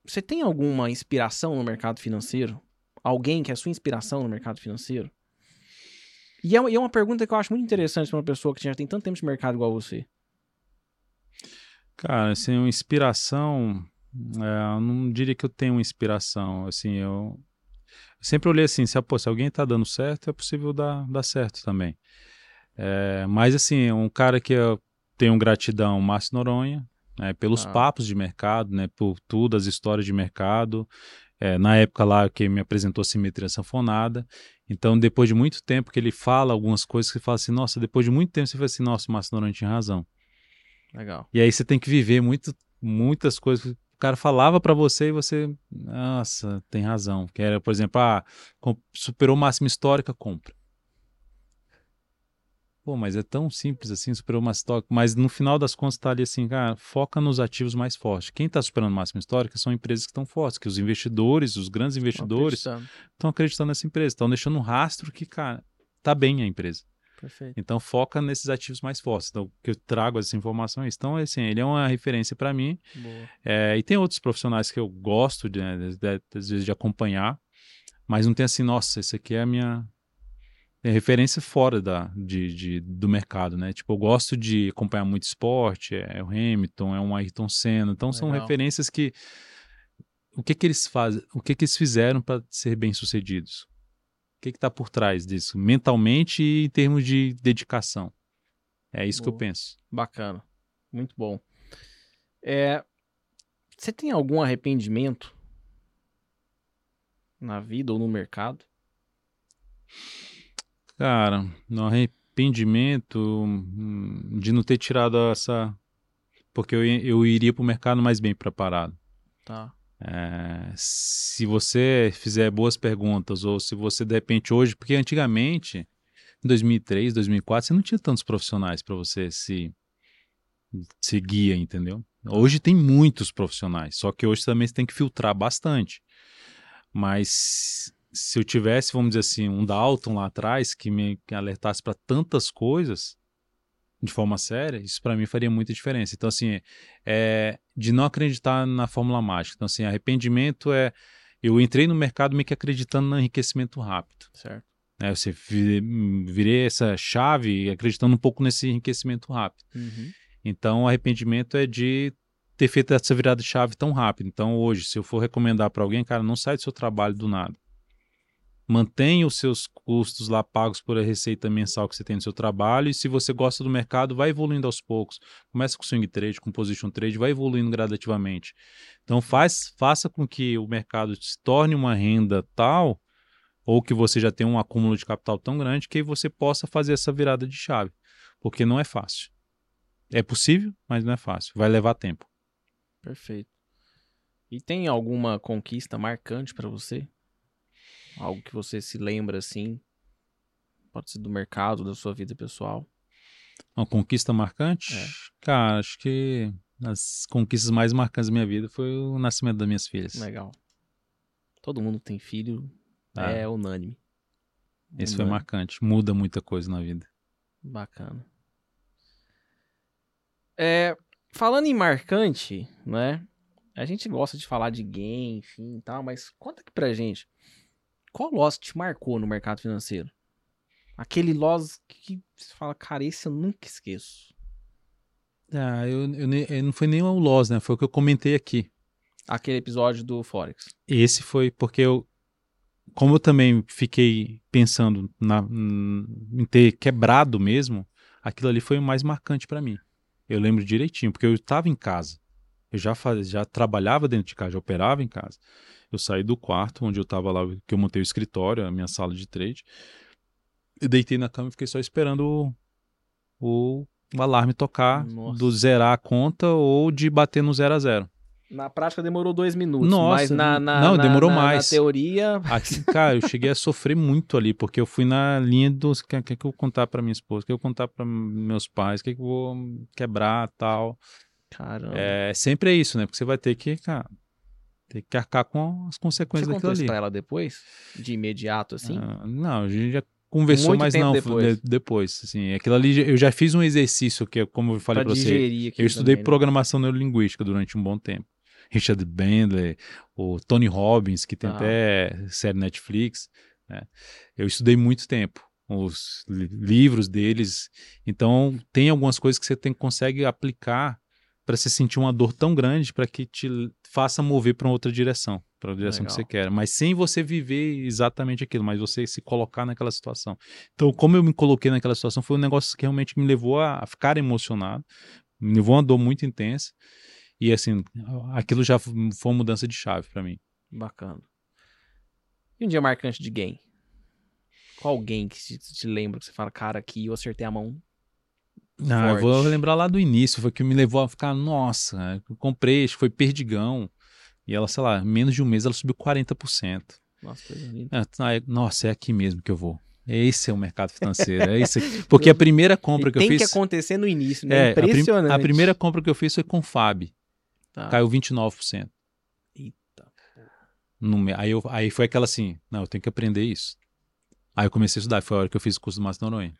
você tem alguma inspiração no mercado financeiro? Alguém que é a sua inspiração no mercado financeiro? E é, e é uma pergunta que eu acho muito interessante para uma pessoa que já tem tanto tempo de mercado igual você. Cara, assim, uma inspiração, é, eu não diria que eu tenho uma inspiração, assim, eu, eu sempre olhei assim, se, pô, se alguém está dando certo, é possível dar, dar certo também. É, mas, assim, um cara que eu tenho gratidão, Márcio Noronha, né, pelos ah. papos de mercado, né, por tudo, as histórias de mercado, é, na época lá que me apresentou Simetria Sanfonada. Então, depois de muito tempo que ele fala algumas coisas que fala assim, nossa, depois de muito tempo você fala assim, nossa, o Márcio Noronha tinha razão. Legal. E aí você tem que viver muito, muitas coisas que o cara falava para você e você, nossa, tem razão. Que era, por exemplo, ah, superou máxima histórica, compra. Pô, mas é tão simples assim, superou uma histórica. Mas no final das contas está ali assim, cara, foca nos ativos mais fortes. Quem está superando máxima histórica são empresas que estão fortes, que os investidores, os grandes investidores, estão acreditando nessa empresa, estão deixando um rastro que, cara, tá bem a empresa. Perfeito. Então foca nesses ativos mais fortes. Então, que eu trago essa informação é Então, assim, ele é uma referência para mim. É, e tem outros profissionais que eu gosto de, né, de, de, às vezes de acompanhar, mas não tem assim, nossa, esse aqui é a minha é referência fora da, de, de, do mercado, né? Tipo, eu gosto de acompanhar muito esporte, é, é o Hamilton, é um Ayrton Senna, então Legal. são referências que o que que eles fazem, o que que eles fizeram para ser bem-sucedidos? O que que tá por trás disso, mentalmente e em termos de dedicação? É isso Boa. que eu penso. Bacana. Muito bom. É, você tem algum arrependimento na vida ou no mercado? Cara, no arrependimento hum, de não ter tirado essa. Porque eu, eu iria para o mercado mais bem preparado. Tá. É, se você fizer boas perguntas, ou se você de repente hoje, porque antigamente, em 2003, 2004, você não tinha tantos profissionais para você se, se guia, entendeu? Hoje tem muitos profissionais, só que hoje também você tem que filtrar bastante. Mas se eu tivesse, vamos dizer assim, um Dalton lá atrás que me alertasse para tantas coisas de forma séria, isso para mim faria muita diferença. Então, assim, é de não acreditar na fórmula mágica. Então, assim, arrependimento é. Eu entrei no mercado meio que acreditando no enriquecimento rápido. Certo. É, você virei essa chave acreditando um pouco nesse enriquecimento rápido. Uhum. Então, arrependimento é de ter feito essa virada de chave tão rápido. Então, hoje, se eu for recomendar para alguém, cara, não sai do seu trabalho do nada. Mantenha os seus custos lá pagos por a receita mensal que você tem no seu trabalho. E se você gosta do mercado, vai evoluindo aos poucos. Começa com swing trade, com position trade, vai evoluindo gradativamente. Então, faz, faça com que o mercado se torne uma renda tal ou que você já tenha um acúmulo de capital tão grande que você possa fazer essa virada de chave. Porque não é fácil. É possível, mas não é fácil. Vai levar tempo. Perfeito. E tem alguma conquista marcante para você? Algo que você se lembra assim? Pode ser do mercado, da sua vida pessoal. Uma conquista marcante? É. Cara, acho que as conquistas mais marcantes da minha vida foi o nascimento das minhas filhas. Legal. Todo mundo tem filho, ah. é unânime. Isso foi marcante. Muda muita coisa na vida. Bacana. É, falando em marcante, né? A gente gosta de falar de game, enfim e tal, mas conta aqui pra gente. Qual loss te marcou no mercado financeiro? Aquele loss que você fala, cara, esse eu nunca esqueço. Ah, eu, eu, eu não foi nem o loss, né? Foi o que eu comentei aqui. Aquele episódio do Forex. Esse foi porque eu, como eu também fiquei pensando na, em ter quebrado mesmo, aquilo ali foi o mais marcante para mim. Eu lembro direitinho, porque eu estava em casa. Eu já, faz, já trabalhava dentro de casa, já operava em casa. Eu saí do quarto onde eu estava lá, que eu montei o escritório, a minha sala de trade. Eu deitei na cama e fiquei só esperando o, o, o alarme tocar, Nossa. do zerar a conta ou de bater no zero a zero. Na prática demorou dois minutos, Nossa, mas na, na, não, na, demorou mais. Na teoria... Aqui, cara, eu cheguei a sofrer muito ali, porque eu fui na linha dos... O que, que, que eu vou contar para minha esposa? O que eu vou contar para meus pais? O que, que eu vou quebrar tal? Caramba. É, sempre é isso, né? Porque você vai ter que, cara, ter que arcar com as consequências você daquilo ali. Você ela depois? De imediato, assim? Ah, não, a gente já conversou, Muito mas não, depois. De, depois, assim, aquilo ali, eu já fiz um exercício que, como eu falei para você, eu estudei também, né? programação né? neurolinguística durante um bom tempo. Richard Bandler, o Tony Robbins, que tem ah. até série Netflix. Né? Eu estudei muito tempo os livros deles. Então, tem algumas coisas que você tem, consegue aplicar para você sentir uma dor tão grande para que te faça mover para outra direção, para a direção Legal. que você quer, mas sem você viver exatamente aquilo, mas você se colocar naquela situação. Então, como eu me coloquei naquela situação, foi um negócio que realmente me levou a ficar emocionado, me levou a uma dor muito intensa. E assim, aquilo já foi uma mudança de chave para mim. Bacana. E um dia marcante de game? Qual game que te, te lembra que você fala, cara, aqui eu acertei a mão? Não, eu vou lembrar lá do início, foi que me levou a ficar, nossa, eu comprei, acho que foi perdigão. E ela, sei lá, menos de um mês ela subiu 40%. Nossa, coisa linda. É, nossa, é aqui mesmo que eu vou. Esse é o mercado financeiro. É isso (laughs) Porque a primeira compra que eu fiz. Tem que acontecer no início, né? É, Impressionante. A, prim... a, primeira compra que eu fiz foi com FAB. Tá. Caiu 29%. Eita. No, aí, eu, aí foi aquela assim, não, eu tenho que aprender isso. Aí eu comecei a estudar, foi a hora que eu fiz o curso do Márcio Noronha.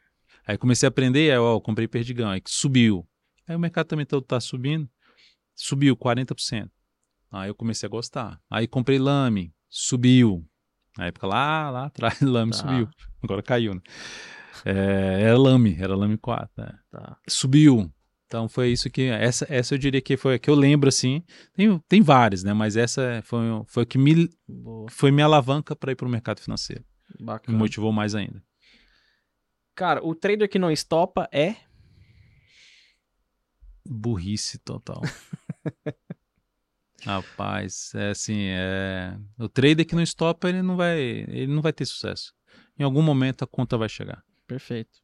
Aí comecei a aprender, aí ó, comprei Perdigão, aí subiu. Aí o mercado também todo tá subindo, subiu 40%. Aí eu comecei a gostar. Aí comprei Lame, subiu. Na época lá, lá atrás, (laughs) Lame tá. subiu. Agora caiu, né? É, era Lame, era Lame 4. Né? Tá. Subiu. Então foi isso que essa, essa eu diria que foi a que eu lembro assim. Tem, tem várias, né? Mas essa foi foi o que me Boa. foi minha alavanca para ir para o mercado financeiro. Bacana. Me motivou mais ainda. Cara, o trader que não estopa é burrice total. (laughs) Rapaz, é assim, é... o trader que não estopa, ele não vai, ele não vai ter sucesso. em algum momento a conta vai chegar. Perfeito.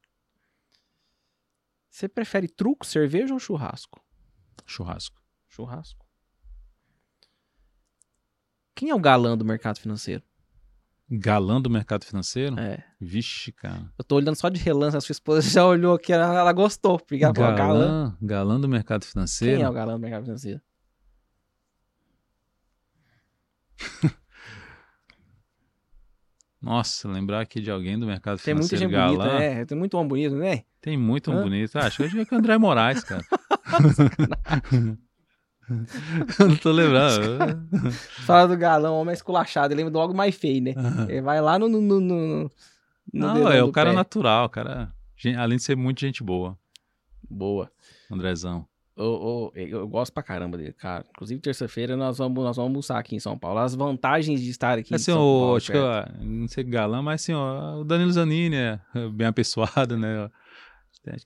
Você prefere truco, cerveja ou churrasco? Churrasco. Churrasco. Quem é o galã do mercado financeiro? Galã do mercado financeiro? É. Vixe, cara. Eu tô olhando só de relance, a sua esposa já olhou aqui, ela, ela gostou. Porque ela galã, galã. Galã do mercado financeiro? Quem é o galã do mercado financeiro? (laughs) Nossa, lembrar aqui de alguém do mercado tem financeiro Tem muita gente galã. bonita, é. Tem muito homem bonito, né? Tem muito homem bonito. Ah, acho que é o André Moraes, cara. (laughs) Eu não tô lembrando. (laughs) Fala do galão, homem esculachado. Ele lembra logo mais feio, né? Uhum. Ele vai lá no. no, no, no não, é o cara pé. natural, cara. Além de ser muito gente boa. Boa. Andrezão. Eu, eu, eu, gosto pra caramba dele, cara. Inclusive, terça-feira nós vamos, nós vamos almoçar aqui em São Paulo. As vantagens de estar aqui assim, em São Paulo. Acho que eu, não sei galã, mas assim, ó, o Danilo Zanini é (laughs) bem apessoado, né?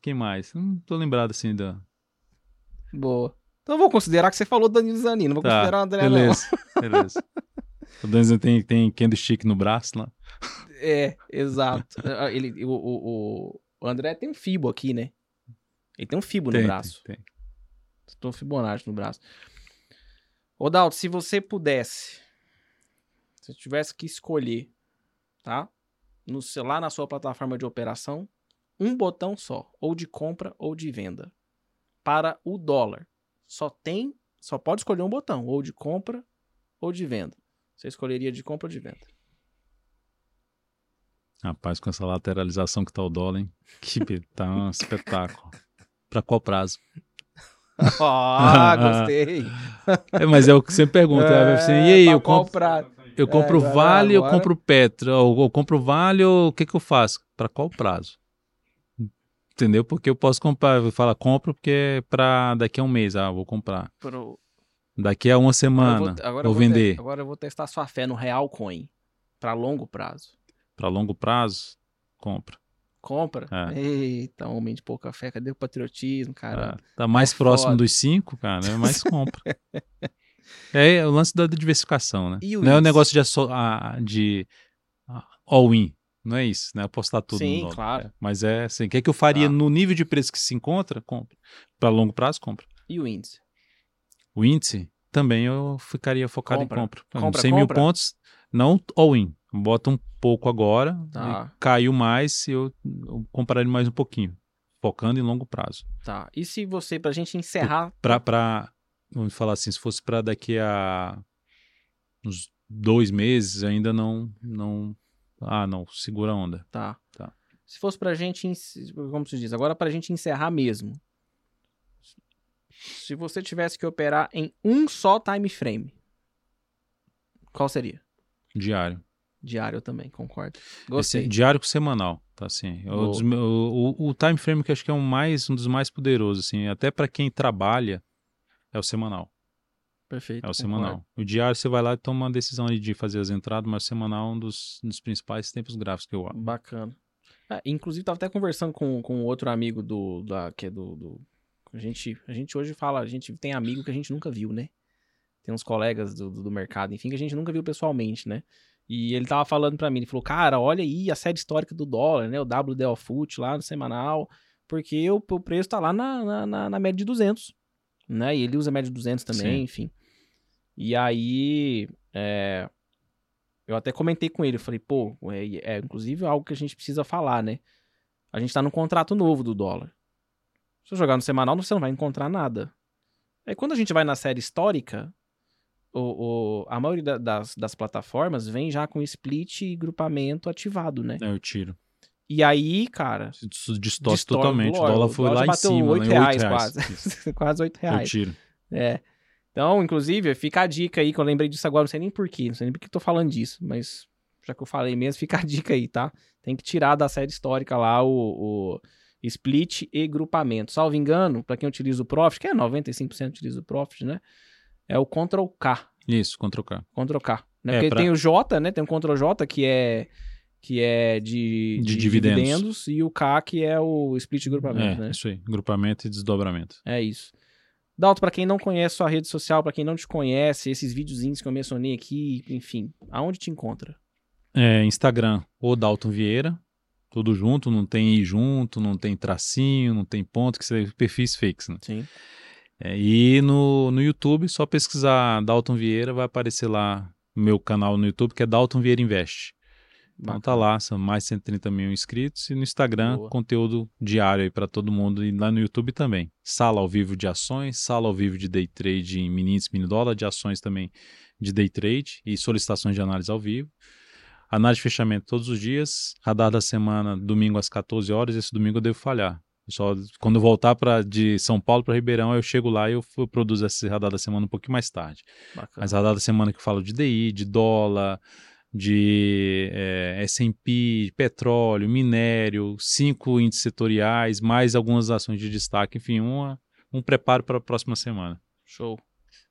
Quem mais? Não tô lembrado assim da. Boa. Então eu vou considerar que você falou Danilo Zanini, não vou tá, considerar o André beleza, não. (laughs) Beleza, O Danilo tem, tem candlestick no braço lá. É, exato. Ele, o, o, o André tem um fibo aqui, né? Ele tem um fibo tem, no braço. Tem, tem. Estou Fibonacci no braço. Ô, Dalton, se você pudesse, se tivesse que escolher, tá? No, lá na sua plataforma de operação, um botão só, ou de compra ou de venda, para o dólar. Só tem, só pode escolher um botão, ou de compra ou de venda. Você escolheria de compra ou de venda? Rapaz, com essa lateralização que tá o dólar, hein? Que tá um (laughs) espetáculo. Para qual prazo? (laughs) Ah, (laughs) gostei. é, mas é o que você pergunta. É, assim, e aí, eu compro, eu compro é, Vale ou compro Petro? Ou eu compro Vale ou o que, que eu faço? Para qual prazo? Entendeu? Porque eu posso comprar, eu falo, compro porque é para daqui a um mês, ah, vou comprar. Pro... Daqui a uma semana, agora eu vou, agora vou, eu vou vender. Te, agora eu vou testar sua fé no Real Coin, para longo prazo. Para longo prazo, compra. Compra? É. Eita, homem de pouca fé, cadê o patriotismo, cara? É, tá mais é próximo foda. dos cinco, cara, é mais compra. (laughs) é o lance da diversificação, né? não é o negócio de, de all-in, não é isso, né? Apostar tudo Sim, no claro. Mas é assim, o que é que eu faria ah. no nível de preço que se encontra? Compra. Para longo prazo, compra. E o índice? O índice? Também eu ficaria focado compra. em compra. compra 100 compra. mil pontos, não all-in. Bota um pouco agora, tá. caiu mais, eu, eu compraria mais um pouquinho, focando em longo prazo. Tá. E se você, pra gente encerrar. Pra, pra vamos falar assim, se fosse para daqui a uns dois meses, ainda não. não ah, não, segura a onda. Tá. tá. Se fosse pra gente, como se diz, agora pra gente encerrar mesmo. Se você tivesse que operar em um só time frame, qual seria? Diário. Diário também, concordo. Gostei. Esse diário com semanal, tá assim. É o, o, o, time frame que acho que é um, mais, um dos mais poderosos, assim, até para quem trabalha, é o semanal. Perfeito. É o concordo. semanal. O diário você vai lá e toma uma decisão de fazer as entradas, mas o semanal é um dos, dos principais tempos gráficos que eu acho. Bacana. Ah, inclusive, tava até conversando com, com outro amigo do, da, que é do, do. a, gente, a gente hoje fala, a gente tem amigo que a gente nunca viu, né? Tem uns colegas do, do mercado, enfim, que a gente nunca viu pessoalmente, né? E ele tava falando para mim, ele falou, cara, olha aí a série histórica do dólar, né? O WDL Foot lá no semanal, porque o, o preço tá lá na, na, na, média de 200, né? E ele usa média de 200 também, Sim. enfim. E aí, é, eu até comentei com ele, eu falei, pô, é, é inclusive algo que a gente precisa falar, né? A gente tá num contrato novo do dólar. Se eu jogar no semanal, você não vai encontrar nada. Aí quando a gente vai na série histórica, o, o, a maioria das, das plataformas vem já com split e grupamento ativado, né? É, eu tiro. E aí, cara. Isso distorce totalmente. O dólar foi lá em cima. 8 né? reais, 8 reais quase. (laughs) quase 8 reais. Eu tiro. É. Então, inclusive, fica a dica aí, que eu lembrei disso agora, não sei nem porquê, não sei nem por que tô falando disso, mas já que eu falei mesmo, (laughs) fica a dica aí, tá? Tem que tirar da série histórica lá o, o split e grupamento. Salvo engano, para quem utiliza o Profit, que é 95% utiliza o Profit, né? é o Ctrl K. Isso, Ctrl K. Ctrl K. Né? É, Porque pra... tem o J, né? Tem o Ctrl J que é que é de, de, de dividendos. dividendos. e o K que é o split grupamento, é, né? Isso aí, grupamento e desdobramento. É isso. Dalton, para quem não conhece sua rede social, para quem não te conhece, esses videozinhos que eu mencionei aqui, enfim, aonde te encontra? É, Instagram, o Dalton Vieira, tudo junto, não tem i junto, não tem tracinho, não tem ponto, que são perfis fakes, né? Sim. É, e no, no YouTube, só pesquisar Dalton Vieira, vai aparecer lá no meu canal no YouTube, que é Dalton Vieira Invest. Então tá lá, são mais de 130 mil inscritos. E no Instagram, Boa. conteúdo diário aí para todo mundo. E lá no YouTube também. Sala ao vivo de ações, sala ao vivo de day trade em mini mini dólar, de ações também de day trade e solicitações de análise ao vivo. Análise de fechamento todos os dias. Radar da semana, domingo às 14 horas. Esse domingo eu devo falhar. Só quando voltar para de São Paulo para Ribeirão, eu chego lá e eu, eu produzo esse radar da semana um pouquinho mais tarde. Bacana. Mas radar da semana que eu falo de DI, de dólar, de é, S&P, petróleo, minério, cinco índices setoriais, mais algumas ações de destaque, enfim, uma, um preparo para a próxima semana. Show.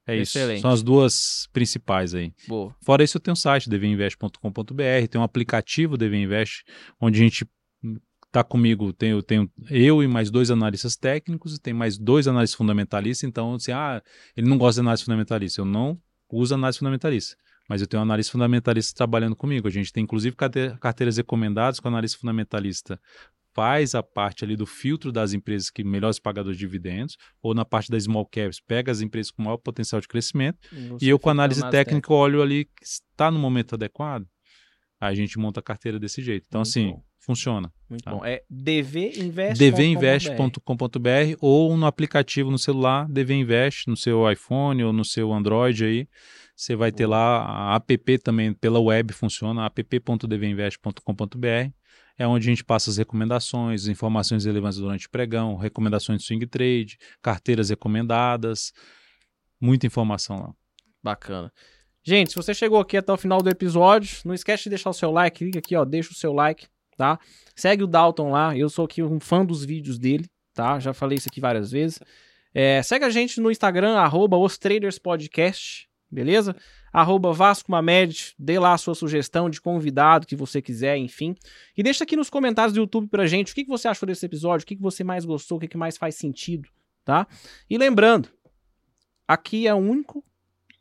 É Excelente. isso. São as duas principais aí. Boa. Fora isso, eu tenho um site, dvinvest.com.br, tem um aplicativo DVInvest, onde a gente tá comigo, tenho, tenho eu e mais dois analistas técnicos, e tem mais dois analistas fundamentalistas, então, assim, ah, ele não gosta de análise fundamentalista. Eu não uso análise fundamentalista, mas eu tenho um analista fundamentalista trabalhando comigo. A gente tem, inclusive, carteiras recomendadas com o analista fundamentalista faz a parte ali do filtro das empresas que melhores pagadores de dividendos, ou na parte da small caps, pega as empresas com maior potencial de crescimento, e eu com análise técnica olho ali que está no momento adequado, aí a gente monta a carteira desse jeito. Então, Muito assim, bom. funciona. Muito tá? bom. É dvinvest.com.br dvinvest.com.br ou no aplicativo no celular, dvinvest, no seu iPhone ou no seu Android aí, você vai ter lá a app também pela web funciona, app.dvinvest.com.br é onde a gente passa as recomendações, informações relevantes durante o pregão, recomendações de swing trade, carteiras recomendadas, muita informação lá. Bacana. Gente, se você chegou aqui até o final do episódio, não esquece de deixar o seu like, clica aqui, ó, deixa o seu like, tá? Segue o Dalton lá, eu sou aqui um fã dos vídeos dele, tá? Já falei isso aqui várias vezes. É, segue a gente no Instagram, arroba os Traders Podcast, beleza? arroba Vasco Mamed, dê lá a sua sugestão de convidado que você quiser, enfim. E deixa aqui nos comentários do YouTube pra gente o que, que você achou desse episódio, o que, que você mais gostou, o que, que mais faz sentido, tá? E lembrando, aqui é o único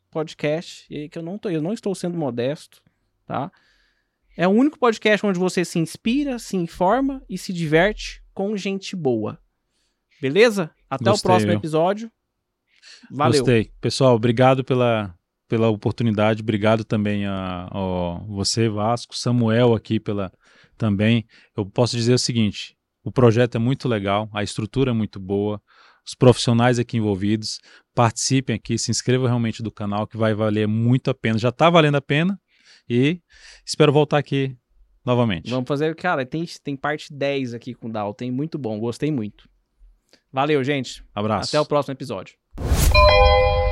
podcast que eu não, tô, eu não estou sendo modesto, tá? É o único podcast onde você se inspira, se informa e se diverte com gente boa. Beleza? Até Gostei, o próximo viu? episódio. Valeu. Gostei. Pessoal, obrigado pela, pela oportunidade. Obrigado também a, a, você, Vasco, Samuel aqui pela também. Eu posso dizer o seguinte: o projeto é muito legal, a estrutura é muito boa, os profissionais aqui envolvidos participem aqui, se inscrevam realmente do canal que vai valer muito a pena. Já está valendo a pena e espero voltar aqui novamente. Vamos fazer, cara, tem, tem parte 10 aqui com o Dal, tem muito bom, gostei muito. Valeu, gente. Abraço. Até o próximo episódio. Música